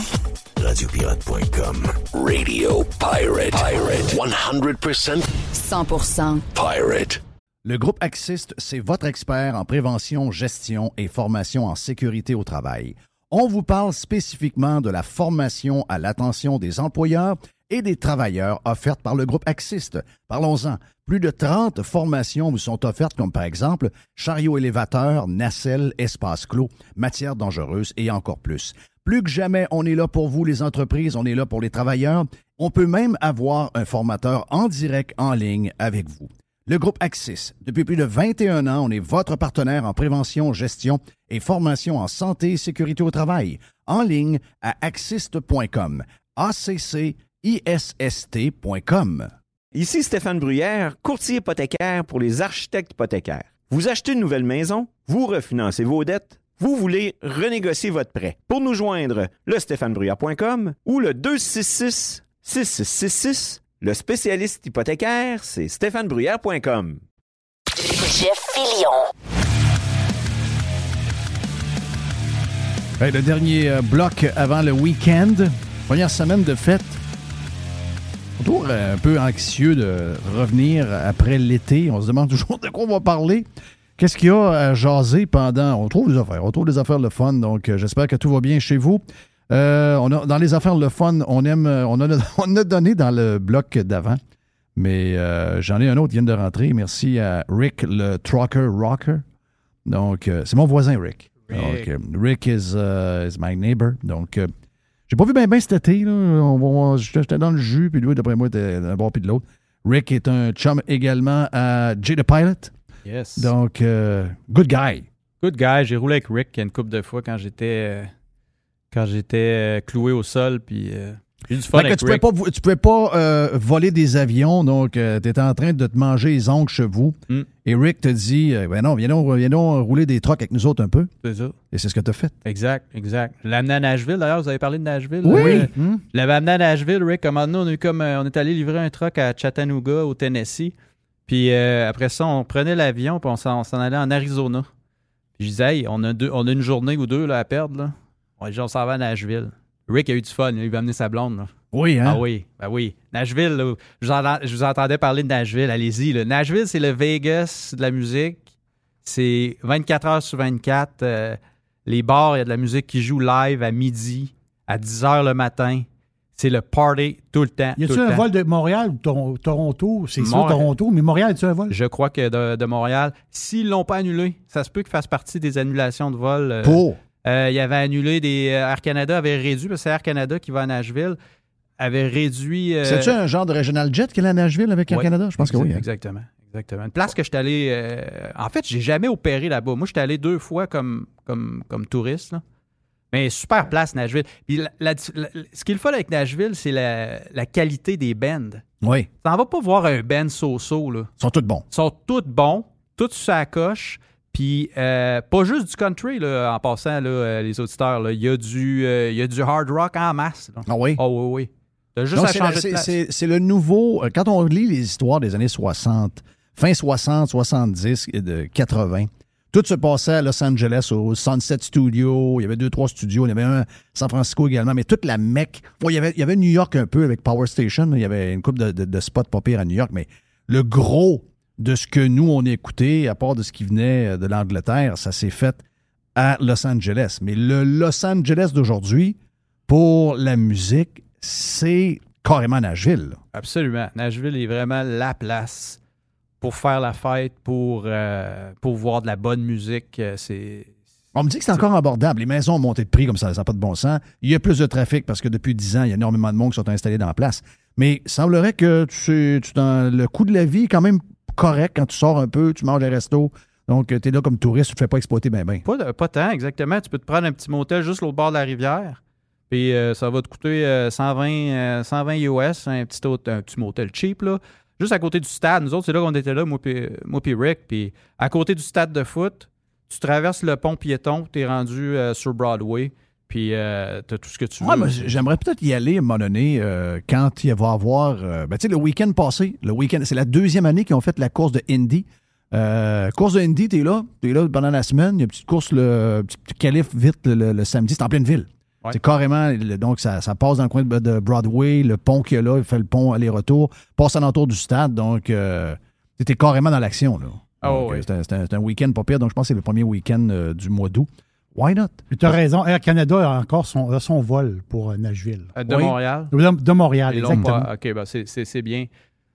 Radiopirate.com. Radio Pirate. Pirate. 100% 100% pirate. Le groupe Axist, c'est votre expert en prévention, gestion et formation en sécurité au travail. On vous parle spécifiquement de la formation à l'attention des employeurs et des travailleurs offertes par le groupe Axist. Parlons-en. Plus de 30 formations vous sont offertes, comme par exemple chariot élévateur, nacelle, espace clos, matières dangereuses et encore plus. Plus que jamais, on est là pour vous, les entreprises, on est là pour les travailleurs. On peut même avoir un formateur en direct en ligne avec vous. Le groupe Axis, depuis plus de 21 ans, on est votre partenaire en prévention, gestion et formation en santé et sécurité au travail. En ligne à axist.com. A-C-C-I-S-S-T.com. Ici Stéphane Bruyère, courtier hypothécaire pour les architectes hypothécaires. Vous achetez une nouvelle maison, vous refinancez vos dettes, vous voulez renégocier votre prêt. Pour nous joindre, le stéphanebruyère.com ou le 266 6666. Le spécialiste hypothécaire, c'est stéphanebruyère.com. Jeff Fillion. Le dernier euh, bloc avant le week-end, première semaine de fête. Toujours euh, un peu anxieux de revenir après l'été. On se demande toujours de quoi on va parler. Qu'est-ce qu'il y a à jaser pendant? On trouve des affaires. On trouve des affaires le fun. Donc, euh, j'espère que tout va bien chez vous. Euh, on a, dans les affaires le fun, on aime. euh, On a, on a donné dans le bloc d'avant. Mais euh, j'en ai un autre qui vient de rentrer. Merci à Rick, le Trucker Rocker. Donc, euh, c'est mon voisin, Rick. Donc, euh, Rick is, uh, is my neighbor. Donc, j'ai pas vu bien ben cet été. Là. On va- J'étais j'étais dans le jus, puis lui, d'après moi, était d'un bord puis de l'autre. Rick est un chum également à Jay the Pilot. Yes. Donc, euh, good guy. Good guy. J'ai roulé avec Rick une couple de fois quand j'étais quand j'étais euh, cloué au sol. Puis euh, j'ai du fun avec tu pouvais pas, tu pouvais pas euh, voler des avions, donc tu étais en train de te manger les ongles chez vous. Mm. Et Rick te dit euh, Ben non, viens donc, viens donc rouler des trucks avec nous autres un peu. C'est ça. Et c'est ce que tu as fait. Exact, exact. Je l'ai amené à Nashville, d'ailleurs, vous avez parlé de Nashville. Oui. là. Hmm. Je l'avais amené à Nashville, Rick. Comme on, a eu comme, euh, on est allé livrer un truck à Chattanooga, au Tennessee. Puis euh, après ça, on prenait l'avion, puis on s'en on s'en allait en Arizona. Puis je disais, hey, on a, deux, on a une journée ou deux là, à perdre. Là. On, on s'en va à Nashville. Rick a eu du fun, il va amener sa blonde. là. Oui, hein? Ah oui, ben oui. Nashville, là, je, vous entends- je vous entendais parler de Nashville, allez-y. Nashville, c'est le Vegas de la musique. C'est 24 heures sur 24. euh, les bars, il y a de la musique qui joue live à midi, à 10 heures le matin. C'est le party tout le temps. Y a-tu un temps. vol de Montréal ou Toron- Toronto? C'est sûr. Toronto, mais Montréal, y a un vol? Je crois que de, de Montréal, s'ils l'ont pas annulé, ça se peut qu'il fasse partie des annulations de vol. euh, Pour? Euh, il avait annulé des. euh, Air Canada avait réduit, parce que c'est Air Canada qui va à Nashville, avait réduit. euh, C'est-tu un genre de Regional Jet qu'il a à Nashville avec Air Canada? Je pense que oui. hein. Exactement. Exactement. Une place que je suis allé. euh, en fait, j'ai jamais opéré là-bas. Moi, je suis allé deux fois comme, comme, comme touriste. là. Mais super place, Nashville. Puis la- la- la- ce qui est le fun avec Nashville, c'est la, la qualité des bands. Oui. T'en vas pas voir un band so-so, là. Ils sont tous bons. Ils sont tous bons, tous sur la coche. Puis euh, pas juste du country, là, en passant, là, euh, les auditeurs. Il y, a du, euh, y a du hard rock en masse. là. Ah oui? Oh oui, oui. T'as juste à c'est changer de c'est- le nouveau. Quand on lit les histoires des années 60, fin 60, 70, et de 80, tout se passait à Los Angeles, au Sunset Studio. Il y avait deux, trois studios. Il y avait un à San Francisco également, mais toute la mecque. Bon, il, y avait, il y avait New York un peu avec Power Station. Il y avait une couple de, de- de spots pas à New York, mais le gros de ce que nous, on écoutait, à part de ce qui venait de l'Angleterre, ça s'est fait à Los Angeles. Mais le Los Angeles d'aujourd'hui, pour la musique, c'est carrément Nashville. Absolument. Nashville est vraiment la place pour faire la fête, pour, euh, pour voir de la bonne musique. Euh, C'est. On me dit que c'est encore abordable. Les maisons ont monté de prix comme ça, ça n'a pas de bon sens. Il y a plus de trafic parce que depuis 10 ans, il y a énormément de monde qui sont installés dans la place. Mais il semblerait que tu, tu dans le coût de la vie est quand même correct quand tu sors un peu, tu manges un resto. Donc, tu es là comme touriste, tu ne te fais pas exploiter bien, bien. Pas, tant, exactement. Tu peux te prendre un petit motel juste l'autre bord de la rivière. Puis euh, ça va te coûter euh, 120, euh, 120 US, un petit, un motel cheap. Juste à côté du stade. Nous autres, c'est là qu'on était là, moi puis Rick. Puis à côté du stade de foot, tu traverses le pont piéton, tu es rendu euh, sur Broadway. Puis euh, tu as tout ce que tu veux. Ouais, moi, j'aimerais peut-être y aller à un moment donné euh, quand il va y avoir. euh, ben, tu sais, le week-end passé, le week-end, c'est la deuxième année qu'ils ont fait la course de Indy. Euh, course de Indy, t'es là, t'es là pendant la semaine. Il y a une petite course, le petit, calife vite le, le- le samedi. C'est en pleine ville. Ouais. C'est carrément. Donc, ça, ça passe dans le coin de, Broadway, le pont qu'il y a là, il fait le pont aller-retour, passe alentour du stade. Donc, euh, t'es carrément dans l'action. là. Ah oui. euh, c'est un- un, week-end pas pire. Donc, je pense que c'est le premier week-end du mois d'août. Why not? Tu as raison. Air Canada a encore son, a son vol pour euh, Nashville. Euh, de Oui. Montréal? De, de Montréal, l'ont exactement. pas. OK, ben c'est- c'est c'est bien.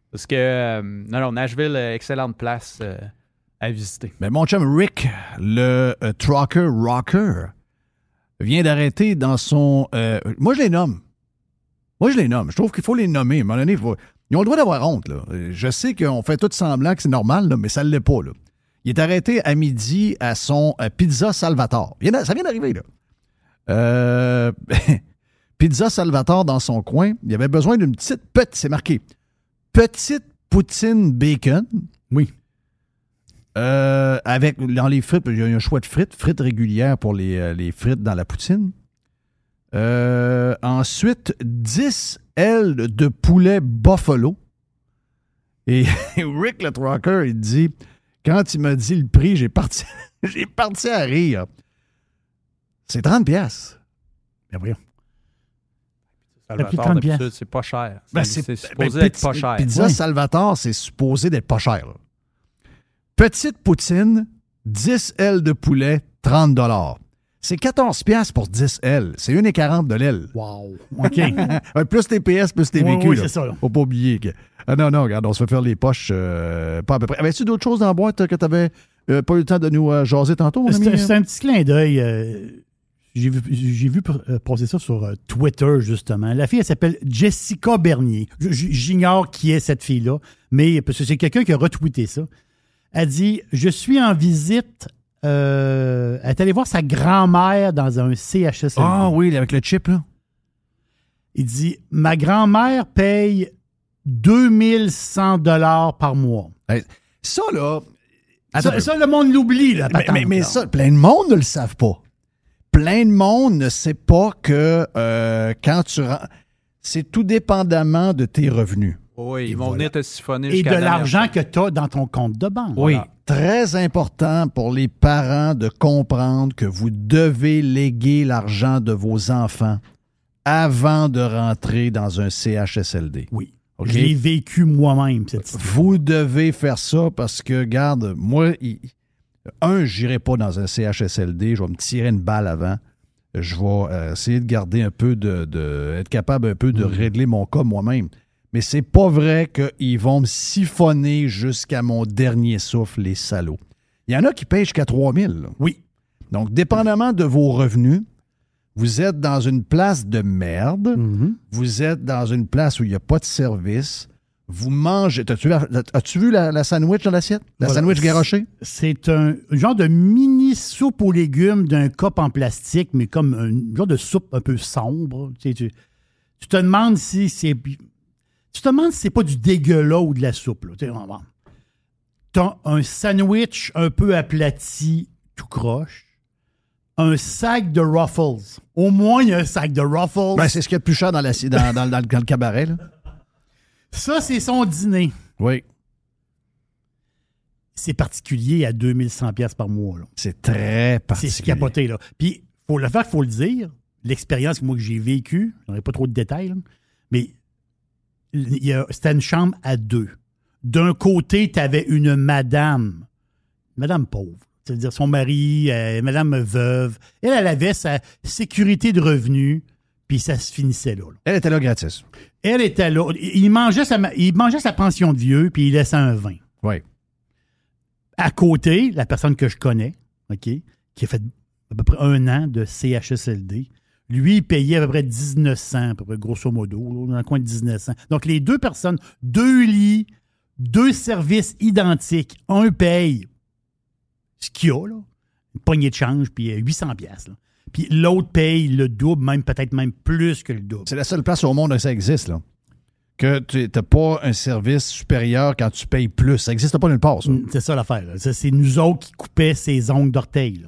Parce que, euh, non, non, Nashville, excellente place euh, à visiter. Mais mon chum Rick, le euh, trucker rocker, vient d'arrêter dans son. euh, moi, je les nomme. Moi, je les nomme. Je trouve qu'il faut les nommer. À un moment donné, faut- ils ont le droit d'avoir honte. Là. Je sais qu'on fait tout semblant que c'est normal, là, mais ça ne l'est pas. Là. Il est arrêté à midi à son euh, Pizza Salvatore. Ça vient d'arriver, là. Euh, Pizza Salvatore dans son coin. Il avait besoin d'une petite, petite, c'est marqué, petite poutine bacon. Oui. Euh, avec dans les frites, il y a un choix de frites, frites régulières pour les, les frites dans la poutine. Euh, ensuite, 10 ailes de poulet buffalo. Et Rick le trucker, il dit quand il m'a dit le prix, j'ai parti, j'ai parti à rire. C'est 30 pièces. Ben voyons. Salvatore, 30 d'habitude, piastres. c'est pas cher. Ben, c'est c'est c'est supposé ben, être pas cher. Pizza Oui. Salvatore, c'est supposé d'être pas cher. là. Petite poutine, 10 ailes de poulet, 30 C'est 14 pièces pour 10 ailes. C'est 1,40 de l'aile. Wow. OK. Plus TPS, plus Oui, TVQ. oui, c'est ça, là. Faut pas oublier. que- Ah non, non, regarde, on se fait faire les poches euh, pas à peu près. Avais-tu d'autres choses dans la boîte euh, que tu n'avais pas eu le temps de nous euh, jaser tantôt, mon ami? C'est un petit clin d'œil. euh, J'ai vu, vu euh, passer ça sur euh, Twitter, justement. La fille, elle s'appelle Jessica Bernier. J'ignore qui est cette fille-là, mais parce que c'est quelqu'un qui a retweeté ça. Elle dit Je suis en visite. Euh, elle est allée voir sa grand-mère dans un CHSLD. Ah oui, avec le chip, là. Il dit Ma grand-mère paye 2100 dollars par mois. ça, là. Ça, Attends. ça, le monde l'oublie, là. Mais, patente, mais- mais là. ça, plein de monde ne le savent pas. Plein de monde ne sait pas que euh, quand tu... C'est tout dépendamment de tes revenus. Oui, ils vont venir te siphonner Et de l'argent que tu as dans ton compte de banque. Oui, Voilà. Très important pour les parents de comprendre que vous devez léguer l'argent de vos enfants avant de rentrer dans un CHSLD. Oui. OK? Je l'ai vécu moi-même, cette histoire. Vous devez faire ça parce que, garde, moi, il- un, j'irai pas dans un CHSLD, je vais me tirer une balle avant. Je vais euh, essayer de garder un peu de, de- être capable un peu de régler mon cas moi-même. Mais c'est pas vrai qu'ils vont me siphonner jusqu'à mon dernier souffle, les salauds. Il y en a qui payent jusqu'à 3000. là. Oui. Donc, dépendamment de vos revenus, vous êtes dans une place de merde, Mm-hmm. vous êtes dans une place où il n'y a pas de service, Vous mangez. Vu, as-tu vu la, la sandwich dans l'assiette? La Voilà. sandwich garochée? C'est un genre de mini soupe aux légumes d'un cup en plastique, mais comme un genre de soupe un peu sombre. Tu, sais, tu- tu te demandes si c'est. Tu te demandes si c'est pas du dégueulas ou de la soupe. là. Tu T'as un sandwich un peu aplati, tout croche. Un sac de Ruffles. Au moins, il y a un sac de Ruffles. Ben, c'est ce qu'il y a de plus cher dans, l'assi- dans, dans- dans le- dans le cabaret. Là. Ça, c'est son dîner. Oui. C'est particulier à 2100 pièces par mois. C'est très C'est particulier. capoté, là. Puis, faut le faire, il faut le dire. L'expérience que moi que j'ai vécue, j'en ai pas trop de détails, là, c'était une chambre à deux. D'un côté, tu avais une madame, madame pauvre, c'est-à-dire son mari, euh, madame veuve. Elle, elle avait sa sécurité de revenus, puis ça se finissait là. là. Elle était là gratis. Elle était là. Il mangeait sa, il mangeait sa pension de vieux, puis il laissait un vin. Oui. À côté, la personne que je connais, OK, qui a fait à peu près un an de CHSLD, lui, il payait à peu près 1900, à peu près grosso modo, dans le coin de 1900. Donc, les deux personnes, deux lits, deux services identiques. Un paye ce qu'il y a, là, une poignée de change, puis euh, 800 pièces. Puis l'autre paye le double, même peut-être même plus que le double. C'est la seule place au monde où ça existe, là. Que tu n'as pas un service supérieur quand tu payes plus. Ça n'existe pas nulle part, ça. Mm, C'est ça l'affaire. C'est nous autres qui coupaient ses ongles d'orteil.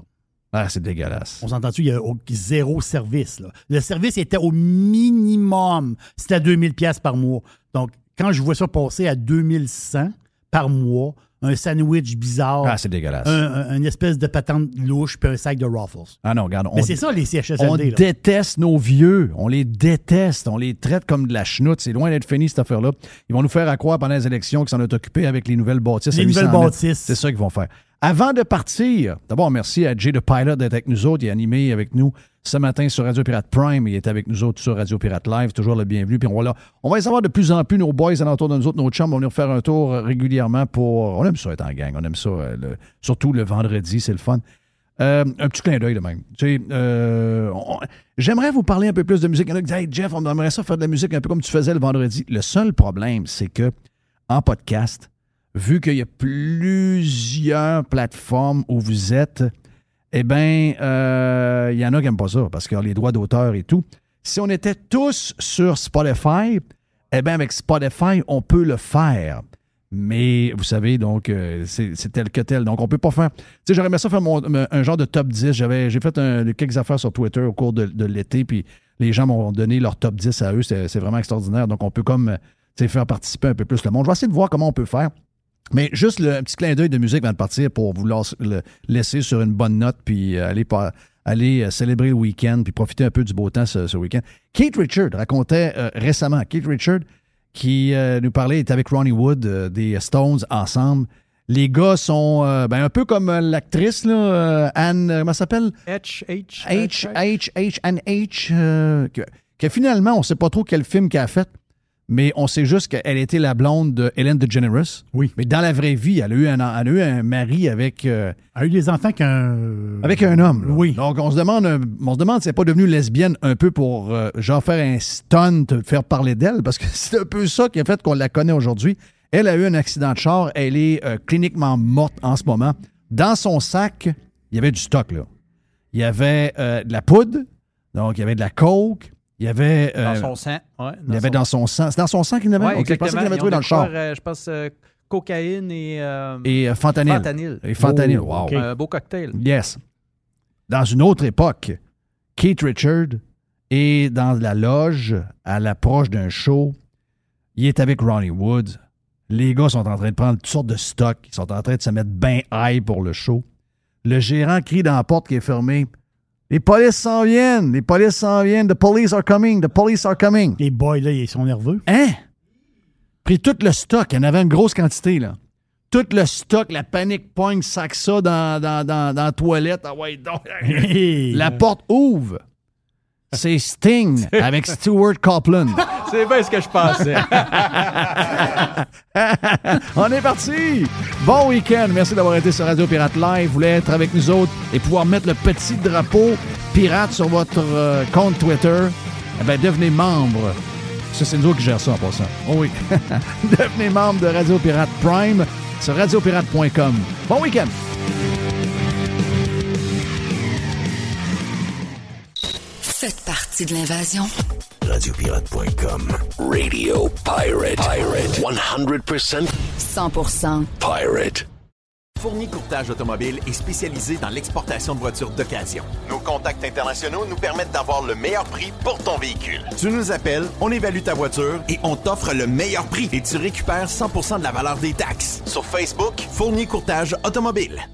Ah, c'est dégueulasse. On s'entend-tu, il y a zéro service. là. Le service était au minimum. C'était à 2000 pièces par mois. Donc, quand je vois ça passer à 2100 par mois, un sandwich bizarre. Ah, c'est dégueulasse. Un, un- une espèce de patente louche puis un sac de Ruffles. Ah non, regarde. Mais c'est ça, les CHSLD. On là. déteste nos vieux. On les déteste. On les traite comme de la chenoute. C'est loin d'être fini, cette affaire-là. Ils vont nous faire à croire pendant les élections qu'ils s'en est occupés avec les nouvelles bâtisses. Les à 800 nouvelles bâtisses. C'est ça qu'ils vont faire. Avant de partir, d'abord, merci à Jay de Pilot d'être avec nous autres. Il est animé avec nous ce matin sur Radio Pirate Prime. Il est avec nous autres sur Radio Pirate Live. Toujours le bienvenu. Puis on va, là, on va les avoir de plus en plus, nos boys alentour de nous autres, nos chums. vont venir faire un tour régulièrement pour. On aime ça être en gang. On aime ça. euh, surtout le vendredi, c'est le fun. Euh, un petit clin d'œil de même. Tu sais, euh, on- J'aimerais vous parler un peu plus de musique. Il y en a qui disent Hey Jeff, on aimerait ça faire de la musique un peu comme tu faisais le vendredi. Le seul problème, c'est que en podcast, vu qu'il y a plusieurs plateformes où vous êtes, eh bien, euh, il y en a qui n'aiment pas ça parce a les droits d'auteur et tout. Si on était tous sur Spotify, eh bien, avec Spotify, on peut le faire. Mais vous savez, donc, euh, c'est tel que tel. Donc, on peut pas faire. Tu sais, j'aurais aimé ça faire un genre de top 10. J'avais- J'ai fait quelques affaires sur Twitter au cours de, de l'été, puis les gens m'ont donné leur top 10 à eux. C'est vraiment extraordinaire. Donc, on peut comme faire participer un peu plus le monde. Je vais essayer de voir comment on peut faire. Mais juste le un petit clin d'œil de musique avant de partir pour vous le laisser sur une bonne note, puis euh, aller, par- aller euh, célébrer le week-end, puis profiter un peu du beau temps ce, ce week-end. Kate Richard racontait euh, récemment, Kate Richard, qui euh, nous parlait, était avec Ronnie Wood euh, des Stones ensemble. Les gars sont ben, un peu comme l'actrice, là, Anne, comment s'appelle? H, H, H, H, H, Anne H, que finalement, on ne sait pas trop quel film qu'elle a fait, mais on sait juste qu'elle était la blonde de Hélène DeGeneres. Oui. Mais dans la vraie vie, elle a eu un, elle a eu un mari avec... euh, Elle a eu des enfants qu'un. avec un homme. là. Oui. Donc, on se demande, on se demande si elle n'est pas devenue lesbienne un peu pour, euh, genre, faire un stunt, faire parler d'elle, parce que c'est un peu ça qui a fait qu'on la connaît aujourd'hui. Elle a eu un accident de char. Elle est euh, cliniquement morte en ce moment. Dans son sac, il y avait du stock, là. Il y avait de la poudre, donc il y avait de la coke, il y avait... euh, Dans son sang. Ouais, il y avait dans son sang. C'est dans son sang qu'il y avait? Ouais, Ok, je pensais qu'il Ils trouvé dans le char. euh, je pense euh, cocaïne et. euh, Et euh, fentanyl. Fentanyl. Et fentanyl, Oh, wow. Un beau cocktail. Yes. Dans une autre époque, Keith Richard est dans la loge à l'approche d'un show. Il est avec Ronnie Wood. Les gars sont en train de prendre toutes sortes de stocks. Ils sont en train de se mettre bien high pour le show. Le gérant crie dans la porte qui est fermée. Les polices s'en viennent. Les polices s'en viennent. The police are coming. The police are coming. Les boys, là, ils sont nerveux. Hein? Pris tout le stock. Il y en avait une grosse quantité, là. Tout le stock, la panique pogne, sac ça dans, dans, dans, dans la toilette. Ah ouais, donc. la porte ouvre. C'est Sting avec Stuart Copeland. C'est bien ce que je pensais. On est parti! Bon week-end. Merci d'avoir été sur Radio Pirate Live. Vous voulez être avec nous autres et pouvoir mettre le petit drapeau pirate sur votre euh, compte Twitter? Eh bien, devenez membre Ça, c'est nous autres qui gèrent ça en passant. Oh oui. Devenez membre de Radio Pirate Prime sur radiopirate.com. Bon week-end! Faites partie de l'invasion. Radiopirate.com. Radio Pirate. Pirate. 100% 100% pirate. Fournier Courtage Automobile est spécialisé dans l'exportation de voitures d'occasion. Nos contacts internationaux nous permettent d'avoir le meilleur prix pour ton véhicule. Tu nous appelles, on évalue ta voiture et on t'offre le meilleur prix et tu récupères 100% de la valeur des taxes. Sur Facebook, Fournier Courtage Automobile.